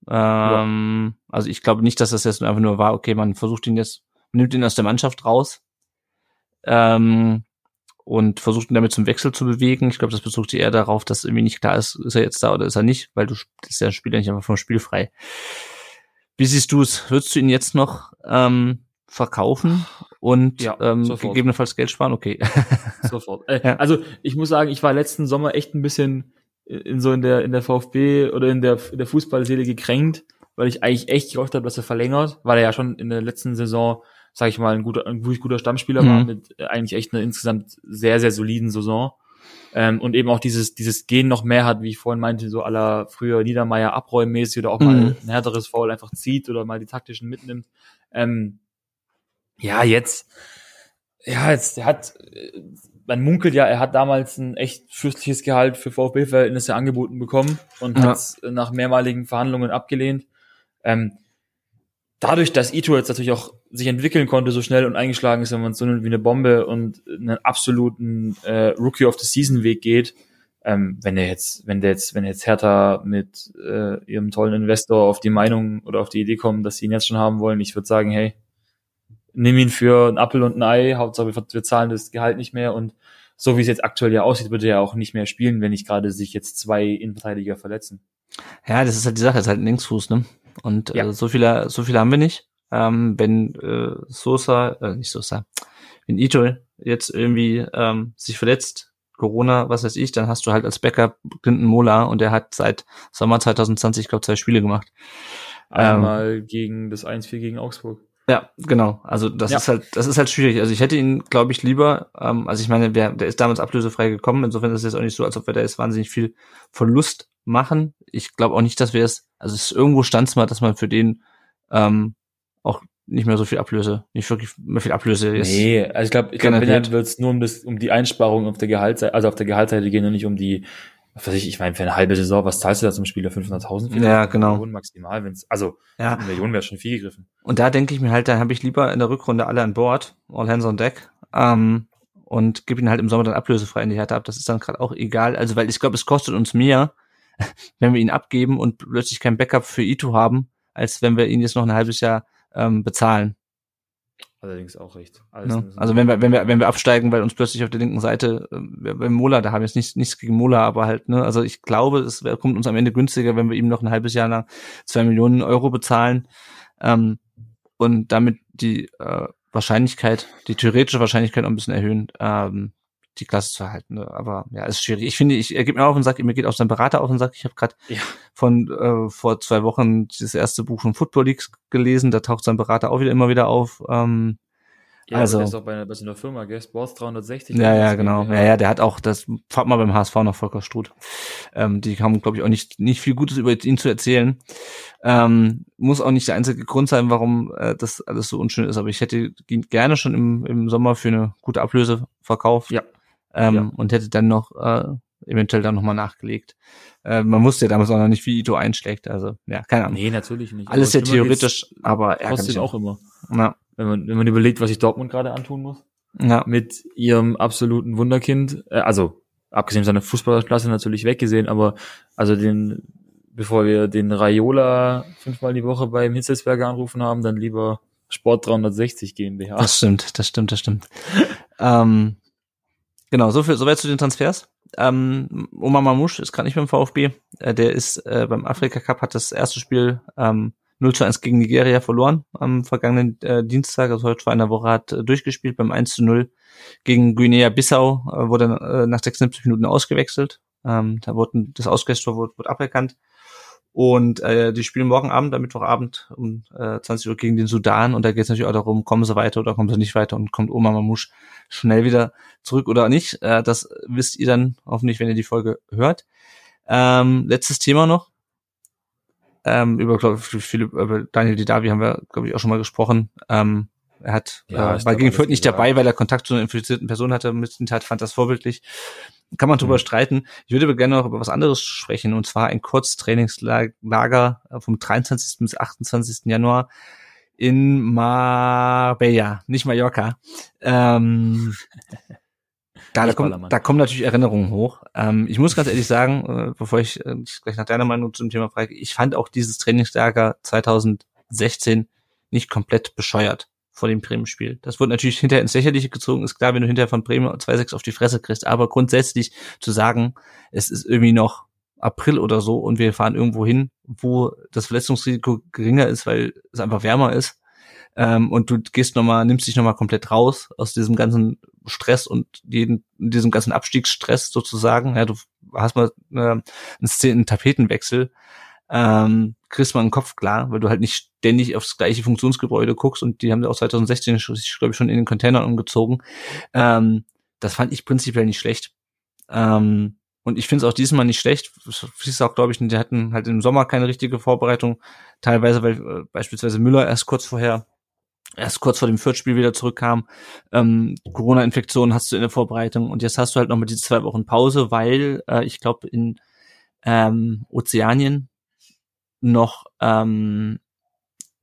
Ähm, ja. Also ich glaube nicht, dass das jetzt einfach nur war, okay, man versucht ihn jetzt, nimmt ihn aus der Mannschaft raus. Ähm, und versucht ihn damit zum Wechsel zu bewegen. Ich glaube, das bezog sich eher darauf, dass irgendwie nicht klar ist, ist er jetzt da oder ist er nicht, weil du ist ja Spieler nicht einfach vom Spiel frei. Wie siehst du es? Würdest du ihn jetzt noch ähm, verkaufen und ja, ähm, gegebenenfalls Geld sparen? Okay. [laughs] sofort. Äh, ja. Also ich muss sagen, ich war letzten Sommer echt ein bisschen in so in der in der VfB oder in der in der Fußballseele gekränkt, weil ich eigentlich echt gehofft habe, dass er verlängert, weil er ja schon in der letzten Saison sag ich mal, ein guter, ein wirklich guter Stammspieler mhm. war mit äh, eigentlich echt einer insgesamt sehr, sehr soliden Saison. Ähm, und eben auch dieses, dieses Gehen noch mehr hat, wie ich vorhin meinte, so aller früher Niedermeier abräummäßig oder auch mhm. mal ein härteres Foul einfach zieht oder mal die taktischen mitnimmt. Ähm, ja, jetzt, ja, jetzt, er hat, äh, man munkelt ja, er hat damals ein echt fürstliches Gehalt für VfB-Verhältnisse angeboten bekommen und ja. hat es nach mehrmaligen Verhandlungen abgelehnt. Ähm, dadurch, dass Ito jetzt natürlich auch sich entwickeln konnte, so schnell und eingeschlagen ist, wenn man so wie eine Bombe und einen absoluten äh, Rookie of the Season Weg geht, ähm, wenn der jetzt, wenn der jetzt, wenn jetzt Hertha mit äh, ihrem tollen Investor auf die Meinung oder auf die Idee kommen, dass sie ihn jetzt schon haben wollen, ich würde sagen, hey, nimm ihn für ein Apfel und ein Ei, Hauptsache wir, wir zahlen das Gehalt nicht mehr und so wie es jetzt aktuell ja aussieht, würde er ja auch nicht mehr spielen, wenn nicht gerade sich jetzt zwei Innenverteidiger verletzen. Ja, das ist halt die Sache, das ist halt ein Linksfuß, ne? Und ja. äh, so viele, so viele haben wir nicht. Ähm, wenn äh, Sosa, äh, nicht Sosa, wenn Ito jetzt irgendwie ähm, sich verletzt, Corona, was weiß ich, dann hast du halt als Backup Clinton Mola und der hat seit Sommer 2020, ich glaube, zwei Spiele gemacht. Einmal ähm, gegen das 1-4 gegen Augsburg. Ja, genau. Also das ja. ist halt, das ist halt schwierig. Also ich hätte ihn, glaube ich, lieber, ähm, also ich meine, der, der ist damals ablösefrei gekommen, insofern ist es jetzt auch nicht so, als ob wir da jetzt wahnsinnig viel Verlust machen. Ich glaube auch nicht, dass wir es, also es ist irgendwo stand mal, dass man für den ähm, auch nicht mehr so viel Ablöse, nicht wirklich mehr viel Ablöse ist. Nee, also ich glaube, ich glaub, wenn wird es nur um das, um die Einsparung auf der Gehaltsseite, also auf der Gehaltsseite gehen und nicht um die, was weiß ich, ich meine, für eine halbe Saison, was zahlst du da zum Spieler? 500.000? Ja, genau. Millionen maximal, wenn's, also, ja. eine Million wäre schon viel gegriffen. Und da denke ich mir halt, da habe ich lieber in der Rückrunde alle an Bord, all hands on deck, ähm, und gebe ihn halt im Sommer dann ablösefrei in die Härte ab. Das ist dann gerade auch egal. Also, weil ich glaube, es kostet uns mehr, [laughs] wenn wir ihn abgeben und plötzlich kein Backup für Ito haben, als wenn wir ihn jetzt noch ein halbes Jahr ähm, bezahlen. Allerdings auch recht. Ne? Also wenn wir, wenn wir, wenn wir absteigen, weil uns plötzlich auf der linken Seite, äh, beim Mola, da haben wir jetzt nichts, nichts gegen Mola, aber halt, ne, also ich glaube, es kommt uns am Ende günstiger, wenn wir ihm noch ein halbes Jahr lang zwei Millionen Euro bezahlen ähm, und damit die äh, Wahrscheinlichkeit, die theoretische Wahrscheinlichkeit noch ein bisschen erhöhen, ähm, die Klasse zu erhalten. Ne? Aber ja, ist schwierig. Ich finde, ich er geht mir auf den Sack, mir geht auch sein Berater auf den Sack. Ich habe gerade ja. von äh, vor zwei Wochen das erste Buch von Football Leagues gelesen. Da taucht sein Berater auch wieder immer wieder auf. Ähm, ja, also, der ist auch bei einer, bei einer Firma, gell? Sports 360. Ja, ja, genau. Ja, ja, der hat auch, das fahrt mal beim HSV noch Volker Struth. Ähm, die haben, glaube ich, auch nicht, nicht viel Gutes über ihn zu erzählen. Ähm, muss auch nicht der einzige Grund sein, warum äh, das alles so unschön ist, aber ich hätte ihn gerne schon im, im Sommer für eine gute Ablöse verkauft. Ja ähm, ja. und hätte dann noch äh, eventuell dann nochmal nachgelegt. Äh, man wusste ja damals auch noch nicht, wie Ito einschlägt. Also, ja, keine Ahnung. Nee, natürlich nicht. Alles ja theoretisch, aber er kostet auch immer. Ja. Wenn man, wenn man überlegt, was sich Dortmund gerade antun muss. Ja. Mit ihrem absoluten Wunderkind, äh, also abgesehen von seiner Fußballerklasse natürlich weggesehen, aber also den, bevor wir den Raiola fünfmal die Woche beim Hitzelsberger anrufen haben, dann lieber Sport 360 GmbH. Das stimmt, das stimmt, das stimmt. [laughs] ähm, Genau, so viel, soweit zu den Transfers. Ähm, Omar Mamouche ist gerade nicht beim VfB. Äh, der ist äh, beim Afrika Cup, hat das erste Spiel ähm, 0 zu 1 gegen Nigeria verloren am vergangenen äh, Dienstag, also heute vor einer Woche hat äh, durchgespielt beim 1 zu 0 gegen Guinea-Bissau, äh, wurde äh, nach 76 Minuten ausgewechselt. Ähm, da wurde das Ausgleichstor wurde, wurde aberkannt. Und äh, die spielen morgen Abend, am Mittwochabend um äh, 20 Uhr gegen den Sudan. Und da geht es natürlich auch darum, kommen sie weiter oder kommen sie nicht weiter und kommt Oma Mamouche schnell wieder zurück oder nicht. Äh, das wisst ihr dann hoffentlich, wenn ihr die Folge hört. Ähm, letztes Thema noch. Ähm, über, glaub ich, viele, über Daniel Didavi haben wir, glaube ich, auch schon mal gesprochen. Ähm, er hat, ja, äh, war gegen Fürth nicht dabei, weil er Kontakt zu einer infizierten Person hatte. Mit Tat fand das vorbildlich. Kann man drüber mhm. streiten. Ich würde aber gerne noch über was anderes sprechen, und zwar ein Kurztrainingslager vom 23. bis 28. Januar in Marbella, nicht Mallorca. Ähm, [laughs] da, da, kommt, da kommen natürlich Erinnerungen hoch. Ähm, ich muss ganz ehrlich sagen, äh, bevor ich, äh, ich gleich nach deiner Meinung zum Thema frage, ich fand auch dieses Trainingslager 2016 nicht komplett bescheuert vor dem Bremen-Spiel. Das wurde natürlich hinterher ins Lächerliche gezogen. Ist klar, wenn du hinterher von Bremen 2-6 auf die Fresse kriegst. Aber grundsätzlich zu sagen, es ist irgendwie noch April oder so und wir fahren irgendwo hin, wo das Verletzungsrisiko geringer ist, weil es einfach wärmer ist. Ähm, und du gehst nochmal, nimmst dich nochmal komplett raus aus diesem ganzen Stress und jeden, diesem ganzen Abstiegsstress sozusagen. Ja, du hast mal äh, einen, einen Tapetenwechsel ähm, kriegst mal einen Kopf klar, weil du halt nicht ständig aufs gleiche Funktionsgebäude guckst und die haben auch 2016, ich glaube ich, schon in den Containern umgezogen. Ähm, das fand ich prinzipiell nicht schlecht. Ähm, und ich finde es auch diesmal nicht schlecht. Ist auch, glaube ich, die hatten halt im Sommer keine richtige Vorbereitung. Teilweise, weil äh, beispielsweise Müller erst kurz vorher, erst kurz vor dem Viertspiel wieder zurückkam. Ähm, Corona-Infektion hast du in der Vorbereitung und jetzt hast du halt noch mal diese zwei Wochen Pause, weil äh, ich glaube in ähm, Ozeanien noch ähm,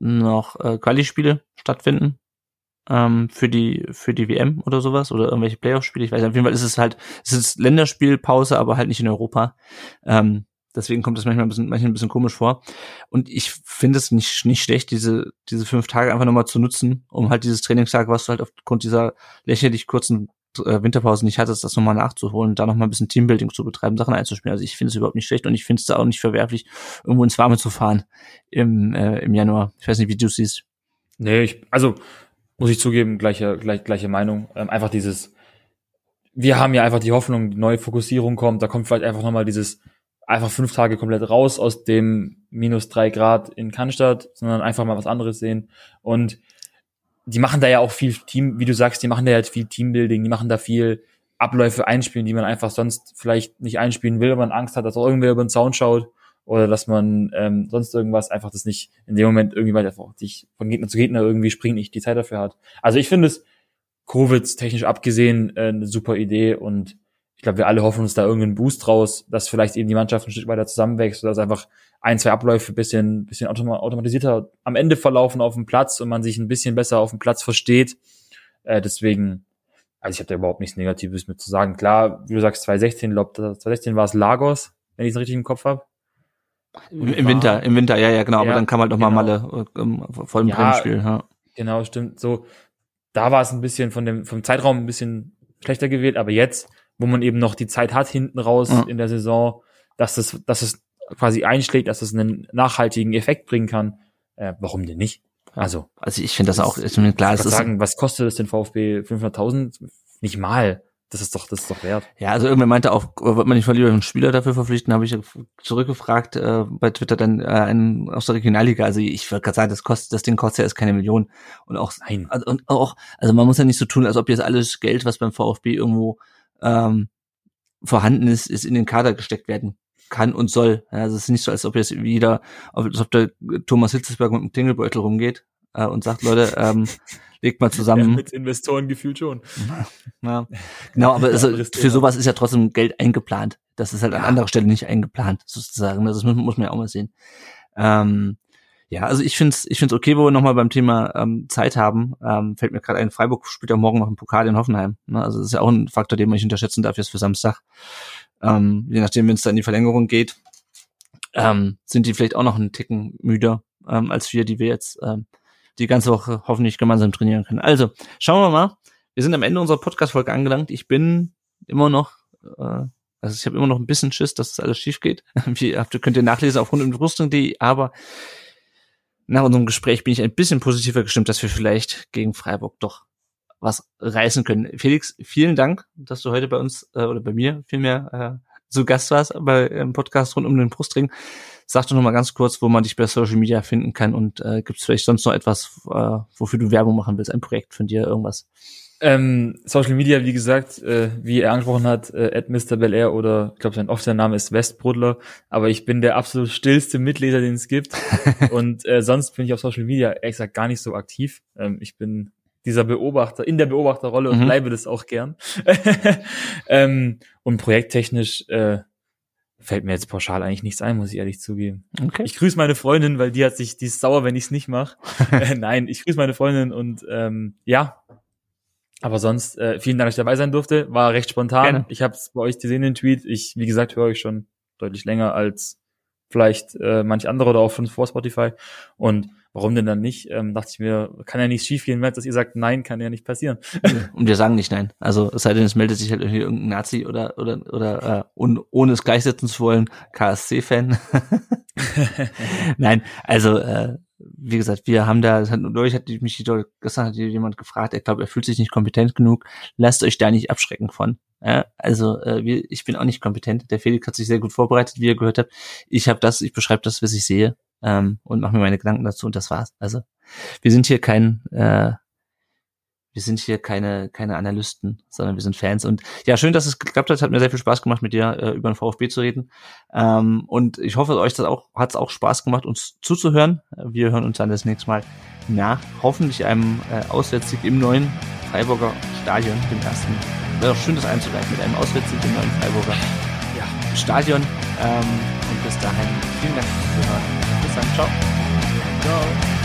noch äh, Quali-Spiele stattfinden ähm, für die für die WM oder sowas oder irgendwelche Playoff-Spiele. Ich weiß auf jeden Fall ist es halt es ist Länderspielpause, aber halt nicht in Europa. Ähm, deswegen kommt das manchmal ein bisschen manchmal ein bisschen komisch vor. Und ich finde es nicht nicht schlecht, diese diese fünf Tage einfach nochmal zu nutzen, um halt dieses Trainingstag, was du halt aufgrund dieser lächerlich kurzen äh, Winterpause nicht hattest, das nochmal nachzuholen, da nochmal ein bisschen Teambuilding zu betreiben, Sachen einzuspielen. Also ich finde es überhaupt nicht schlecht und ich finde es da auch nicht verwerflich, irgendwo ins Warme zu fahren im, äh, im Januar. Ich weiß nicht, wie du siehst. Nee, ich, also muss ich zugeben, gleiche, gleich, gleiche Meinung. Ähm, einfach dieses, wir haben ja einfach die Hoffnung, die neue Fokussierung kommt, da kommt vielleicht einfach nochmal dieses, einfach fünf Tage komplett raus aus dem minus drei Grad in Cannstatt, sondern einfach mal was anderes sehen. Und die machen da ja auch viel Team, wie du sagst, die machen da ja viel Teambuilding, die machen da viel Abläufe einspielen, die man einfach sonst vielleicht nicht einspielen will, wenn man Angst hat, dass auch irgendwer über den Zaun schaut oder dass man ähm, sonst irgendwas einfach das nicht in dem Moment irgendwie weiter sich von Gegner zu Gegner irgendwie springt, nicht die Zeit dafür hat. Also ich finde es Covid technisch abgesehen äh, eine super Idee und ich glaube, wir alle hoffen uns da irgendeinen Boost raus, dass vielleicht eben die Mannschaft ein Stück weiter zusammenwächst, dass einfach ein, zwei Abläufe bisschen, bisschen automatisierter am Ende verlaufen auf dem Platz und man sich ein bisschen besser auf dem Platz versteht. Äh, deswegen, also ich habe da überhaupt nichts Negatives mit zu sagen. Klar, wie du sagst, 2016, glaube 2016 war es Lagos, wenn ich es richtig im Kopf habe. Im, Im, Winter, im Winter, ja, ja, genau. Ja, aber dann kam halt noch genau. mal Malle ähm, vor dem ja, Spiel. Ja. Genau, stimmt. So, da war es ein bisschen von dem vom Zeitraum ein bisschen schlechter gewählt, aber jetzt, wo man eben noch die Zeit hat hinten raus ja. in der Saison, dass es, dass es quasi einschlägt, dass es einen nachhaltigen Effekt bringen kann, äh, warum denn nicht? Also, also ich finde das, das auch, ist mir klar, es ist sagen, was kostet es den VfB 500.000? Nicht mal. Das ist doch, das ist doch wert. Ja, also irgendwer meinte auch, wird man nicht mal lieber einen Spieler dafür verpflichten, habe ich zurückgefragt äh, bei Twitter dann äh, einen aus der Regionalliga. Also ich würde gerade sagen, das kostet, das Ding kostet ja erst keine Million. Und auch, Nein. Also, und auch, also man muss ja nicht so tun, als ob jetzt alles Geld, was beim VfB irgendwo ähm, vorhanden ist, ist in den Kader gesteckt werden kann und soll. Ja, also es ist nicht so, als ob jetzt wieder, als ob der Thomas Hitzesberg mit einem Klingelbeutel rumgeht äh, und sagt, Leute, ähm, [laughs] legt mal zusammen. Ja, mit Investoren gefühlt schon. [laughs] Ja, genau, aber also für sowas ist ja trotzdem Geld eingeplant. Das ist halt an anderer Stelle nicht eingeplant, sozusagen. Das muss, muss man ja auch mal sehen. Ähm, ja, also ich finde es ich find's okay, wo wir nochmal beim Thema ähm, Zeit haben. Ähm, fällt mir gerade ein, Freiburg spielt ja morgen noch im Pokal in Hoffenheim. Ne? Also das ist ja auch ein Faktor, den man nicht unterschätzen darf jetzt für Samstag. Ähm, je nachdem, wenn es da in die Verlängerung geht, ähm, sind die vielleicht auch noch einen Ticken müder ähm, als wir, die wir jetzt ähm, die ganze Woche hoffentlich gemeinsam trainieren können. Also, schauen wir mal. Wir sind am Ende unserer Podcast-Folge angelangt. Ich bin immer noch, äh, also ich habe immer noch ein bisschen Schiss, dass das alles schief geht. [laughs] Wie habt, könnt ihr nachlesen auf rundumrüstung.de, aber nach unserem Gespräch bin ich ein bisschen positiver gestimmt, dass wir vielleicht gegen Freiburg doch was reißen können. Felix, vielen Dank, dass du heute bei uns äh, oder bei mir vielmehr äh, zu Gast warst bei im Podcast rund um den Brustring. Sag doch noch mal ganz kurz, wo man dich bei Social Media finden kann und äh, gibt es vielleicht sonst noch etwas, äh, wofür du Werbung machen willst, ein Projekt von dir, irgendwas? Ähm, Social Media, wie gesagt, äh, wie er angesprochen hat, äh, at Mr. Bel Air oder ich glaube sein offizieller Name ist Westbrudler, aber ich bin der absolut stillste Mitleser, den es gibt [laughs] und äh, sonst bin ich auf Social Media ehrlich gesagt gar nicht so aktiv. Ähm, ich bin dieser Beobachter, in der Beobachterrolle und mhm. bleibe das auch gern. [laughs] ähm, und projekttechnisch äh, fällt mir jetzt pauschal eigentlich nichts ein, muss ich ehrlich zugeben. Okay. Ich grüße meine Freundin, weil die hat sich, die ist sauer, wenn ich es nicht mache. [laughs] äh, nein, ich grüße meine Freundin und ähm, ja. Aber sonst, äh, vielen Dank, dass ich dabei sein durfte. War recht spontan. Gerne. Ich habe es bei euch gesehen, den Tweet. Ich, wie gesagt, höre euch schon deutlich länger als vielleicht äh, manch andere oder auch von vor Spotify. Und warum denn dann nicht? Ähm, dachte ich mir, kann ja nicht schief gehen, dass ihr sagt, nein, kann ja nicht passieren. [laughs] Und wir sagen nicht nein. Also es sei denn, es meldet sich halt irgendwie irgendein Nazi oder oder oder äh, un, ohne es gleichsetzen zu wollen, KSC-Fan. [laughs] [laughs] nein, also äh, wie gesagt, wir haben da, dadurch hat mich gestern hat jemand gefragt, er glaubt, er fühlt sich nicht kompetent genug. Lasst euch da nicht abschrecken von. Ja, also äh, wir, ich bin auch nicht kompetent. Der Felix hat sich sehr gut vorbereitet, wie ihr gehört habt. Ich habe das, ich beschreibe das, was ich sehe ähm, und mache mir meine Gedanken dazu und das war's. Also wir sind hier kein, äh, wir sind hier keine keine Analysten, sondern wir sind Fans und ja schön, dass es geklappt hat. Hat mir sehr viel Spaß gemacht, mit dir äh, über den VfB zu reden ähm, und ich hoffe, euch auch hat es auch Spaß gemacht, uns zuzuhören. Wir hören uns dann das nächste Mal nach hoffentlich einem äh, Auswärtssieg im neuen Freiburger Stadion, dem ersten. Wäre doch schön, das einzuleiten mit einem Auswärtssieg im neuen Freiburger ja, Stadion. Ähm, und bis dahin vielen Dank fürs Zuhören. Bis dann, ciao. Ciao.